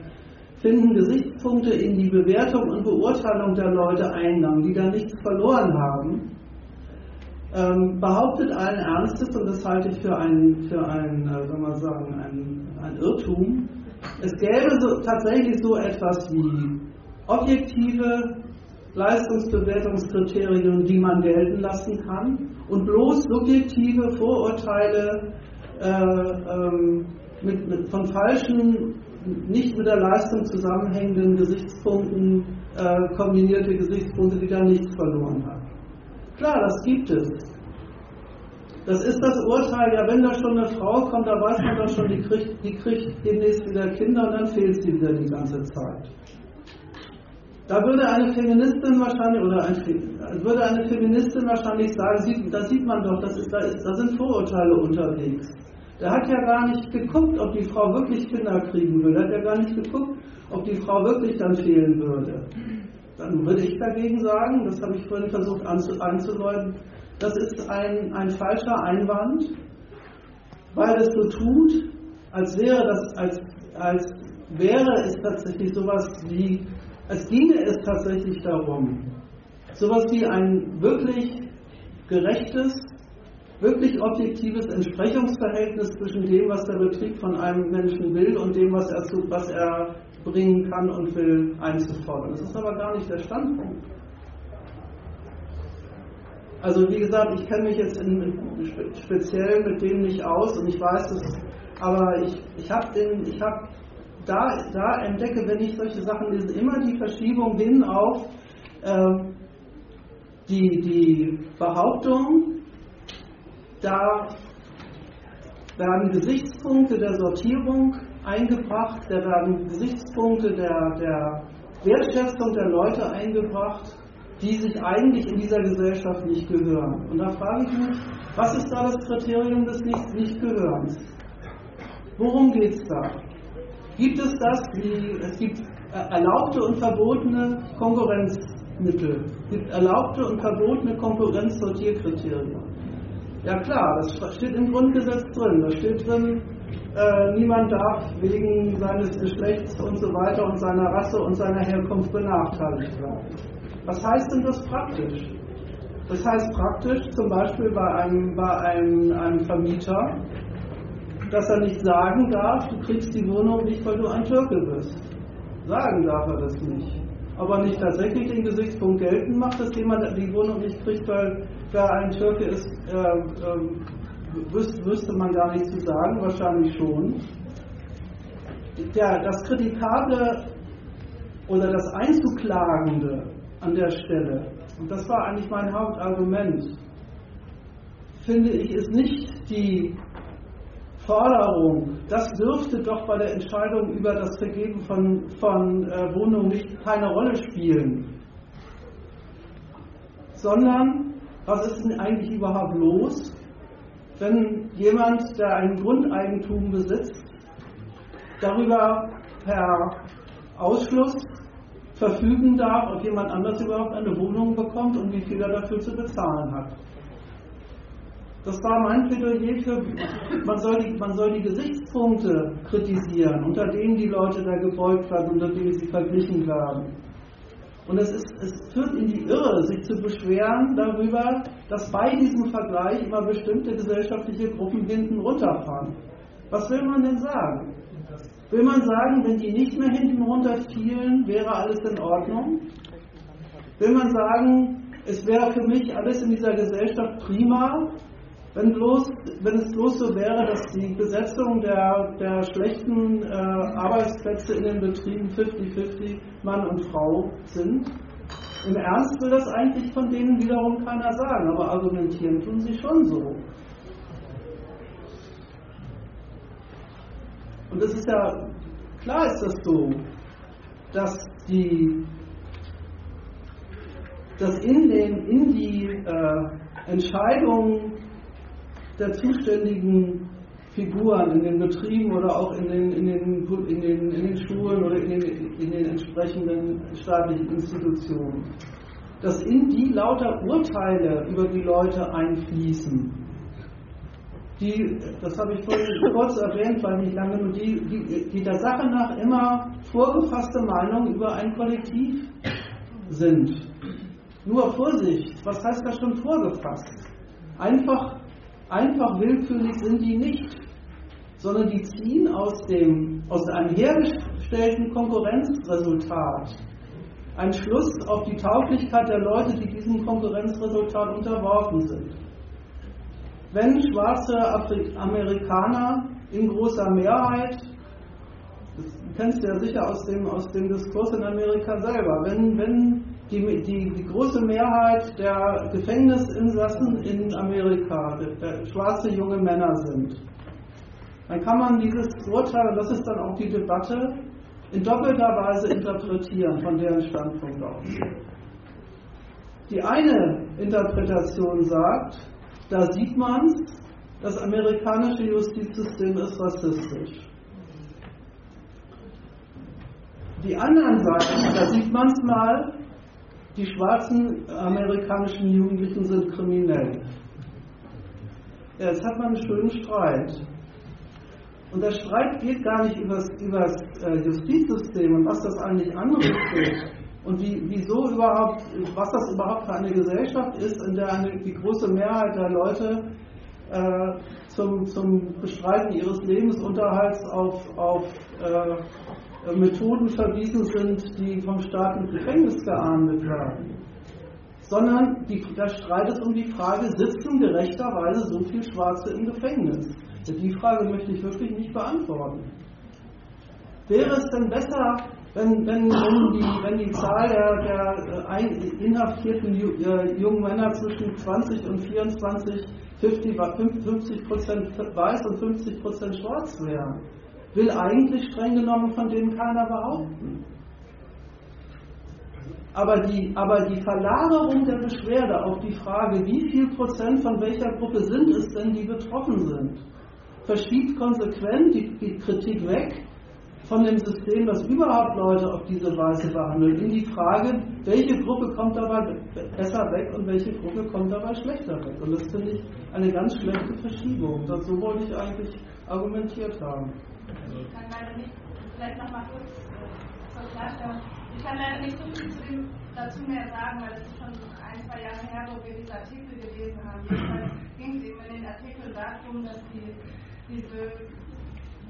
finden Gesichtspunkte in die Bewertung und Beurteilung der Leute Eingang, die da nichts verloren haben. Ähm, behauptet allen Ernstes, und das halte ich für ein, für ein äh, soll man sagen, ein, ein Irrtum, es gäbe so, tatsächlich so etwas wie objektive Leistungsbewertungskriterien, die man gelten lassen kann, und bloß subjektive Vorurteile äh, ähm, mit, mit, von falschen, nicht mit der Leistung zusammenhängenden Gesichtspunkten äh, kombinierte Gesichtspunkte, die da nichts verloren haben. Klar, das gibt es. Das ist das Urteil, ja, wenn da schon eine Frau kommt, da weiß man doch schon, die kriegt, die kriegt demnächst wieder Kinder und dann fehlt sie wieder die ganze Zeit. Da würde eine Feministin wahrscheinlich, oder ein, würde eine Feministin wahrscheinlich sagen, da sieht man doch, das ist, da, ist, da sind Vorurteile unterwegs. Der hat ja gar nicht geguckt, ob die Frau wirklich Kinder kriegen würde. Er hat ja gar nicht geguckt, ob die Frau wirklich dann fehlen würde. Dann würde ich dagegen sagen, das habe ich vorhin versucht einzuläuten, das ist ein, ein falscher Einwand, weil es so tut, als wäre das, als, als wäre es tatsächlich sowas wie, als ginge es tatsächlich darum, sowas wie ein wirklich gerechtes, wirklich objektives Entsprechungsverhältnis zwischen dem, was der Betrieb von einem Menschen will und dem, was er, was er bringen kann und will, einzufordern. Das ist aber gar nicht der Standpunkt. Also wie gesagt, ich kenne mich jetzt in, speziell mit dem nicht aus und ich weiß es, aber ich, ich habe hab da, da entdecke, wenn ich solche Sachen lese, immer die Verschiebung hin auf äh, die, die Behauptung, da werden Gesichtspunkte der Sortierung eingebracht, da werden Gesichtspunkte der, der Wertschätzung der Leute eingebracht die sich eigentlich in dieser Gesellschaft nicht gehören. Und da frage ich mich, was ist da das Kriterium des Nicht Nichtgehörens? Worum geht es da? Gibt es das, wie es gibt erlaubte und verbotene Konkurrenzmittel, es gibt erlaubte und verbotene Konkurrenzsortierkriterien? Ja klar, das steht im Grundgesetz drin. Da steht drin, äh, niemand darf wegen seines Geschlechts und so weiter und seiner Rasse und seiner Herkunft benachteiligt werden. Was heißt denn das praktisch? Das heißt praktisch zum Beispiel bei einem, bei einem, einem Vermieter, dass er nicht sagen darf, du kriegst die Wohnung nicht, weil du ein Türke bist. Sagen darf er das nicht. Aber nicht tatsächlich den Gesichtspunkt geltend macht, dass jemand die Wohnung nicht kriegt, weil wer ein Türke ist, äh, äh, wüsste, wüsste man gar nicht zu sagen, wahrscheinlich schon. Der, das Kritikable oder das Einzuklagende an der Stelle, und das war eigentlich mein Hauptargument, finde ich, ist nicht die Forderung, das dürfte doch bei der Entscheidung über das Vergeben von, von äh, Wohnungen nicht keine Rolle spielen, sondern was ist denn eigentlich überhaupt los, wenn jemand, der ein Grundeigentum besitzt, darüber per Ausschluss verfügen darf, ob jemand anders überhaupt eine Wohnung bekommt und wie viel er dafür zu bezahlen hat. Das war mein Plädoyer für, man soll, die, man soll die Gesichtspunkte kritisieren, unter denen die Leute da gebeugt werden, unter denen sie verglichen werden. Und es, ist, es führt in die Irre, sich zu beschweren darüber, dass bei diesem Vergleich immer bestimmte gesellschaftliche Gruppen hinten runterfahren. Was will man denn sagen? Will man sagen, wenn die nicht mehr hinten runterfielen, wäre alles in Ordnung? Will man sagen, es wäre für mich alles in dieser Gesellschaft prima, wenn, bloß, wenn es bloß so wäre, dass die Besetzung der, der schlechten äh, Arbeitsplätze in den Betrieben 50-50 Mann und Frau sind? Im Ernst will das eigentlich von denen wiederum keiner sagen, aber argumentieren tun sie schon so. Und es ist ja, klar ist das so, dass die, dass in, den, in die äh, Entscheidungen der zuständigen Figuren in den Betrieben oder auch in den, in den, in den, in den Schulen oder in den, in den entsprechenden staatlichen Institutionen, dass in die lauter Urteile über die Leute einfließen die, das habe ich vorhin kurz erwähnt, weil nicht lange nur die, die, die der Sache nach immer vorgefasste Meinung über ein Kollektiv sind. Nur Vorsicht, was heißt das schon vorgefasst? Einfach, einfach willkürlich sind die nicht, sondern die ziehen aus, dem, aus einem hergestellten Konkurrenzresultat einen Schluss auf die Tauglichkeit der Leute, die diesem Konkurrenzresultat unterworfen sind. Wenn schwarze Amerikaner in großer Mehrheit, das kennst du ja sicher aus dem, aus dem Diskurs in Amerika selber, wenn, wenn die, die, die große Mehrheit der Gefängnisinsassen in Amerika schwarze junge Männer sind, dann kann man dieses Urteil, und das ist dann auch die Debatte, in doppelter Weise interpretieren von deren Standpunkt aus. Die eine Interpretation sagt, da sieht man das amerikanische Justizsystem ist rassistisch. Die anderen sagen, da sieht man es mal, die schwarzen amerikanischen Jugendlichen sind kriminell. Jetzt hat man einen schönen Streit. Und der Streit geht gar nicht über das äh, Justizsystem und was das eigentlich anrichtet und wie, wieso überhaupt, was das überhaupt für eine Gesellschaft ist, in der eine, die große Mehrheit der Leute äh, zum, zum Bestreiten ihres Lebensunterhalts auf, auf äh, Methoden verwiesen sind, die vom Staat mit Gefängnis geahndet werden. Sondern die, der Streit ist um die Frage, sitzen gerechterweise so viele Schwarze im Gefängnis? Die Frage möchte ich wirklich nicht beantworten. Wäre es denn besser, wenn, wenn, wenn, die, wenn die Zahl der, der ein, inhaftierten äh, jungen Männer zwischen 20 und 24 50 Prozent weiß und 50 Prozent schwarz wären? Will eigentlich streng genommen von denen keiner behaupten. Aber die, aber die Verlagerung der Beschwerde auf die Frage, wie viel Prozent von welcher Gruppe sind es denn, die betroffen sind, verschiebt konsequent die, die Kritik weg von dem System, das überhaupt Leute auf diese Weise behandelt, in die Frage, welche Gruppe kommt dabei besser weg und welche Gruppe kommt dabei schlechter weg. Und das finde ich eine ganz schlechte Verschiebung. Das, so wollte ich eigentlich argumentiert haben. Ich kann leider nicht, vielleicht noch mal kurz äh, zur Klarstellung. Ich kann leider nicht so viel zu dem, dazu mehr sagen, weil es ist schon ein, zwei Jahre her, wo wir diese Artikel gelesen haben. Jedenfalls ging es eben in den Artikeln darum, dass die, diese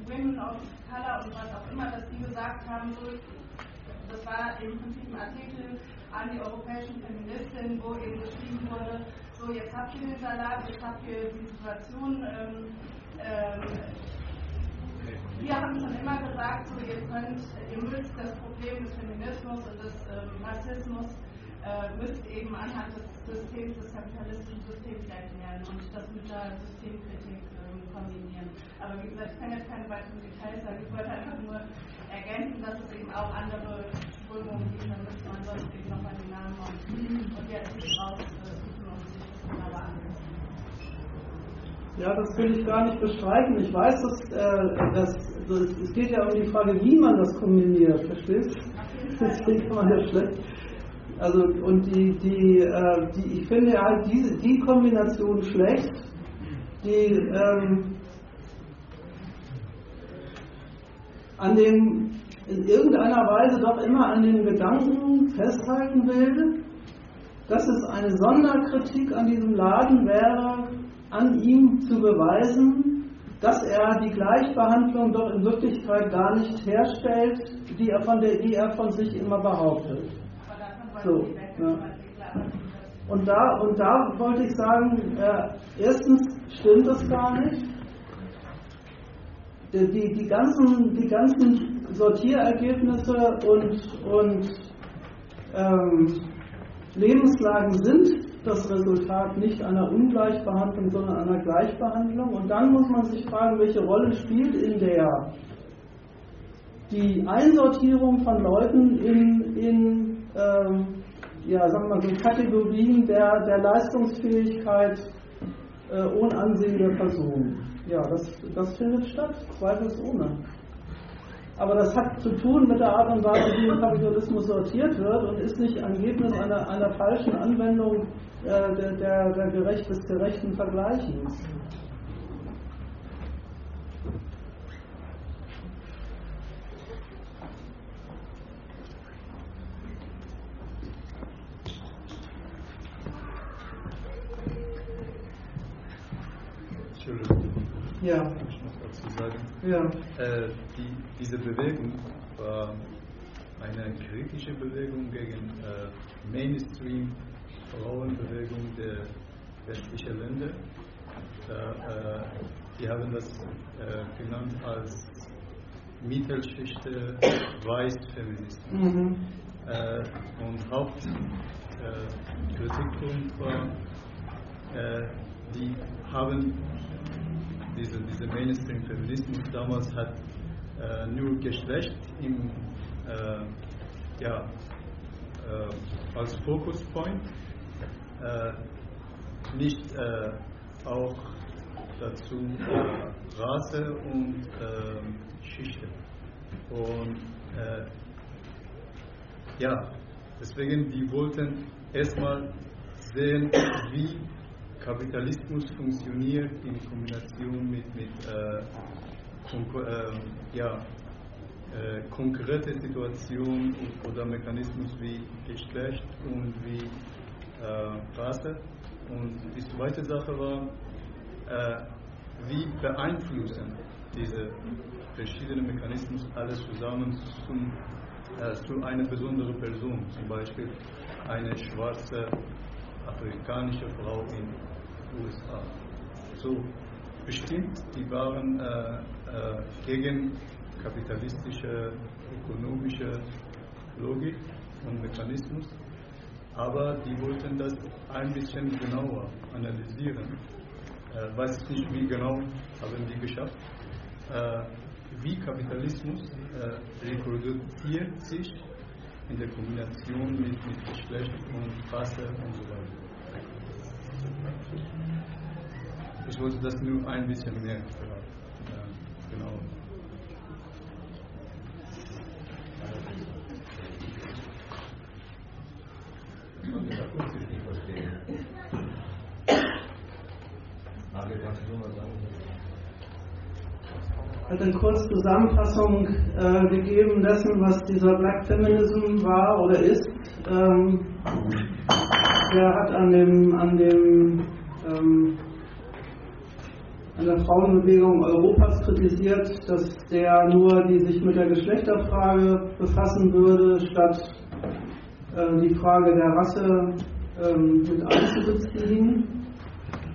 Women of Color und was auch immer, dass die gesagt haben, so, das war im Prinzip ein Artikel an die europäischen Feministinnen, wo eben geschrieben wurde, so jetzt habt ihr den Salat, jetzt habt ihr die Situation, ähm, ähm, wir haben schon immer gesagt, so ihr könnt, ihr müsst das Problem des Feminismus und des ähm, Rassismus äh, müsst eben anhand des Systems, des kapitalistischen Systems erklären und das mit der Systemkritik kombinieren. Aber wie gesagt, ich kann jetzt keine weiteren Details sagen. Ich wollte einfach nur ergänzen, dass es eben auch andere Strömungen gibt. Dann müsste man sonst eben nochmal die Namen und, und die Artikel raussuchen und sich das genauer ansehen. Ja, das will ich gar nicht bestreiten. Ich weiß, dass, äh, dass, dass, es geht ja um die Frage, wie man das kombiniert, verstehst du? Deswegen kann man ja schlecht. Also und die, die, äh, die, ich finde halt diese die Kombination schlecht, die ähm, an dem in irgendeiner Weise doch immer an den Gedanken festhalten will, dass es eine Sonderkritik an diesem Laden wäre, an ihm zu beweisen, dass er die Gleichbehandlung doch in Wirklichkeit gar nicht herstellt, die er von, der, die er von sich immer behauptet. So, ja. Und da, und da wollte ich sagen, äh, erstens stimmt das gar nicht. Die, die, die, ganzen, die ganzen Sortierergebnisse und, und ähm, Lebenslagen sind das Resultat nicht einer Ungleichbehandlung, sondern einer Gleichbehandlung. Und dann muss man sich fragen, welche Rolle spielt in der die Einsortierung von Leuten in, in ähm, ja, sagen wir mal, so Kategorien der, der Leistungsfähigkeit äh, ohne Ansehen der Person. Ja, das, das findet statt, zweifelsohne. Aber das hat zu tun mit der Art und Weise, wie Kapitalismus sortiert wird und ist nicht Ergebnis einer, einer falschen Anwendung äh, der, der, der gerecht, des gerechten Vergleichens. Ja. Ich noch dazu sagen? Ja. Äh, die, diese Bewegung war eine kritische Bewegung gegen äh, Mainstream-Frauenbewegung der westlichen Länder. Äh, die haben das äh, genannt als Mittelschicht Weiß-Feminismus. Mhm. Äh, und Hauptkritikpunkt war, äh, die haben diese, dieser Mainstream-Feminismus damals hat äh, nur Geschlecht im, äh, ja, äh, als Fokuspoint, äh, nicht äh, auch dazu äh, Rasse und Schichte. Und ja, deswegen, die wollten erstmal sehen, wie Kapitalismus funktioniert in Kombination mit, mit äh, ja, äh, konkrete Situationen oder Mechanismus wie Geschlecht und wie äh, Rasse. Und die zweite Sache war, äh, wie beeinflussen diese verschiedenen Mechanismen alles zusammen zum, äh, zu einer besonderen Person, zum Beispiel eine schwarze afrikanische Frau in USA. So, bestimmt, die waren äh, gegen kapitalistische, ökonomische Logik und Mechanismus, aber die wollten das ein bisschen genauer analysieren. Äh, weiß ich nicht, wie genau haben die geschafft. Äh, wie Kapitalismus äh, reproduziert sich in der Kombination mit, mit Geschlecht und Rasse und so weiter. Ich wollte das nur ein bisschen mehr äh, genau. hat eine kurze Zusammenfassung äh, gegeben dessen, was dieser Black Feminism war oder ist. Ähm, er hat an dem, an dem ähm, an der Frauenbewegung Europas kritisiert, dass der nur die sich mit der Geschlechterfrage befassen würde, statt äh, die Frage der Rasse ähm, mit einzubeziehen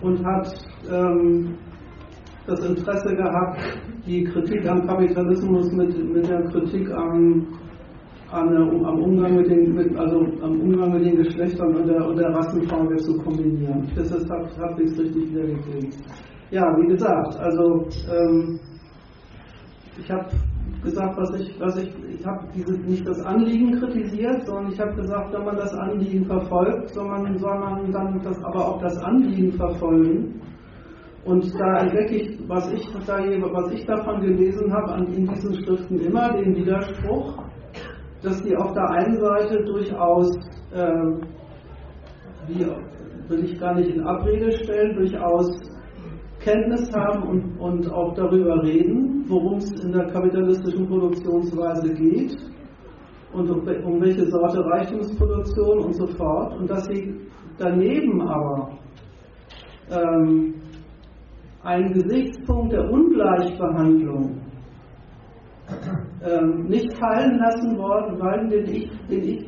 und hat ähm, das Interesse gehabt, die Kritik am Kapitalismus mit, mit der Kritik am an, am Umgang mit den, mit, also am Umgang mit den Geschlechtern und der, und der Rassenfrage zu kombinieren. Das ist halbwegs richtig wiedergegeben. Ja, wie gesagt, also ähm, ich habe gesagt, was ich, was ich, ich habe nicht das Anliegen kritisiert, sondern ich habe gesagt, wenn man das Anliegen verfolgt, soll man, soll man dann das, aber auch das Anliegen verfolgen. Und da entdecke ich, was ich, da, was ich davon gelesen habe, in diesen Schriften immer den Widerspruch, dass sie auf der einen Seite durchaus, äh, wie will ich gar nicht in Abrede stellen, durchaus Kenntnis haben und, und auch darüber reden, worum es in der kapitalistischen Produktionsweise geht und um, welche Sorte Reichtumsproduktion und so fort. Und dass sie daneben aber ähm, einen Gesichtspunkt der Ungleichbehandlung ähm, nicht fallen lassen worden, weil den ich, den ich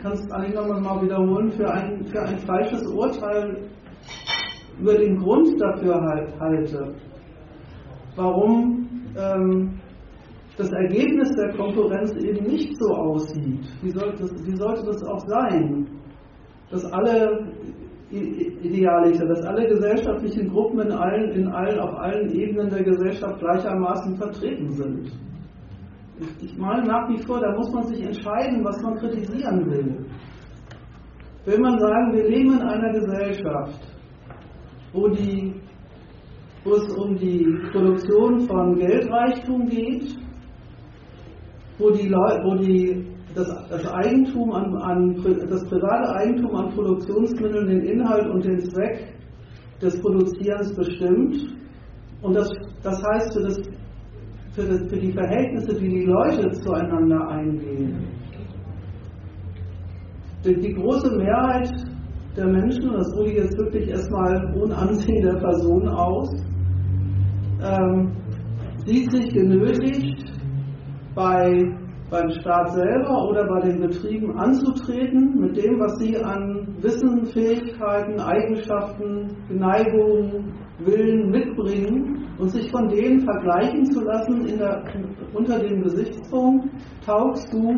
kann es eigentlich nochmal wiederholen, für ein, für ein falsches Urteil über den Grund dafür halt, halte, warum ähm, das Ergebnis der Konkurrenz eben nicht so aussieht. Wie sollte das, wie sollte das auch sein? Dass alle Idealiter, dass alle gesellschaftlichen Gruppen in allen, in allen, auf allen Ebenen der Gesellschaft gleichermaßen vertreten sind. Ich, ich meine nach wie vor, da muss man sich entscheiden, was man kritisieren will. Will man sagen, wir leben in einer Gesellschaft, wo, die, wo es um die Produktion von Geldreichtum geht, wo die, Leute, wo die das, das Eigentum an, an, das private Eigentum an Produktionsmitteln den Inhalt und den Zweck des Produzierens bestimmt. Und das, das heißt für, das, für, das, für die Verhältnisse, die die Leute zueinander eingehen. Die, die große Mehrheit der Menschen, das drücke ich jetzt wirklich erstmal ohne Ansehen der Person aus, ähm, sieht sich genötigt, bei, beim Staat selber oder bei den Betrieben anzutreten mit dem, was sie an Wissen, Fähigkeiten, Eigenschaften, Neigungen, Willen mitbringen und sich von denen vergleichen zu lassen der, unter dem Gesichtspunkt, taugst du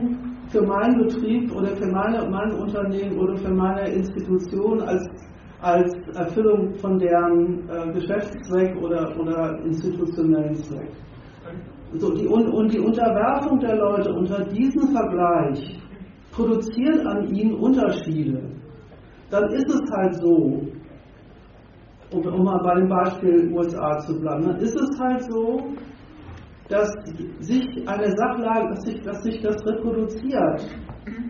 für meinen Betrieb oder für meine, mein Unternehmen oder für meine Institution als, als Erfüllung von deren äh, Geschäftszweck oder, oder institutionellen Zweck. so die, und die Unterwerfung der Leute unter diesen Vergleich produziert an ihnen Unterschiede, dann ist es halt so, um, um mal bei dem Beispiel USA zu bleiben, dann ist es halt so, dass sich eine Sachlage, dass sich, dass sich das reproduziert,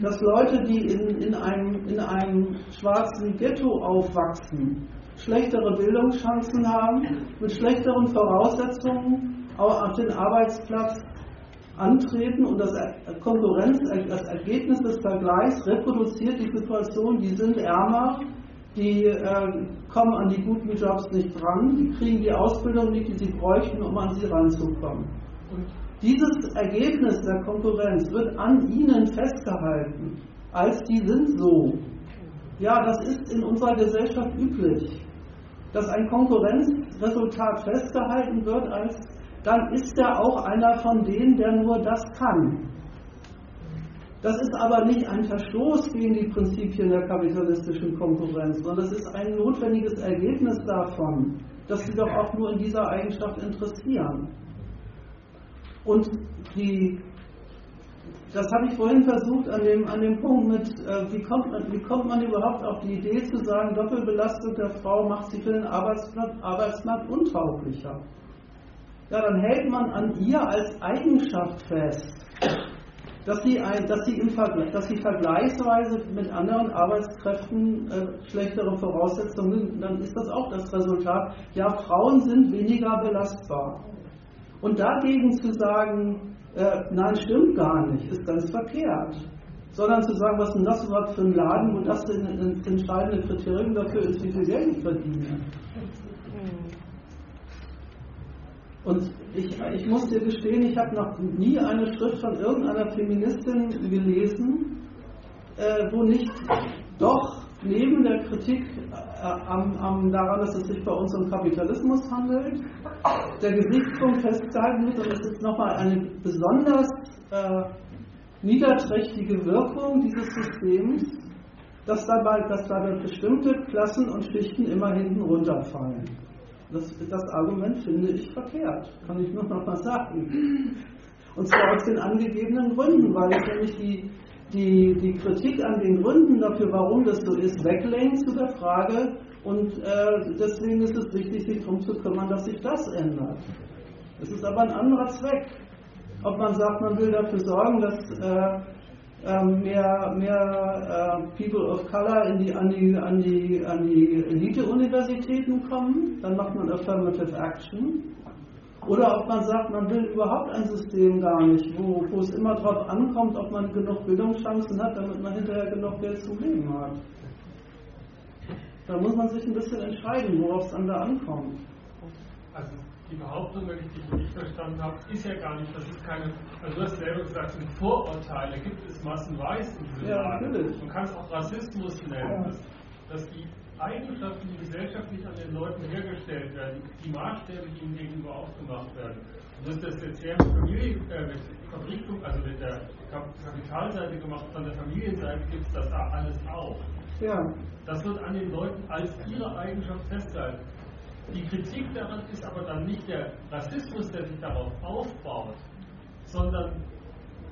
dass Leute, die in, in, einem, in einem schwarzen Ghetto aufwachsen, schlechtere Bildungschancen haben, mit schlechteren Voraussetzungen auch auf den Arbeitsplatz antreten und das Konkurrenz, das Ergebnis des Vergleichs reproduziert die Situation, die sind ärmer, die äh, kommen an die guten Jobs nicht dran, die kriegen die Ausbildung nicht, die sie bräuchten, um an sie ranzukommen. Dieses Ergebnis der Konkurrenz wird an ihnen festgehalten, als die sind so. Ja, das ist in unserer Gesellschaft üblich, dass ein Konkurrenzresultat festgehalten wird, als dann ist er auch einer von denen, der nur das kann. Das ist aber nicht ein Verstoß gegen die Prinzipien der kapitalistischen Konkurrenz, sondern das ist ein notwendiges Ergebnis davon, dass sie doch auch nur in dieser Eigenschaft interessieren. Und die, das habe ich vorhin versucht an dem, an dem Punkt mit, äh, wie, kommt man, wie kommt man überhaupt auf die Idee zu sagen, Doppelbelastung der Frau macht sie für den Arbeitsmarkt, Arbeitsmarkt untauglicher. Ja, dann hält man an ihr als Eigenschaft fest, dass sie, ein, dass sie, im Vergleich, dass sie vergleichsweise mit anderen Arbeitskräften äh, schlechtere Voraussetzungen, dann ist das auch das Resultat. Ja, Frauen sind weniger belastbar. Und dagegen zu sagen, äh, nein, stimmt gar nicht, ist ganz verkehrt. Sondern zu sagen, was ist denn das überhaupt für ein Laden, wo das denn das entscheidende Kriterium dafür ist, wie viel Geld ich verdiene. Und ich, ich muss dir gestehen, ich habe noch nie eine Schrift von irgendeiner Feministin gelesen, äh, wo nicht doch neben der Kritik am, am, daran, dass es sich bei uns um Kapitalismus handelt, der Gesichtspunkt festgehalten wird, und es ist nochmal eine besonders äh, niederträchtige Wirkung dieses Systems, dass dabei, dass dabei bestimmte Klassen und Schichten immer hinten runterfallen. Das, das Argument finde ich verkehrt, kann ich nur noch mal sagen. Und zwar aus den angegebenen Gründen, weil ich nämlich die, die, die Kritik an den Gründen dafür, warum das so ist, weglenkt zu der Frage. Und äh, deswegen ist es wichtig, sich darum zu kümmern, dass sich das ändert. Es ist aber ein anderer Zweck. Ob man sagt, man will dafür sorgen, dass äh, ähm, mehr, mehr äh, People of Color in die, an die, an die, an die Elite-Universitäten kommen, dann macht man Affirmative Action. Oder ob man sagt, man will überhaupt ein System gar nicht, wo, wo es immer darauf ankommt, ob man genug Bildungschancen hat, damit man hinterher genug Geld zum Leben hat. Da muss man sich ein bisschen entscheiden, worauf es dann da ankommt. Also die Behauptung, wenn ich dich richtig verstanden habe, ist ja gar nicht, dass es keine, also du hast selber gesagt, sind Vorurteile, gibt es massenweise in diesem ja, natürlich. Man kann es auch Rassismus nennen, Ja. dass, dass die Eigenschaften, die gesellschaftlich an den Leuten hergestellt werden, die Maßstäbe, die ihnen gegenüber aufgemacht werden. Und dass das jetzt sehr mit Familie, äh, mit Verpflichtung, also mit der Kap- Kapitalseite gemacht, von der Familienseite gibt es das da alles auch. Ja, Das wird an den Leuten als ihre Eigenschaft festgehalten. Die Kritik daran ist aber dann nicht der Rassismus, der sich darauf aufbaut, sondern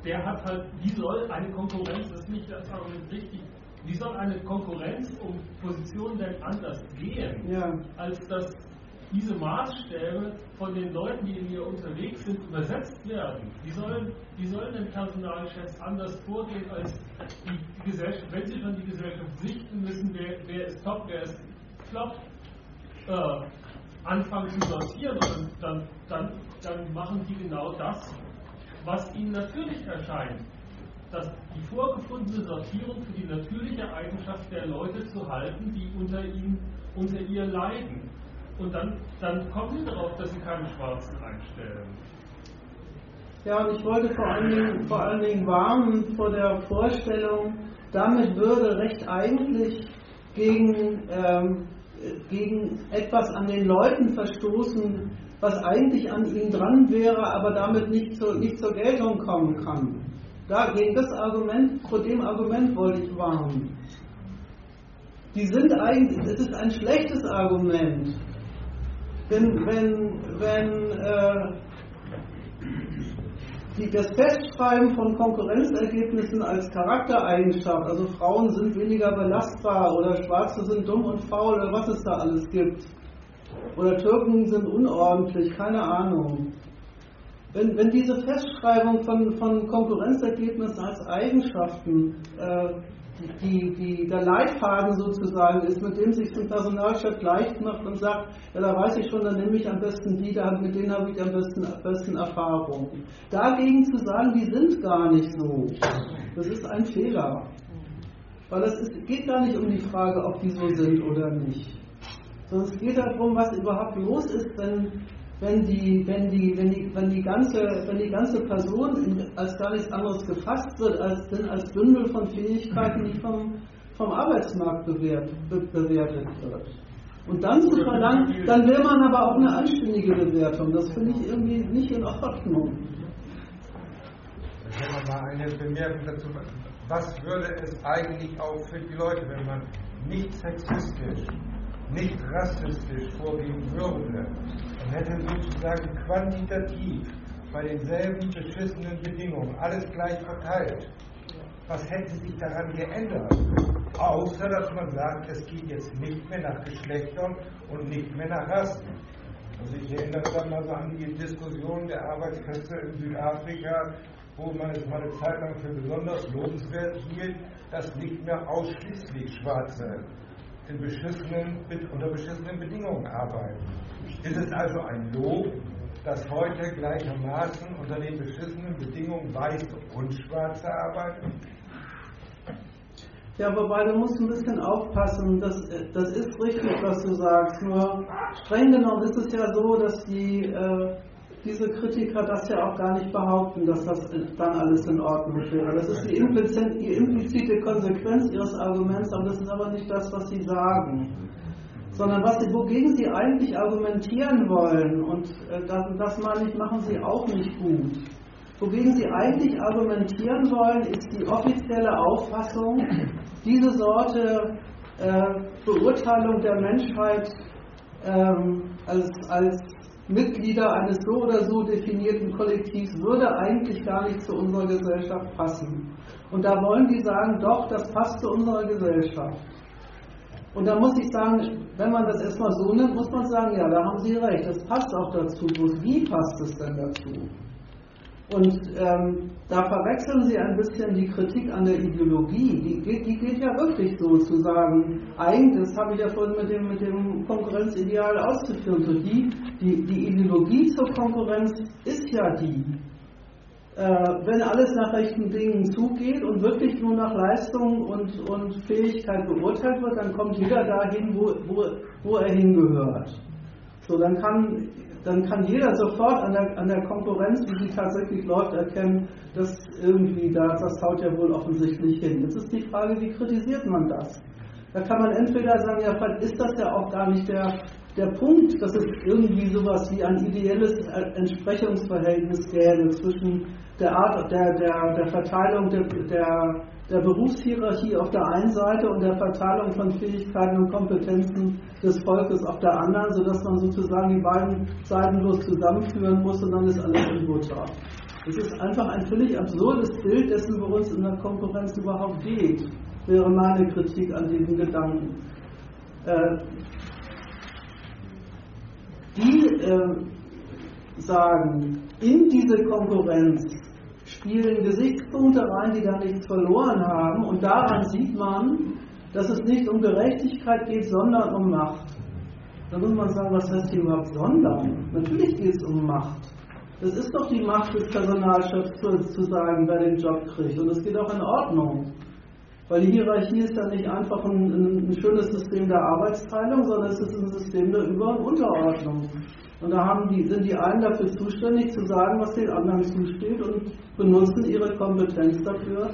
der hat halt, wie soll eine Konkurrenz, das ist nicht das Argument richtig, wie soll eine Konkurrenz um Positionen denn anders gehen, ja. als dass diese Maßstäbe von den Leuten, die in ihr unterwegs sind, übersetzt werden. Wie sollen, wie sollen denn Personalchefs anders vorgehen, als die, die Gesellschaft, wenn sie schon die Gesellschaft sichten müssen, wer, wer ist top, wer ist flop, äh, anfangen zu sortieren und dann, dann, dann machen die genau das, was ihnen natürlich erscheint. Das, die vorgefundene Sortierung für die natürliche Eigenschaft der Leute zu halten, die unter ihnen, unter ihr leiden. Und dann, dann kommen sie darauf, dass sie keine Schwarzen einstellen. Ja, und ich wollte vor allen, Dingen, vor allen Dingen warnen vor der Vorstellung, damit würde Recht eigentlich gegen, ähm, gegen etwas an den Leuten verstoßen, was eigentlich an ihnen dran wäre, aber damit nicht, zu, nicht zur Geltung kommen kann. Da, gegen das Argument, vor dem Argument wollte ich warnen. Die sind eigentlich, es ist ein schlechtes Argument. Wenn, wenn, wenn äh, die, das Festschreiben von Konkurrenzergebnissen als Charaktereigenschaft, also Frauen sind weniger belastbar oder Schwarze sind dumm und faul oder was es da alles gibt. Oder Türken sind unordentlich, keine Ahnung. Wenn, wenn diese Festschreibung von, von Konkurrenzergebnissen als Eigenschaften äh, die, die, der Leitfaden sozusagen ist, mit dem sich ein Personalchef leicht macht und sagt, ja, da weiß ich schon, dann nehme ich am besten die, da, mit denen habe ich am besten, am besten Erfahrung. Dagegen zu sagen, die sind gar nicht so, das ist ein Fehler. Weil es geht gar nicht um die Frage, ob die so sind oder nicht. Sondern es geht darum, was überhaupt los ist, wenn wenn die, wenn die, wenn die, wenn die, ganze, wenn die ganze Person als gar nichts anderes gefasst wird, als, als Bündel von Fähigkeiten, die vom, vom Arbeitsmarkt bewährt, be, bewertet wird. Und dann zu verlangen, dann will man aber auch eine anständige Bewertung. Das finde ich irgendwie nicht in Ordnung. Ich habe mal eine Bemerkung dazu. Was würde es eigentlich auch für die Leute, wenn man nicht sexistisch, nicht rassistisch vorgehen würde, und hätte sozusagen quantitativ bei denselben beschissenen Bedingungen alles gleich verteilt. Was hätte sich daran geändert? Außer dass man sagt, es geht jetzt nicht mehr nach Geschlechtern und nicht mehr nach Rassen. Also ich erinnere dann mal so an die Diskussion der Arbeitskräfte in Südafrika, wo man es mal eine Zeit lang für besonders lobenswert hielt, dass nicht mehr ausschließlich Schwarze in beschissenen, unter beschissenen Bedingungen arbeiten. Ist es also ein Lob, dass heute gleichermaßen unter den beschissenen Bedingungen Weiße und Schwarze arbeiten? Ja, wobei du musst ein bisschen aufpassen, das, das ist richtig, was du sagst. Nur streng genommen ist es ja so, dass die, äh, diese Kritiker das ja auch gar nicht behaupten, dass das dann alles in Ordnung wäre. Das ist die implizite, die implizite Konsequenz ihres Arguments, aber das ist aber nicht das, was sie sagen sondern was sie, wogegen sie eigentlich argumentieren wollen, und äh, das, das meine ich, machen sie auch nicht gut. Wogegen sie eigentlich argumentieren wollen, ist die offizielle Auffassung, diese Sorte äh, Beurteilung der Menschheit ähm, als, als Mitglieder eines so oder so definierten Kollektivs würde eigentlich gar nicht zu unserer Gesellschaft passen. Und da wollen die sagen, doch, das passt zu unserer Gesellschaft. Und da muss ich sagen, wenn man das erstmal so nimmt, muss man sagen, ja, da haben Sie recht, das passt auch dazu. Bloß wie passt es denn dazu? Und ähm, da verwechseln Sie ein bisschen die Kritik an der Ideologie. Die geht, die geht ja wirklich so zu sagen, eigentlich, das habe ich ja vorhin mit dem, mit dem Konkurrenzideal ausgeführt, so die, die, die Ideologie zur Konkurrenz ist ja die, wenn alles nach rechten Dingen zugeht und wirklich nur nach Leistung und, und Fähigkeit beurteilt wird, dann kommt jeder dahin, wo, wo, wo er hingehört. So, dann kann, dann kann jeder sofort an der, an der Konkurrenz, wie sie tatsächlich läuft, erkennen, dass irgendwie da, das haut ja wohl offensichtlich hin. Jetzt ist die Frage, wie kritisiert man das? Da kann man entweder sagen, ja, vielleicht ist das ja auch gar nicht der, der Punkt, dass es irgendwie sowas wie ein ideelles Entsprechungsverhältnis gäbe zwischen der Art der, der, der Verteilung der, der, der Berufshierarchie auf der einen Seite und der Verteilung von Fähigkeiten und Kompetenzen des Volkes auf der anderen, sodass man sozusagen die beiden Seiten bloß zusammenführen muss und dann ist alles in Butter. Es ist einfach ein völlig absurdes Bild dessen, worum es in der Konkurrenz überhaupt geht, wäre meine Kritik an diesem Gedanken. Äh, die äh, sagen, in diese Konkurrenz spielen Gesichtspunkte rein, die da nichts verloren haben. Und daran sieht man, dass es nicht um Gerechtigkeit geht, sondern um Macht. Da muss man sagen, was heißt hier überhaupt sondern? Natürlich geht es um Macht. Es ist doch die Macht des Personalchefs zu, sagen, wer den Job kriegt. Und es geht auch in Ordnung. Weil die Hierarchie ist ja nicht einfach ein, ein, schönes System der Arbeitsteilung, sondern es ist ein System der Über- und Unterordnung. Und da die, sind die einen dafür zuständig, zu sagen, was den anderen zusteht und benutzen ihre Kompetenz dafür,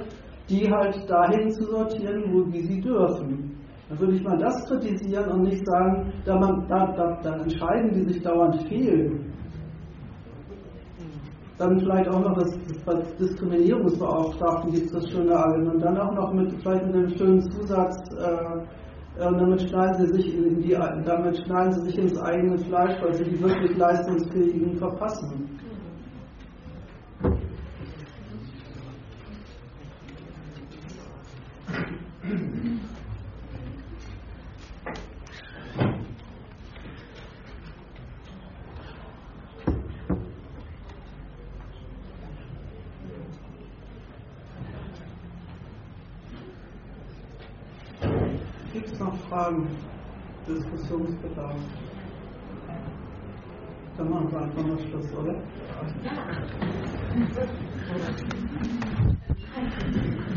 die halt dahin zu sortieren, wo wie sie dürfen. Dann würde ich mal das kritisieren und nicht sagen, da, man, da, da, da entscheiden die sich dauernd fehl. Dann vielleicht auch noch das, das Diskriminierungsbeauftragten gibt es das schöne Argument. Und dann auch noch mit vielleicht mit dem schönen Zusatz, äh, äh, und damit schneiden, sie sich in die, damit schneiden sie sich ins eigene Fleisch, weil sie die wirklich Leistungsfähigen verpassen. Mhm. Fragen, Diskussionsbedarf. Dann machen wir einfach mal Schluss, oder? Ja.